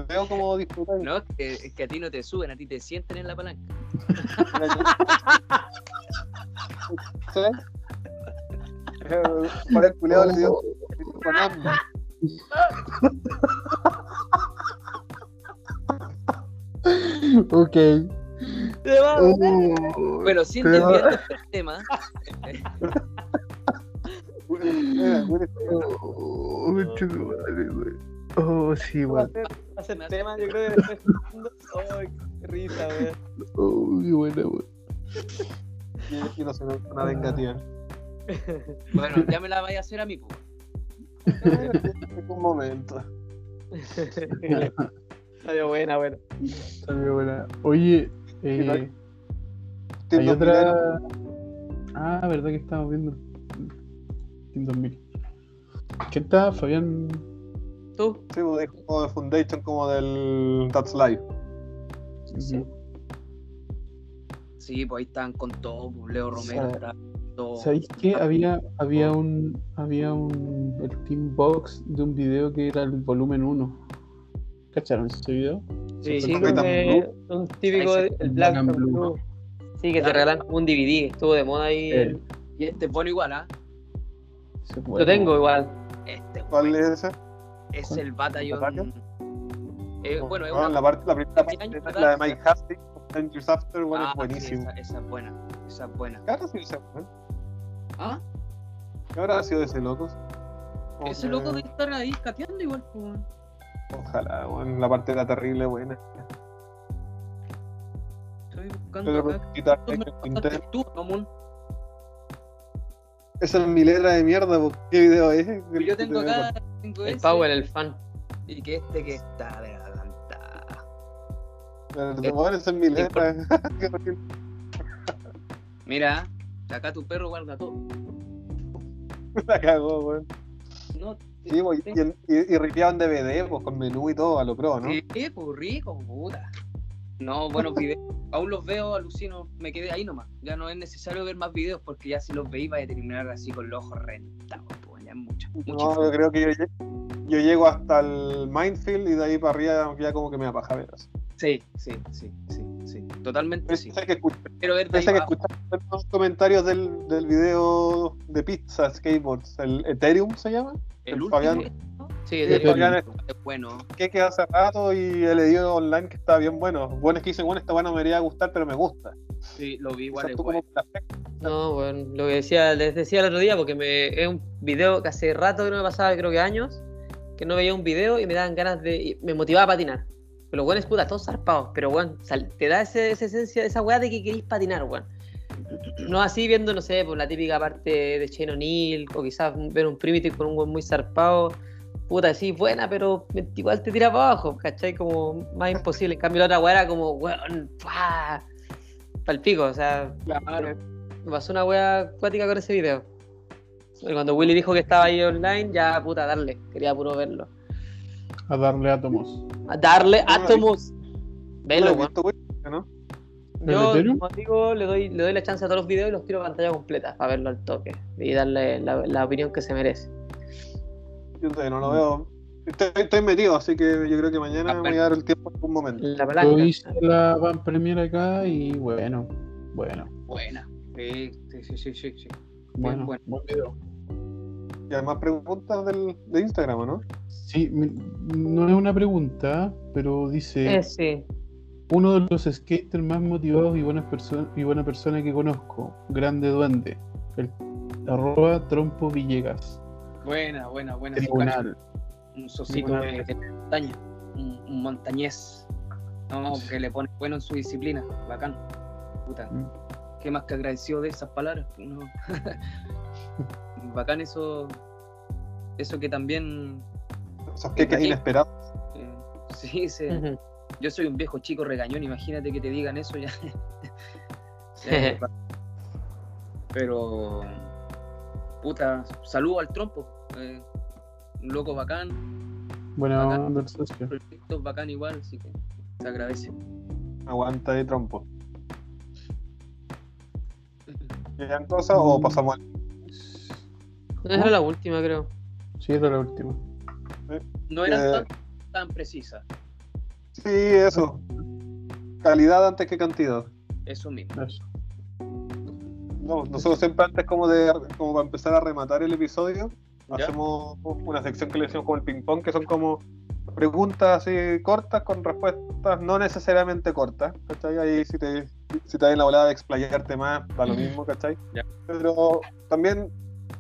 Veo cómo disfrutáis. No, es que, es que a ti no te suben, a ti te sienten en la palanca. ¿Sí? Eh, Para el culeado le dio con hambre. Ok. Va, Uh, Bueno, sin desviarnos del tema, mira, Oh, madre, güey. Oh, sí, weón. hacer tema, yo creo que después. Ay, qué risa, weón. Oh, qué buena, weón. y- no se me una vengativa. bueno, ya me la vaya a hacer a mí. Un momento. Salió buena, buena. Salió buena. Oye, eh, hay 2000 era- otra. Ah, verdad que estamos viendo Team 2000. ¿Quién está? Fabián. ¿Tú? Sí, pues, es como de Foundation, como del That's Life. Sí. Sí, pues ahí están con todo. pues, Leo Romero todo. ¿Sabéis qué? Había, había un. Había un. El Team Box de un video que era el volumen 1. ¿Cacharon ese video? Sí, Sí, que un típico el Black Black Blue. Blue. Sí, que te regalan como un DVD. Estuvo de moda ahí. El- Y este es bueno igual, ¿ah? Lo bueno. tengo igual. Este ¿Cuál bueno, es ese? es ¿Cuál? el. ¿Batallon? Eh, bueno, es No, una. la, parte, la primera parte, años la de. Mike Hastings, Ten Years After, bueno, Ah, es sí, buenísimo. esa, esa es buena. Esa es buena. ¿Qué habrá sido ese? ¿Ah? ¿Qué habrá sido de ese loco? Ese loco de estar ahí cateando igual. pues. Ojalá, weón, la parte era terrible, buena. Estoy buscando Pero acá. quitar Tú Esa es mi letra de mierda. ¿qué video es? Yo tengo acá. Tengo El ese, Powell, el fan. Y que este que está de adelantada. Pero, bueno, esa es mi letra. Qué horrible. Mira, acá tu perro guarda todo. La cagó, weón. No, Sí, y, y, y, y ripeaban DVD, pues con menú y todo, a lo pro, ¿no? Sí, pues rico, puta. No, buenos videos. Aún los veo, alucino, me quedé ahí nomás. Ya no es necesario ver más videos porque ya si los veis vais a terminar así con los ojos rentados. Pues ya es mucho. mucha No, yo creo que yo, yo llego hasta el Mindfield y de ahí para arriba ya como que me da paja ver eso. Sí, sí, sí, sí, sí. Totalmente sí. Pensé que, escuché, Quiero ver de ahí pensé que escuchaste los comentarios del, del video de pizza skateboards, el Ethereum se llama, El el último, Fabián. ¿No? Sí. Fabián es- es bueno. que que hace rato y he leído online que está bien bueno. Bueno, es que dicen, bueno, esta bueno me debería gustar, pero me gusta. Sí, lo vi igual. Es bueno. No, bueno, lo que decía, les decía el otro día, porque me, es un video que hace rato que no me pasaba, creo que años, que no veía un video y me daban ganas de. me motivaba a patinar. Pero los buenos, puta, todos zarpados. Pero, sal- te da ese- esa esencia, esa weá de que queréis patinar, weón. No así viendo, no sé, por la típica parte de Shane O'Neill, o quizás ver un Primitive con un weón muy zarpado. Puta, sí, buena, pero igual te tira para abajo, ¿cachai? Como más imposible. En cambio, la otra weá era como, weón, ¡pah! Pal pico, o sea, Claro. me pasó una wea acuática con ese video. Y Cuando Willy dijo que estaba ahí online, ya puta, darle. Quería puro verlo. A darle átomos. A darle átomos. Velo, weón. visto, güey, ¿no? ¿El Yo, como digo, le doy, le doy la chance a todos los videos y los tiro a pantalla completa para verlo al toque y darle la, la opinión que se merece. Yo todavía no lo veo. Estoy, estoy metido, así que yo creo que mañana me voy a dar el tiempo en algún momento. La Yo hice la van premiere acá y bueno, bueno, Buena. Sí, sí, sí, sí, sí. sí. bueno, bueno. buen video. Y además preguntas del, de Instagram, ¿o ¿no? Sí, no es una pregunta, pero dice Eh, sí. uno de los skaters más motivados y buenas personas y buena persona que conozco, grande duende, el arroba trompo Villegas, Buena, buena, buena. sí, tribunal. un socito de, de montaña, un, un montañés. No, que le pone bueno en su disciplina, bacán. Puta, Mm. qué más que agradecido de esas palabras. pues, no. bacán eso, eso que también, Esos queques Ahí. inesperados. eh, sí, Ujú. yo soy un viejo chico regañón, imagínate que te digan eso ya. Ya, Pero, puta, saludo al trompo, eh, un loco bacán, Buena Bacán. proyectos bacán igual, así que se agradece. Aguanta de trompo. ¿Quedan cosas o pasamos al Esa era la última, creo. Sí, era la última. No eran Eh. tan, tan precisas, Sí, eso. Calidad antes que cantidad. eso mismo. Eso. No, nosotros siempre antes como de como para empezar a rematar el episodio, ¿Ya? hacemos una sección que le decimos como el ping pong, que son como preguntas así cortas con respuestas no necesariamente cortas, ¿cachai? Ahí si te, si te da la volada de explayarte más, da lo mismo, ¿cachai? Ya. Pero también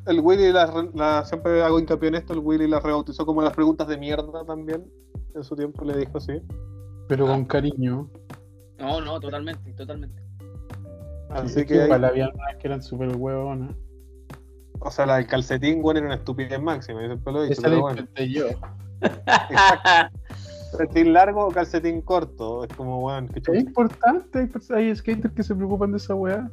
el Willy, la, la- siempre hago hincapié en esto, el Willy las rebautizó como las preguntas de mierda también, en su tiempo le dijo así. Pero Ah. con cariño. No, no, totalmente, totalmente. Así Es que, ahí- igual había unas que eran súper huevonas. o sea, la del calcetín, bueno, era una estupidez máxima, yo siempre lo he dicho, Esa la pero bueno. yo. Exacto. ¿Calcetín largo o calcetín corto? Es como, weón, qué Es importante, hay, skaters que se preocupan de esa weá.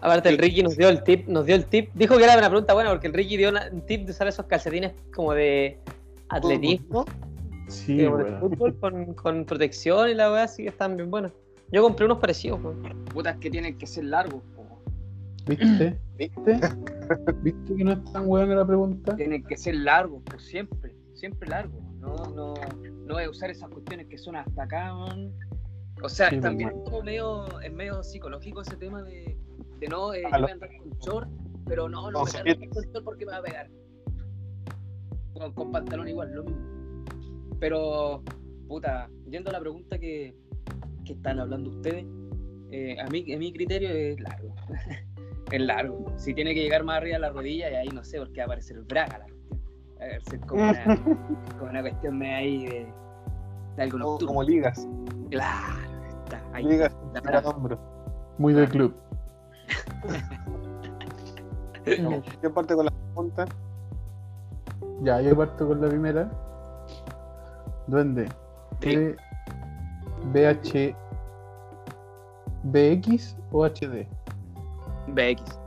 Aparte, el Ricky nos dio el tip, nos dio el tip. Dijo que era una pregunta buena porque el Ricky dio una- un tip de usar esos calcetines como de atletismo, Sí, como de weón. fútbol, con, con protección y la weá, así que están bien buenos. Yo compré unos parecidos, weón. Putas que tienen que ser largos, po. ¿Viste? ¿Viste? ¿Viste que no es tan buena la pregunta? tienen que ser largos, pues siempre, siempre largos. No, no, no es usar esas cuestiones que son hasta acá, man. O sea, Sí, también man. es como medio, es medio psicológico ese tema de, de no, eh, yo voy a andar con short, pero no, no Con me cargo con short porque me va a pegar. Con, con pantalón igual, lo mismo. Pero, puta, yendo a la pregunta que, que están hablando ustedes, eh, a, mí, a mi criterio es largo. es largo. Si tiene que llegar más arriba de la rodilla, y ahí no sé, porque va a aparecer el braga la cuestión. Va a ser como una, como una cuestión medio ahí de, de algo Como, nocturno. como ligas. Claro, está ahí. Ligas la hombro. Muy del club. ¿Qué parte con la pregunta? Ya, yo parto con la primera. Duende. ¿Quiere BH. BX o HD? BX.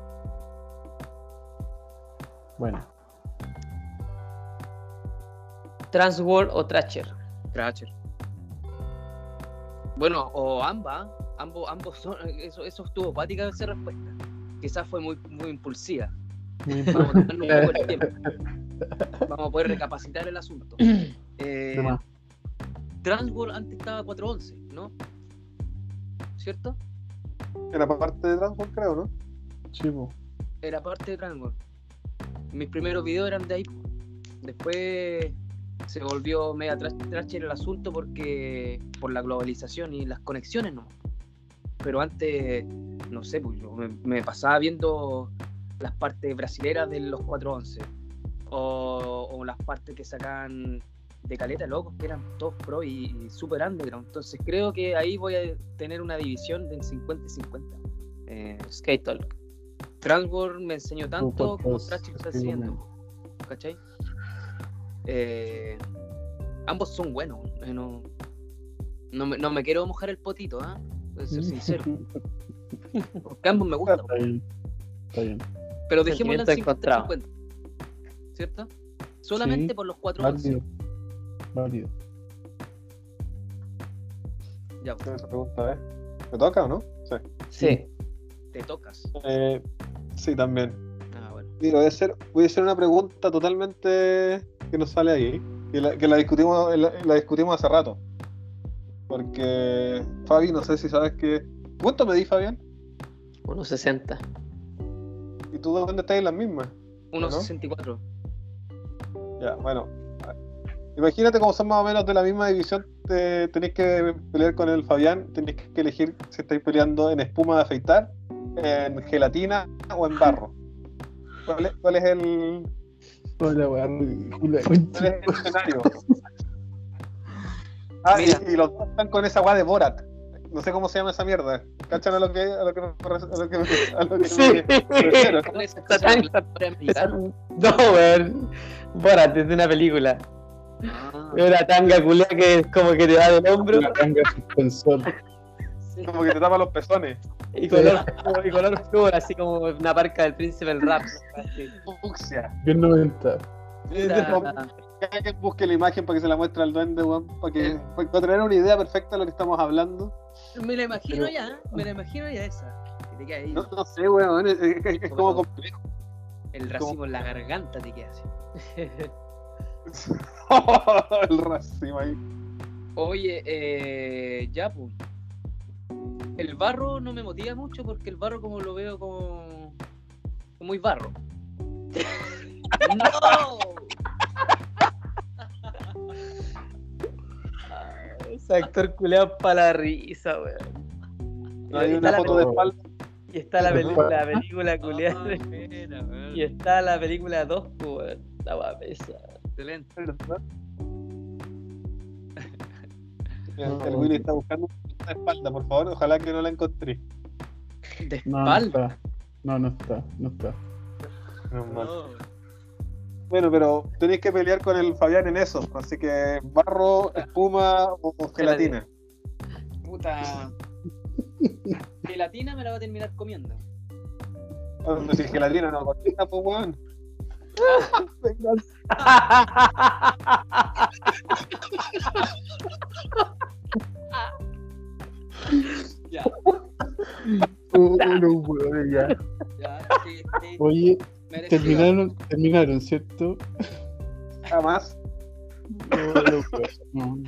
Bueno, Transworld o Thrasher. Thrasher. Bueno, o ambas, ambos, ambos son, eso, eso estuvo apática esa respuesta. Quizás fue muy, muy impulsiva. muy Vamos a importante. tomarnos un poco el tiempo. Vamos a poder recapacitar el asunto. Eh. Transworld antes estaba 411, ¿no? ¿Cierto? Era parte de Transform, creo, ¿no? Sí, po. Era parte de Transworld. Mis primeros videos eran de ahí. Después se volvió media tras- trasher el asunto porque por la globalización y las conexiones no. Pero antes, no sé, pues yo me, me pasaba viendo las partes brasileras de los 411 o, o las partes que sacaban de caleta locos que eran todos pro y, y super underground. Entonces creo que ahí voy a tener una división de 50 y 50. Eh, Skate Talk. Transworld me enseñó tanto como Thrasher está enseñando. ¿Cachai? Eh, ambos son buenos. eh, no, no, me, no me quiero mojar el potito, ¿ah? Voy a ser sincero. Porque ambos me gustan. Está bien. Está bien. Pero dejémoslo en Sentimiento encontrado. 50-50. ¿Cierto? Solamente Sí, por los 4 Válido. Ya, pues, Esa pregunta, ¿eh? ¿Me toca o no? Sí. Sí. te tocas. Eh, sí, también. Ah, bueno. Mira, voy a hacer, voy a hacer una pregunta totalmente que nos sale ahí, que la, que la discutimos, la, la discutimos hace rato. Porque Fabi, no sé si sabes que. ¿Cuánto me di, Fabián? Unos 60. ¿Y tú dónde estás en las mismas? 1.64. Ya, bueno. Imagínate cómo son más o menos de la misma división. te- tenéis que pelear con el Fabián. Tenéis que elegir si estáis peleando en espuma de afeitar, en gelatina o en barro. ¿Cuál es, cuál es el, Hola, weón. cuál es el escenario? Ah, y- Mira. y, los dos están con esa weá de Borat. No sé cómo se llama esa mierda. ¿Cachan a lo que, a lo que, me- a lo que, me- a lo que Sí. No, weón. Borat, es de una película. Ah, una tanga culea que es como que te va del hombro Una tanga suspensor. sí. Como que te tapa los pezones. y color, y color flor, así como una parca del príncipe del rap. Fucsia. Bien 90. Puta, Que alguien busque la imagen para que se la muestre al duende, weón, para que para tener una idea perfecta de lo que estamos hablando. Me la imagino Pero- ya, me la imagino ya esa. Que te queda ahí. No, no sé, weón, es, es- es como complejo. El racimo en la garganta te queda así. el racimo ahí. Oye, eh, ya, pues. El barro no me motiva mucho porque el barro como lo veo como, muy barro. ¡No! Ese actor culeado para la risa, weón. No hay Y una está la foto de espalda. Y está la, peli- la película culeada. Weón. Y está la película 2, weón. La guapesa. Excelente. El, el Willy está buscando una espalda, por favor, ojalá que no la encontré. De No, no espalda. está. No, no está. No está. No. Bueno, pero tenéis que pelear con el Fabián en eso, así que barro, espuma o, o gelatina. Puta. Gelatina me la va a terminar comiendo. Cuando si gelatina no cocina, pues weón. Ya, Oh, no, weón, ya. ya, sí, sí, Oye, merecido. terminaron, terminaron, ¿cierto? Jamás. No, no, no.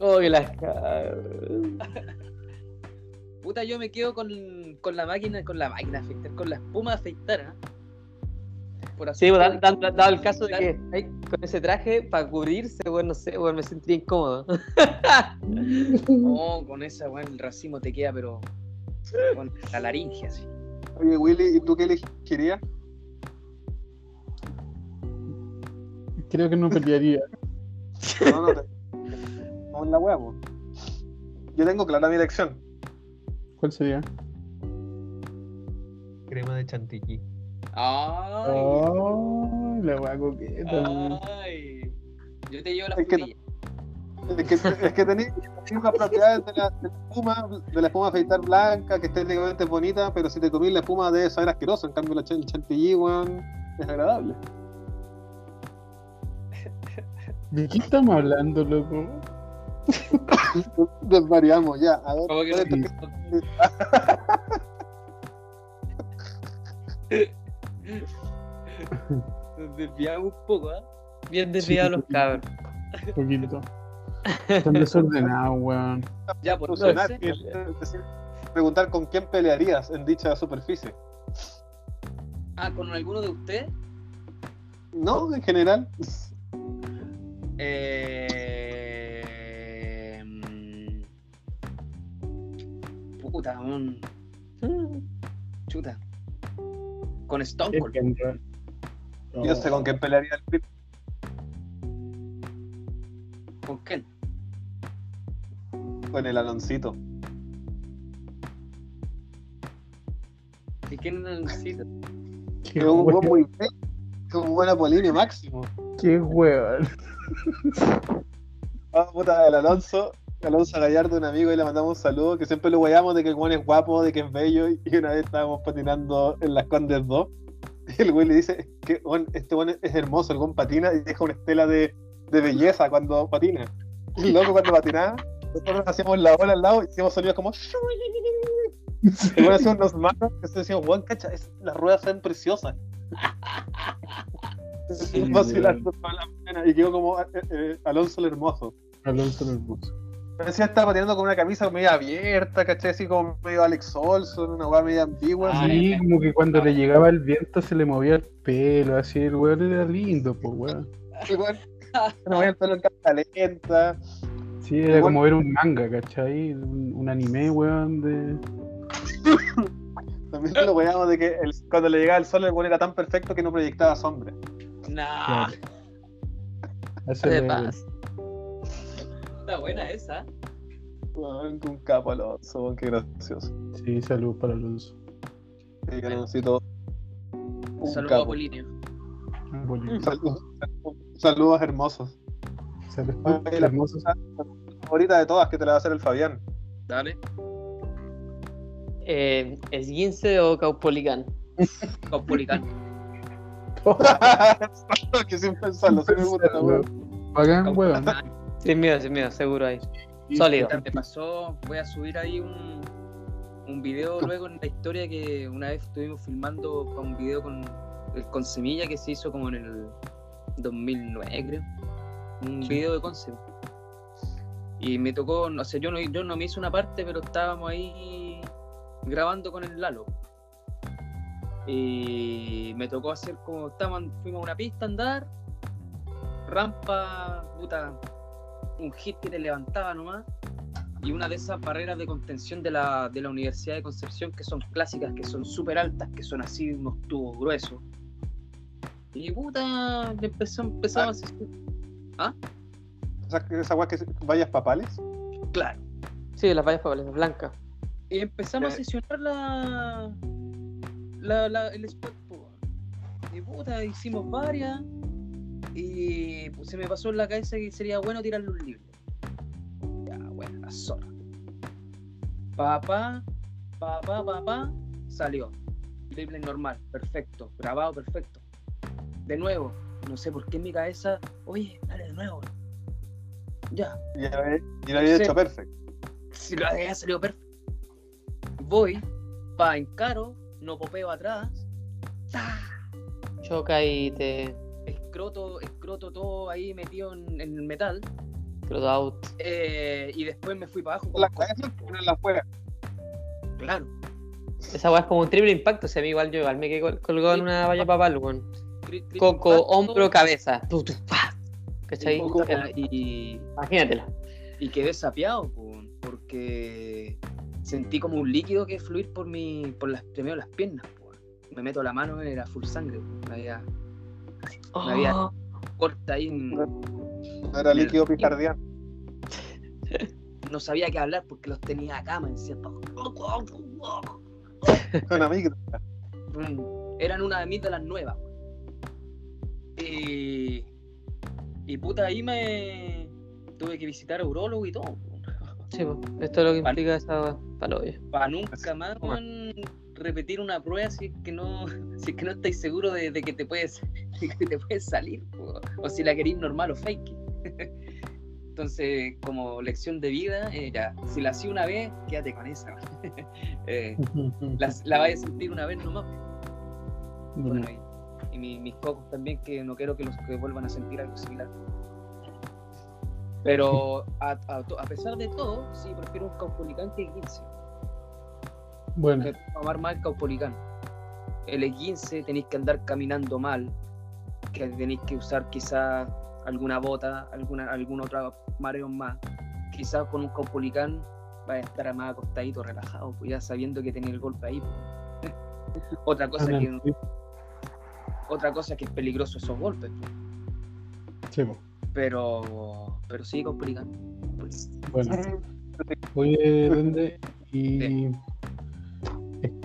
Oh, que las. Puta, yo me quedo con, con la máquina, con la máquina afeitar, con la espuma afeitar, ¿ah? Por así Sí, pues, dado el caso de que ay, con ese traje para cubrirse, weón, no sé, weón, me sentiría incómodo. No, con esa, weón, el racimo te queda, pero con la laringe así. Oye, Willy, ¿y tú qué elegirías? Creo que no pelearía. No, no te. Vamos en la wea, po. Yo tengo clara mi elección. ¿Cuál sería? Crema de chantilly. Ay, Oh, la wea coqueta. ay. Yo te llevo la Es que-. Es que, es que tenéis unas propiedades de la, de la espuma, de la espuma afeitar blanca, que estéticamente es bonita, pero si te comís la espuma debe saber asqueroso. En cambio, la ch- el chantilly, weón, es agradable. ¿De qué estamos hablando, loco? Desvariamos, ya. A ver, Como que ¿cuál es tu- no- Nos desviamos un poco, ¿ah? Bien desviados los cabros. Un poquito. Están desordenados, weón. Ya, por funcionar, no es decir, preguntar con quién pelearías en dicha superficie. Ah, con alguno de ustedes. No, en general. Eh... mm, Puta, un. Chuta. Con Stone Cold. Yo sé con quién pelearía el Pip. ¿Con quién? Con el Aloncito. ¿Y quién necesita? Qué Es un buen muy. Es un buen Apolinio máximo. Qué weón. Ah, puta, el Alonso. Alonso Gallardo, un amigo, y le mandamos un saludo. Que siempre lo guayamos de que el buen es guapo, de que es bello. Y una vez estábamos patinando en las Condes 2. Y el güey le dice: que Este buen es hermoso, el buen patina y deja una estela de, de belleza cuando patina. Y loco, cuando patinaba, nosotros hacíamos la ola al lado y hacíamos sonidos como. Y bueno, hacíamos unos manos que se decían: Juan, cacha, es- las ruedas ven preciosas. Sí, y quedó como eh, eh, Alonso el hermoso. Alonso el hermoso. Parecía estaba pateando con una camisa medio abierta, ¿cachai? Así como medio Alex Olson, una weá medio ambigua. Ah, así. Sí, como que cuando le llegaba el viento se le movía el pelo, así el weón era lindo, pues weón. Le movía el pelo en cámara lenta. Sí, era Igual- como ver un manga, ¿cachai? Un, un anime, weón, de. También lo weamos de que el- cuando le llegaba el sol, el weón era tan perfecto que no proyectaba sombra. Nah, A ese De paz. Está buena esa. Un capo Alonso, qué gracioso. Sí, salud para Alonso. Sí, que Aloncito, Un Saludos a. Polinio. Saludos, saludos hermosos. Salud, Oye, la hermoso. favorita de todas que te la va a hacer el Fabián. Dale. Eh, ¿Esguince o Caupolicán? Caupolicán. que sin pensarlo, sí me gusta, weón. Bacán, weón. Sin miedo, sin miedo, seguro ahí. Sólido. Me pasó, voy a subir ahí un, un video luego en la historia que una vez estuvimos filmando un video con, con Semilla que se hizo como en el 2009, creo. Un video de concept. Y me tocó, no sé, yo no, yo no me hice una parte, pero estábamos ahí grabando con el Lalo. Y me tocó hacer como, estábamos, fuimos a una pista a andar, rampa, puta, un hit que te levantaba nomás y una de esas barreras de contención de la, de la Universidad de Concepción que son clásicas, que son súper altas, que son así unos tubos gruesos. Y puta, empezó, empezamos a hacer... Esa, esa weá que vayas papales. Claro. Sí, las vallas papeles, blancas. Y empezamos a sesionar la, la, la- el spot. po. Y puta, hicimos varias. Y pues, se me pasó en la cabeza que sería bueno tirarle un libro. Ya, bueno, la zorra. Papá, papá, papá, salió. Libre normal, perfecto. Grabado, perfecto. De nuevo, no sé por qué en mi cabeza, oye, dale de nuevo. Ya, Y, lo había hecho perfecto. si lo había salido perfecto. Voy, pa encaro, no popeo atrás. Choca y te. Escroto, escroto todo ahí metido en, en el metal. Croto out. eh, y después me fui para abajo. Con la con- cabeza, en la fuera. Claro. Esa weá es como un triple impacto. O sea, a mí igual yo igual me quedé col- colgado en una valla papal, weón. Coco, impacto, hombro, cabeza. Y, ¿Cachai? y, Imagínatela. y quedé sapeado, po, porque sentí como un líquido que fluir por mi, por las, primero las piernas. po. Me meto la mano, era full sangre. había Me había- Oh, corta ahí en- No era líquido picardiano. no sabía qué hablar porque los tenía acá, me decía, Una micro. Mm, eran una de mis de las nuevas. Y, y puta, ahí me tuve que visitar a urologo y todo. sí. Esto es lo que implica esa paloya. Para nunca más repetir una prueba si es que no, si es que no estáis seguros de, de que te puedes, de que te puedes salir, po. o si la queréis normal o fake. Entonces, como lección de vida, eh, ya, si la hacía una vez, quédate con esa. Eh, la, la vais a sentir una vez nomás. Bueno, y, y mi- mis cocos también, que no quiero que los que vuelvan a sentir algo similar. Pero a, a a pesar de todo, sí, prefiero un caupolicán que el 15. Bueno, más el caupolicán. El 15 tenéis que andar caminando mal, que tenéis que usar quizás alguna bota, alguna, algún otro mareo más. Quizás con un caupolicán vaya a estar más acostadito, relajado, pues ya sabiendo que tenía el golpe ahí. pues. Otra cosa que otra cosa que es peligroso esos golpes, pues. Sí, po. pero pero sí caupolicán. Pues, Bueno, oye, Dende, y.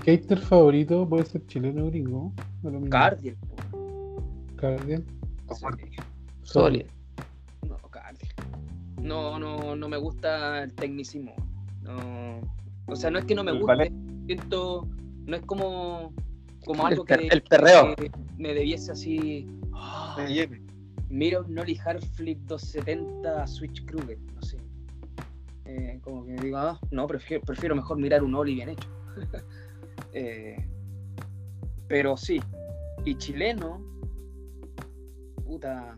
¿Skater favorito puede ser chileno o gringo? ¿O lo mismo? Cardiel. Cardiel. Sí. Sólido. No, Cardiel. No, no, no me gusta el tecnicismo. No, o sea, no es que no me El guste, siento, no es como, como El algo per- que, el perreo. que me debiese así. mira un Nolly Hard Flip 270 Switch Kruger, no sé. Eh, como que digo, ah, no, prefiero, prefiero mejor mirar un Oli bien hecho. Eh, pero sí, y chileno, puta.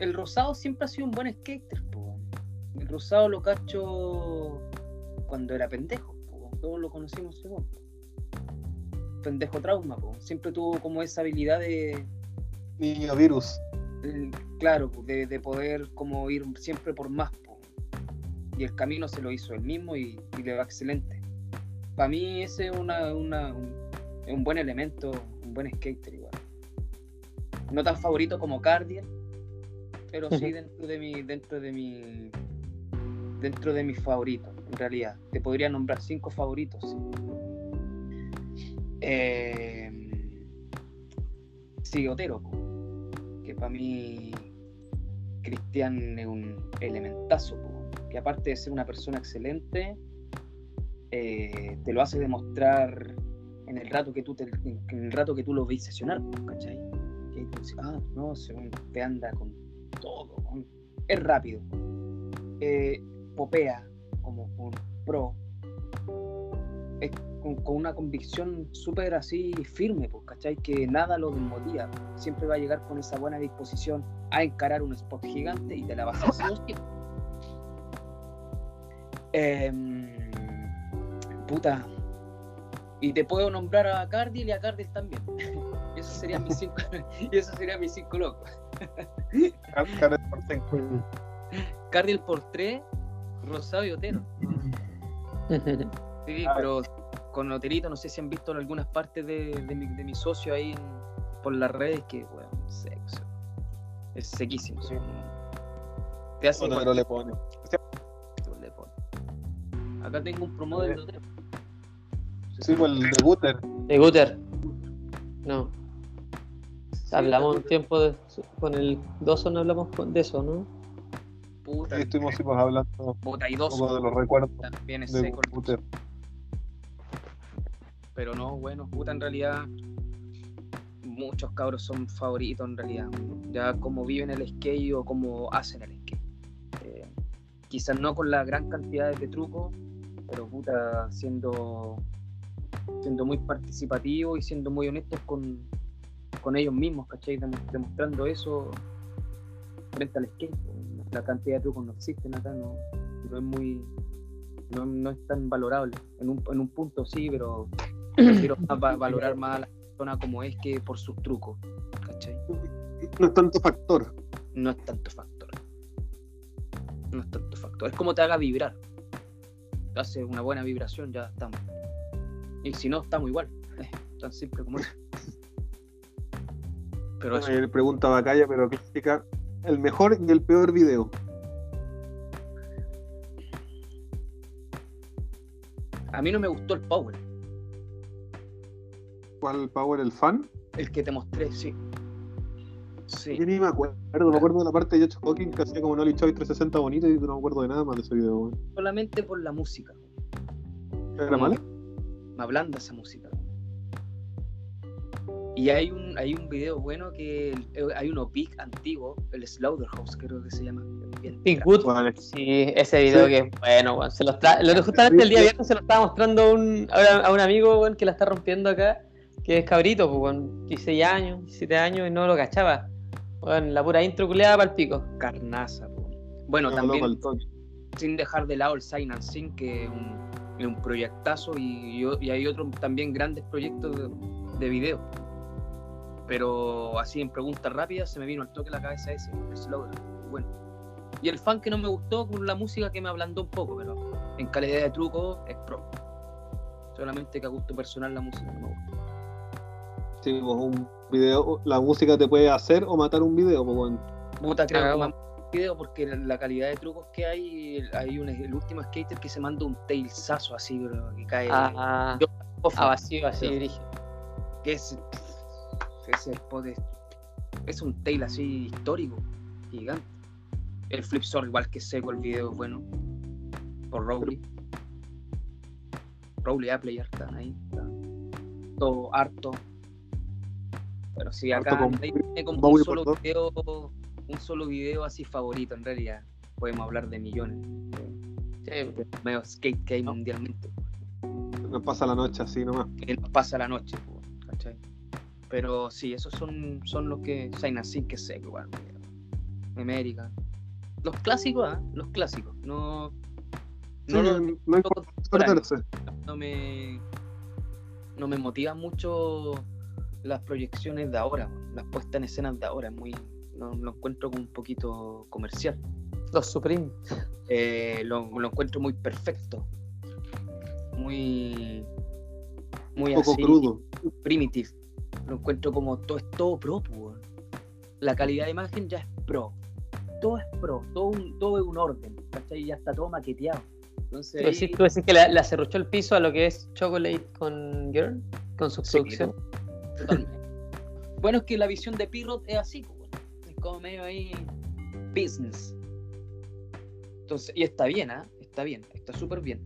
El rosado siempre ha sido un buen skater, po. El rosado lo cacho cuando era pendejo, po, todos lo conocimos. Pendejo trauma, po. siempre tuvo como esa habilidad de, Niño virus. claro, de, de poder como ir siempre por más. po. Y el camino se lo hizo él mismo y, y le va excelente. Para mí ese es una, una- un, buen elemento, un buen skater igual. No tan favorito como Cardiel, pero sí dentro de mi, dentro de mi, dentro de mis favoritos, en realidad. Te podría nombrar cinco favoritos. sí. Eh, sí, Otero, po, que para mí Cristian es un elementazo, que aparte de ser una persona excelente, eh, te lo hace demostrar en el rato que tú te, en el rato que tú lo veis sesionar, po, ¿cachai? Ahí dices, ah, no, se te anda con todo, con- es rápido, eh, popea como un pro, es con, con una convicción súper así firme, pues, ¿cachai? Que nada lo desmotiva, siempre va a llegar con esa buena disposición a encarar un spot gigante y te la va a hacer. Em, puta. Y te puedo nombrar a Cardil y a Cardil también. Y esos serían mis cinco, y esos serían mis cinco locos. Jared por cinco. Cardil por tres, Rosado y Otero. Sí, Ah. pero con Oterito no sé si han visto en algunas partes de, de mi, de mi socio ahí en- por las redes que, bueno, sexo. Es sequísimo. sí, Te hace Otero le pone. Acá tengo un promo de Otero. Sí, pues el de Guter. De Guter. No. Hablamos un tiempo de- con el Doso, no hablamos con- de eso, ¿no? Puta, estuvimos pues, hablando puta, y poco de los recuerdos También es de seco. el Guter. Pero no, bueno, puta, en realidad muchos cabros son favoritos en realidad. Ya como viven el skate o como hacen el skate. Eh, quizás no con las gran cantidades de trucos, pero puta, siendo, siendo muy participativos y siendo muy honestos con, con ellos mismos, ¿cachai? Demo- Demostrando eso frente al skate. La cantidad de trucos no existen acá, no, no es muy... No, no es tan valorable. En un, en un punto sí, pero va- valorar más a la persona como es que por sus trucos. ¿Cachai? No es tanto factor. No es tanto factor. No es tanto factor. Es como te haga vibrar. Te hace una buena vibración, ya estamos. Y si no, estamos igual. Eh, tan simple como eso. Pero eso, pregunta Bacaya, pero clásica. El mejor y el peor video. a mí no me gustó el power. ¿Cuál Power el fan? El que te mostré, sí. Sí. Yo ni me acuerdo. Me acuerdo de la parte de Josh Hawking que hacía como Nolly Choi 360 bonito y no me acuerdo de nada más de ese video. Solamente por la música. ¿Era mala? Me ablanda esa música. Y hay un, hay un video bueno que eh, hay uno big antiguo, el Slaughterhouse creo que se llama. Bien. Sí, ese video Sí. que es bueno, weón. Se lo lo- justamente el día viernes se lo estaba mostrando a un, a un amigo, weón, que la está rompiendo acá, que es cabrito, pues, weón, 16 años, 17 años y no lo cachaba. Weón, la pura intro culeada para el pico. carnaza. po. Bueno, No, también loco, sin dejar de lado el Sign and Sing, que es un, es un proyectazo, y, yo- y hay otros también grandes proyectos de, de video. Pero así en preguntas rápidas se me vino al toque la cabeza ese, el Slaughter. Bueno. Y el fan que no me gustó con la música que me ablandó un poco, pero en calidad de truco es pro. Solamente que a gusto personal la música no me gusta. Sí, pues un video, la música te puede hacer o matar un video, pues weón. Puta, creo que video porque la- calidad de trucos que hay, hay un, el último skater que se manda un tailsazo así, bro, que cae Ah, yo- off, a vacío, así, que es ese spot es, es un tail así histórico, gigante. El flipsor igual que seco el video es bueno. Por Rowley. Rowley Apple están ahí. está Todo harto. Pero sí, Harto acá tiene como un solo video, un solo video así favorito en realidad. Podemos hablar de millones. Sí, medio skate que hay mundialmente. Nos pasa la noche así nomás. nos pasa la noche, ¿cachai? Pero sí, esos son, son los que Sync, que sé, igual, América. Los clásicos, ¿ah? Los clásicos. No. Sí, No, no, no, no perderse. me. No me motivan mucho las proyecciones de ahora, las puestas en escenas de ahora. Es muy. Lo, lo encuentro como un poquito comercial. Los Supreme. Eh, lo, lo encuentro muy perfecto. Muy. Muy Un poco así, crudo. primitive. Lo encuentro como todo es todo pro, pues, weón. La calidad de imagen ya es pro. Todo es pro, todo, un- todo es un orden, ¿cachai? Ya está todo maqueteado. Entonces, ¿Tú ahí- decís, tú decís que le, le acerruchó el piso a lo que es Chocolate con Girl? Con su Sí, producción. totalmente. bueno, es que la visión de Pirrot es así, como medio ahí business. Entonces, y está bien, ¿ah? Está bien, está súper bien.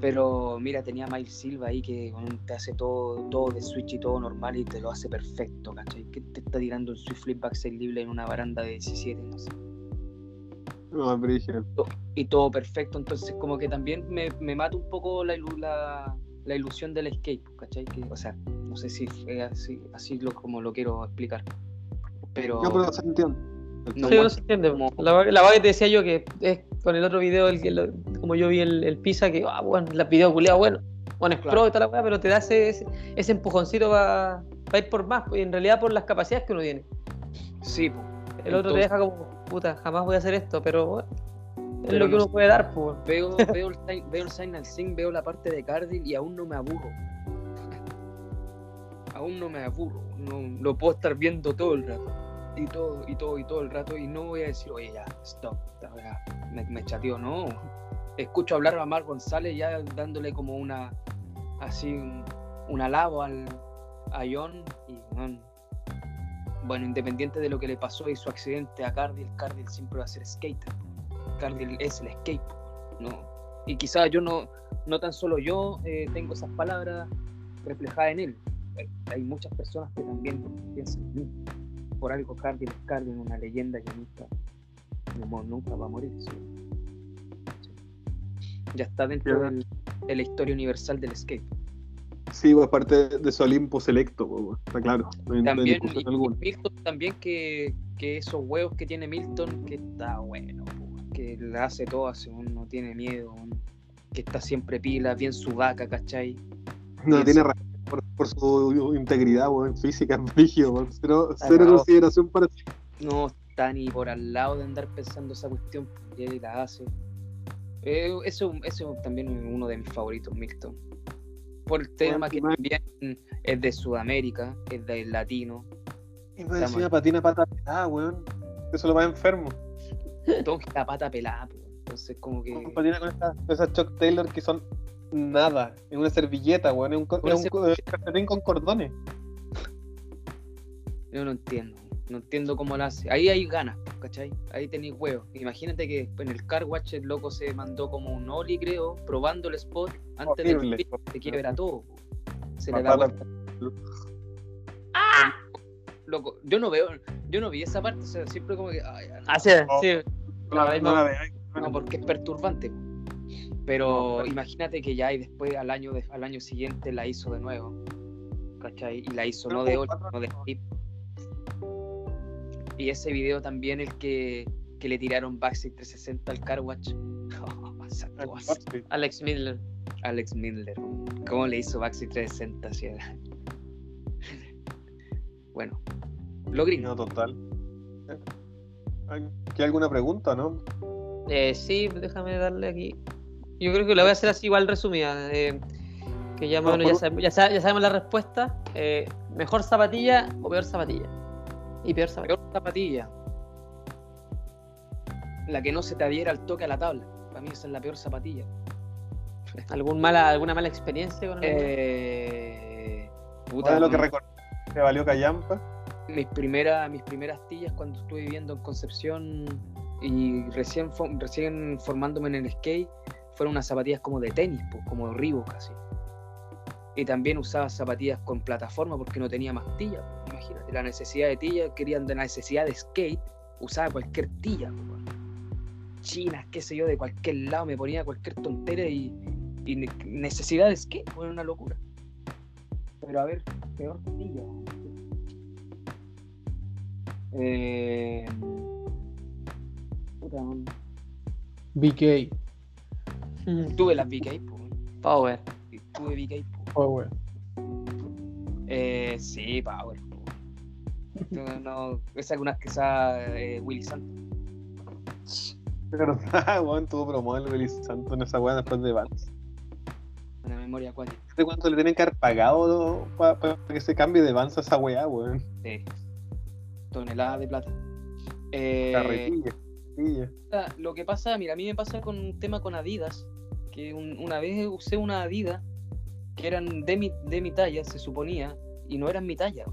Pero mira, tenía a Miles Silva ahí que te hace todo, todo de Switch y todo normal y te lo hace perfecto, ¿cachai? Que te está tirando el Swift Flip Backside libre en una baranda de 17, no sé. No. Y todo perfecto, entonces como que también me, me mata un poco la, ilu- la, la ilusión del escape, ¿cachai? Que, o sea, no sé si es así, así lo, como lo quiero explicar. Pero... Yo pero se entiende. No, sí, bueno, no se entiende. como- La, la vaga que te decía yo que es con el otro video, el, que lo- como yo vi el, el Pisa, que, ah, bueno, la video culiado, bueno, bueno, es Claro. pro y la weá, pero te da ese, ese, empujoncito para ir por más, y en realidad por las capacidades que uno tiene. Sí, po. El otro te deja como, puta, jamás voy a hacer esto, pero bueno, es Pero lo que no uno puede dar, pues. Veo, veo, el, sign- veo el Signal Sync, veo la parte de Cardil y aún no me aburro. aún no me aburro. No, lo puedo estar viendo todo el rato. Y todo, y todo, y todo el rato. Y no voy a decir, oye, ya, stop. weá Me, me chateó, no. Escucho hablar a Mar González ya dándole como una. Así, un, un alabo al, a John. Y, bueno, independiente de lo que le pasó y su accidente a Cardil, Cardil siempre va a ser skater. Cardil es el escape. No. Y quizás yo no, no tan solo yo eh, tengo esas palabras reflejadas en él. Hay, hay muchas personas que también piensan lo mismo. Por algo Cardil es Cardil, una leyenda que nunca, no- nunca va a morir. sí. Sí. Ya está dentro del- de la historia universal del skate. Sí, pues parte de su Olimpo selecto, pues, está claro. No También y-. Milton también que, que esos huevos que tiene Milton, que está bueno, po, que la hace todo, no tiene miedo, que está siempre pila, bien sudaca, ¿cachai? No tiene por, por su integridad, weón, física, brígido, weón. Cero, cero consideración para sí. No está ni por al lado de andar pensando esa cuestión, él la hace. Eh, eso, eso también es uno de mis favoritos, Milton. Por el tema que también es de Sudamérica, es del latino. Y encima mal. patina pata pelada, weón. Eso lo va enfermo. Todo la pata pelada, po. entonces como que... Patina con esas, esas Chuck Taylor que son nada. Es una servilleta, weón. Es un, es un es un con cordones. Yo no entiendo. No entiendo cómo lo hace. Ahí hay ganas, ¿cachai? Ahí tenéis huevos. Imagínate que en el car watch el loco se mandó como un Oli, creo, probando el spot antes Horrible. flip, se quiebra todo. Se le Papá, da vuelta. Loco, yo no veo, yo no vi esa parte, o sea, siempre como que, ay, no, Oh. sí. No la no no, porque es perturbante. Pero imagínate que ya y después al año de- al año siguiente la hizo de nuevo. ¿Cachai? Y la hizo no de como 8, cuatro no de flip. Y ese video también el que, que le tiraron Backstage 360 al Car Watch. Exacto, así. Alex Midler. Alex Midler. ¿Cómo le hizo Backstage 360? Así era. Bueno, lo gringo. No, total. ¿Hay alguna pregunta, no? Eh, sí, déjame darle aquí. Yo creo que la voy a hacer así igual resumida. eh, que ya, más o No, menos ya, sabemos, ya, sa- ya sabemos la respuesta. Eh, ¿Mejor zapatilla o peor zapatilla? Y peor zapatilla. Peor zapatilla. La que no se te adhiera al toque a la tabla. Para mí esa es la peor zapatilla. ¿Algún mala, ¿Alguna mala experiencia con alguna? Eh, ¿Cuál puta, es lo que recordás? ¿Te valió callampa? mis, primeras mis primeras tillas cuando estuve viviendo en Concepción y recién, fo- recién formándome en el skate fueron unas zapatillas como de tenis, pues, como Reebok casi. Y también usaba zapatillas con plataforma porque no tenía más tilla. pues, Imagínate, la necesidad de tilla, querían de la necesidad de skate, usaba cualquier tilla. pues. Chinas, qué sé yo, de cualquier lado me ponía cualquier tontera y, y ne- necesidad de skate, fue una locura. Pero a ver, peor tilla. Eh. BK. Mm, Tuve las VK, po. Power. Tuve VK, po. Weón. Eh, sí, Power, po. No, no, es algunas que sea eh, Willy Santos. ¿Verdad, weón? Tuvo promo el Willy Santos en esa weá después de Vans. Una memoria acuática. ¿De cuánto le tienen que haber pagado para que se cambie de Vans a esa weá, weón? Sí. Tonelada de plata. Eh, Carretilla, Ah, Lo que pasa, mira, a mí me pasa con un tema con Adidas, que un- una vez usé una Adidas que eran de mi, de mi talla, se suponía, y no eran mi talla,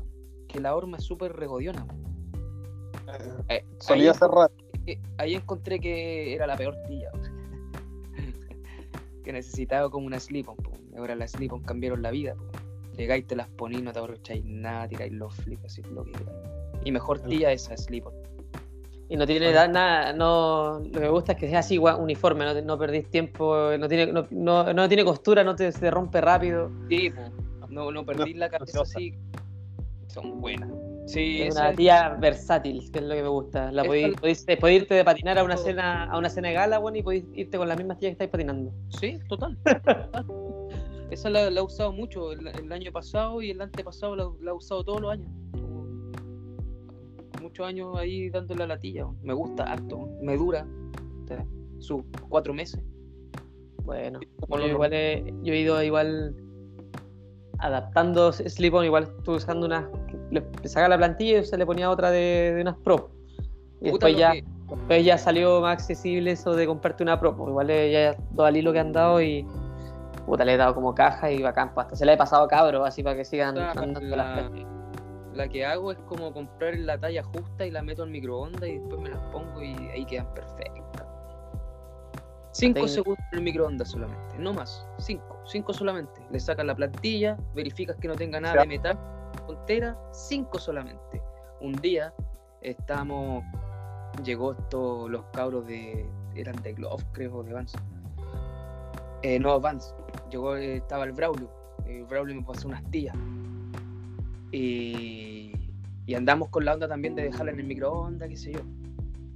que la horma es súper regodiona. weón. Eh, Solía ahí, cerrar. eh, ahí encontré que era la peor tilla, que necesitaba como una slip-on. po. Ahora las slip-on cambiaron la vida. po. Llegáis, te las ponís, no te aborrecháis nada, tiráis los flips así, lo que queráis. Y mejor tilla esa slip-on. Y no tiene da- nada, no, lo que me gusta es que sea así igual, uniforme, no, no perdís tiempo, no tiene, no, no, no tiene costura, no te se rompe rápido. Sí, no, no perdí No, la cabeza así. Son buenas. Sí, Es una tía versátil, que es lo que me gusta. La podéis, podéis, podéis irte de patinar a una Todo. cena, a una cena de gala, bueno, y podéis irte con las mismas tías que estáis patinando. sí, total. total. Esa la, la he usado mucho el, el año pasado y el antepasado la, la he usado todos los años. Muchos años ahí dándole la latilla. Me gusta harto, me dura sus cuatro meses. Bueno, yo, igual he, yo he ido igual adaptando slip-on, igual estuve usando unas, le, sacaba la plantilla y se le ponía otra de, de unas pro. Y Puta, después ya, que- después ya salió más accesible eso de comprarte una pro. pues igual eh, ya dos al hilo que han dado y puta, le he dado como caja y bacán, pues hasta se le he pasado a cabros así para que sigan puta, andando la, las plantillas. La que hago es como comprar la talla justa y la meto al microondas y después me las pongo y ahí quedan perfectas. Cinco Tengo- segundos en el microondas solamente, no más. Cinco, cinco solamente. Le sacas la plantilla, verificas que no tenga nada sea- de metal, tontera, cinco solamente. Un día estamos, llegó esto, los cabros de, eran de Glove, creo, de Vans. Eh, no, Vans. Llegó, eh, estaba el Braulio. El Braulio me pasó unas tías. Y, y andamos con la onda también de dejarla en el microondas, qué sé yo.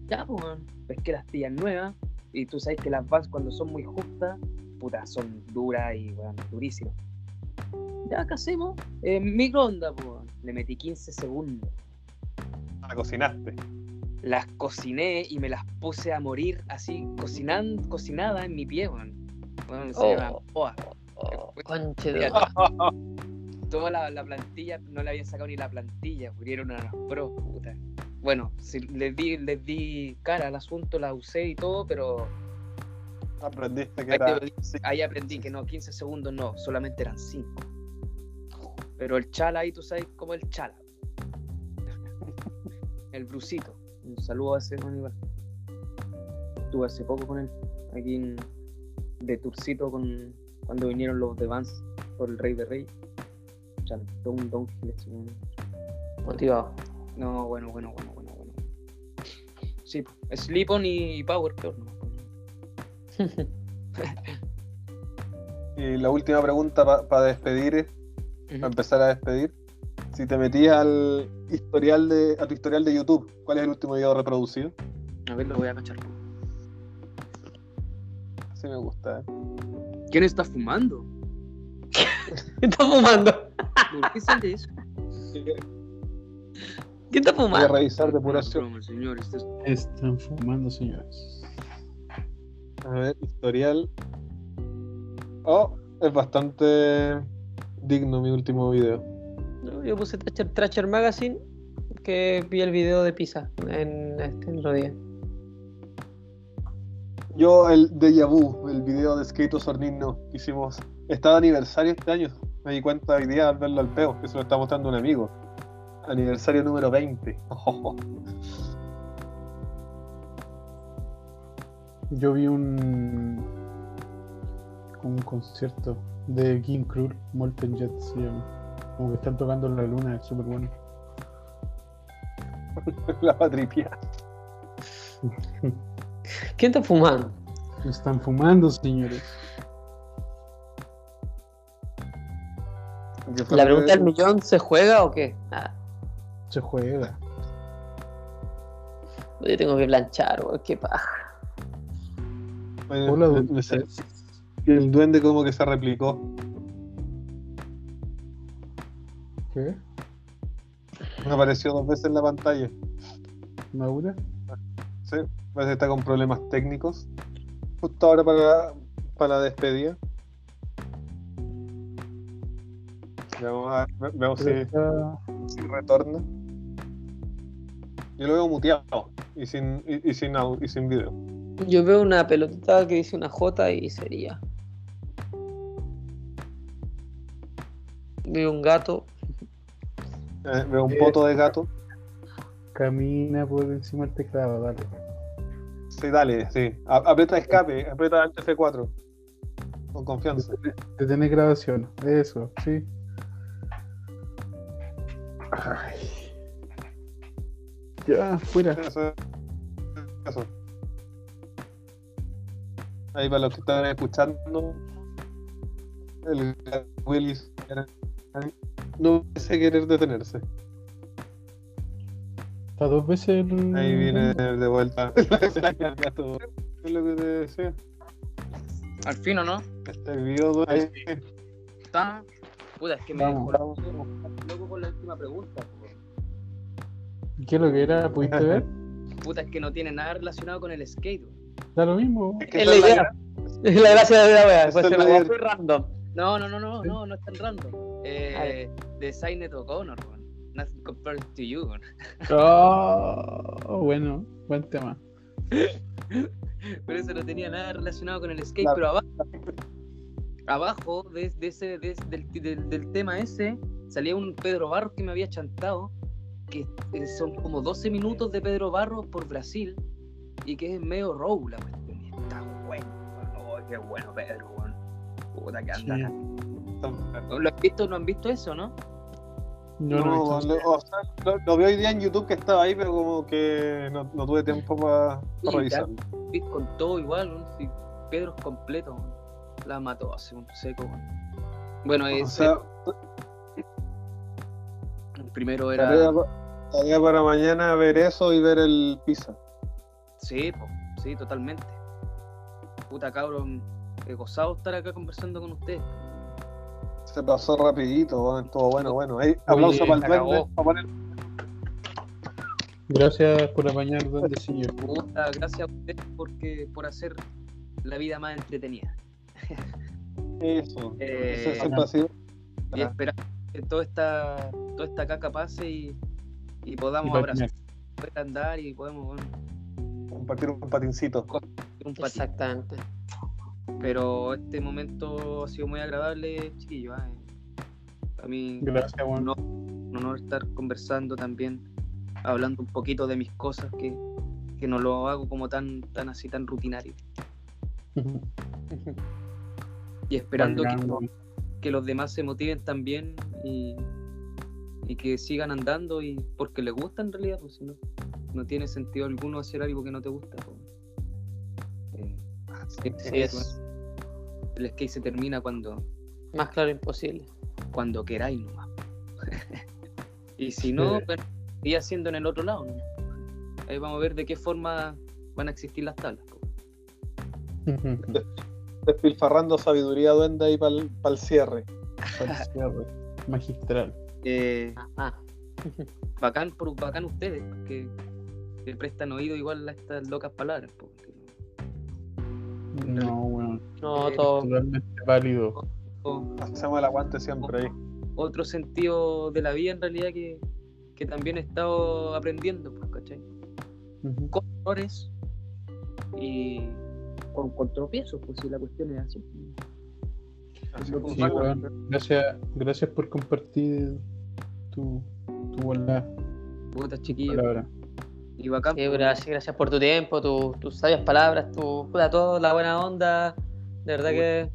Ya, pues, pesqué las tías nuevas. Y tú sabes que las Vans cuando son muy justas, puta, son duras y, weón, durísimas. Ya, ¿qué hacemos? En microondas, pues. Le metí 15 segundos. La cocinaste. Las cociné y me las puse a morir así, cocinando, cocinada en mi pie, weón. Weón, se Oh. llama poa. Oh, conche de-. Toda la, la plantilla, no le había sacado ni la plantilla, porque era una pro, puta. Bueno, sí, les di, les di cara al asunto, la usé y todo, pero Aprendiste que ahí, era. te- ahí aprendí que no, 15 segundos no, solamente eran 5. Pero el chala ahí, tú sabes cómo el chala. El brusito. Un saludo a ese igual. Estuve hace poco con él, aquí en, de Turcito, con, cuando vinieron los de Vans por el Rey de Rey. Don motivado. No, bueno, bueno, bueno, bueno, bueno. Sí, po. Sleep-on y Power, peor, ¿no? Y la última pregunta para despedir, para empezar a despedir. Si te metías al historial de, a tu historial de YouTube, ¿cuál es el último video reproducido? A ver, lo voy a cachar. Así me gusta, ¿eh? ¿Quién está fumando? ¿Qué está fumando? ¿Por qué sale eso? ¿Qué está Voy a fumando? revisar depuración. Broma, señor, esto es- Están fumando, señores. A ver, historial. Oh, es bastante digno mi último video. No, yo puse Trasher, Trasher Magazine, que vi el video de Pisa en, este, en Rodilla. Yo, el Deja Vu, el video de Skate Sornino que hicimos. Está de aniversario este año. Me di cuenta hoy día al verlo al peo, que se lo está mostrando un amigo. Aniversario número 20. Yo vi un. un concierto de King Krul, Molten Jet se llama. Como que están tocando en la luna, es súper bueno. La patripia. ¿Quién está fumando? Están fumando, señores. La pregunta del millón, ¿se juega o qué? Ah, Se juega. Yo tengo que planchar, weón, qué paja. Hola, el duende como que se replicó. ¿Qué? Me apareció dos veces en la pantalla. ¿Maura? Sí, parece que está con problemas técnicos. Justo ahora para, para la despedida. Veamos, a- ve- veamos si, si retorna. Yo lo veo muteado y sin, y, y sin, y sin video. Yo veo una pelotita que dice una J y sería. Veo un gato. Eh, veo un Eh. poto de gato. Camina por encima del teclado, dale. Sí, dale, sí. A- aprieta escape, aprieta Alt F4. Con confianza. Detener grabación. Eso, sí. Ay. Ya, fuera. Eso, eso. Ahí para los que están escuchando, el Willis no parece querer detenerse. Está dos veces el... Ahí viene de vuelta. Es lo que te decía. Al fin o no. Este video ahí. Está. Puta, es que me Vamos, dejó vamos. loco con la última pregunta. ¿Qué es lo que era? ¿Pudiste ver? Puta, es que no tiene nada relacionado con el skate. Da lo mismo. que Es la es idea. Es la gracia de la wea. Después Esa se es la la voy random. No, no, no, no, no, no es tan random. Eh, de Signet O'Connor, weón. Nothing compared to you, weón. Oh, bueno, buen tema. Pero eso no tenía nada relacionado con el skate, pero abajo, abajo de, de ese, de- del, del- del tema ese, salía un Pedro Barros que me había chantado, que eh, son como 12 minutos de Pedro Barros por Brasil, y que es medio row la cuestión. Está bueno. Oh, qué bueno Pedro, weón. Puta que anda. Sí. ¿Lo han visto? ¿No han visto eso, no? No, no, he visto- lo, o sea, lo, lo vi hoy día en YouTube que estaba ahí, pero como que no, no tuve tiempo para Sí, revisarlo. Con todo igual, Pedro es completo. La mató hace un seco. Bueno, O es, sea, el primero era. tarea, pa- tarea para mañana ver eso y ver el pizza. Sí, po, sí, totalmente. Puta cabrón, he gozado estar acá conversando con ustedes. Se pasó rapidito, estuvo bueno, bueno. Ahí, aplauso para el duende. acabó. para poner- Gracias por apañar duendecillo. Puta, gracias a ustedes porque, por hacer la vida más entretenida. Eso. Eh. Y esperar que toda esta, toda esta caca pase y, y podamos Y abrazar, poder andar y podemos bueno, Compartir un patincito. un. Exactamente. Pero este momento ha sido muy agradable, chiquillo. ¿eh? A mí Gracias, Juan. No. un honor estar conversando también, hablando un poquito de mis cosas que, que no lo hago como tan, tan así, tan rutinario. Y esperando que, los demás se motiven también y, y que sigan andando y porque les gusta en realidad, pues si no, no tiene sentido alguno hacer algo que no te gusta. pues. Eh, sí, es. El skate se termina cuando, Más claro imposible. cuando queráis nomás. y si no, sigue haciendo en el otro lado. Ahí vamos a ver de qué forma van a existir las tablas. Despilfarrando sabiduría duende ahí para el cierre. Para el cierre. Magistral. Eh, Ah, bacán, por, bacán ustedes, que, que prestan oído igual a estas locas palabras. porque No, bueno. no, Eh, todo. Totalmente válido. o- Hacemos el aguante siempre ahí. otro sentido de la vida en realidad que, que también he estado aprendiendo, pues, ¿cachai? Ujú. Con errores y con, con tropiezos, pues si la cuestión es así. Sí. Gracias, gracias por compartir tu, tu buena Puta chiquillo. palabra. Y bacán. Sí, gracias, gracias por tu tiempo, tu- tus sabias palabras, tu, puta, todo, la buena onda. De verdad que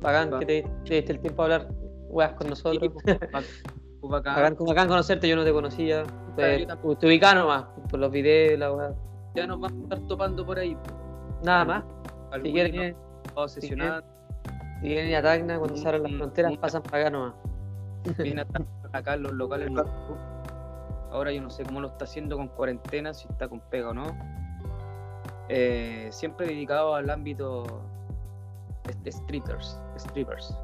bacán que te, te diste el tiempo a hablar weas con nosotros. Sí, pues, bacán, bacán. Conocerte, yo no te conocía. Te, te ubicaba nomás, por los videos, la wea. Ya nos vamos a estar topando por ahí. Nada más. Si quieren, vamos a sesionar, si quieren ir a Tacna, cuando se abran las Mm, fronteras, mm. pasan para acá nomás. vienen a acá los locales. no. ahora yo no sé cómo lo está haciendo con cuarentena, si está con pega o no. Eh, siempre dedicado al ámbito de strippers, strippers.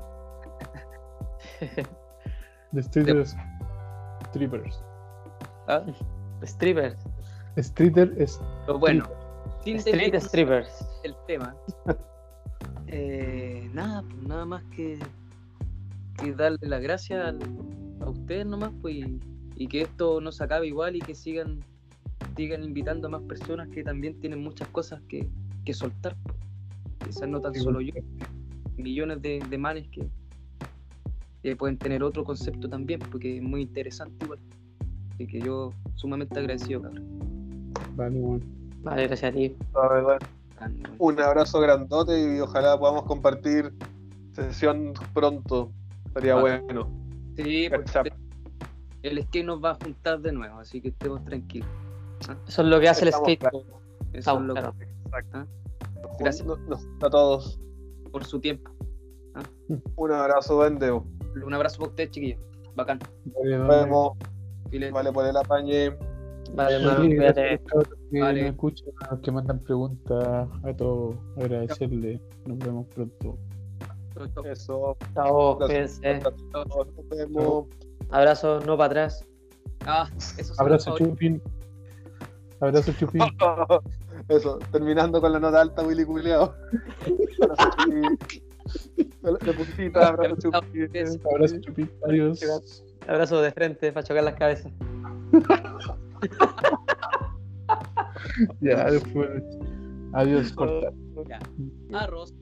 De strippers. Strippers. ¿Ah? Strippers. Streeter es. Pero bueno, Street strippers. del tema, eh, nada, pues, nada más que, que darle las gracias al- a ustedes nomás, pues, y, y que esto no se acabe igual y que sigan, sigan invitando a más personas que también tienen muchas cosas que, que soltar. pues. Quizás no tan solo yo, millones de, de manes que, que pueden tener otro concepto también, porque es muy interesante igual. Así que yo sumamente agradecido, cabrón. Vale, bueno. Vale, gracias a ti. La verdad. Un abrazo grandote y ojalá podamos compartir sesión pronto. Sería Ah. bueno. Sí, el skate nos va a juntar de nuevo, así que estemos tranquilos. Eso es lo que hace el skate. claros. Eso Estamos es lo que- claros. ¿ah? Gracias. Nos- nos- a todos. por su tiempo. Un abrazo, Vendeo. Un abrazo para ustedes, chiquillos. Bacán. Vale, Nos vemos. Vale por el apañe. Vale, hermano, cuídate. a todos los que Vale. nos escuchan, a los que mandan preguntas, a todos agradecerle. Nos vemos pronto. Eso. Chao, cuídense. Nos vemos. Abrazo, no para atrás. Ah, eso Abrazo, Chupin. Abrazo, Chupin. Eso, terminando con la nota alta, Willy Culeado. De puntita, abrazo, Chupi. Abrazo, Chupin. Adiós. Abrazo de frente para chocar las cabezas. Ya, después. Adiós, corta. Arroz.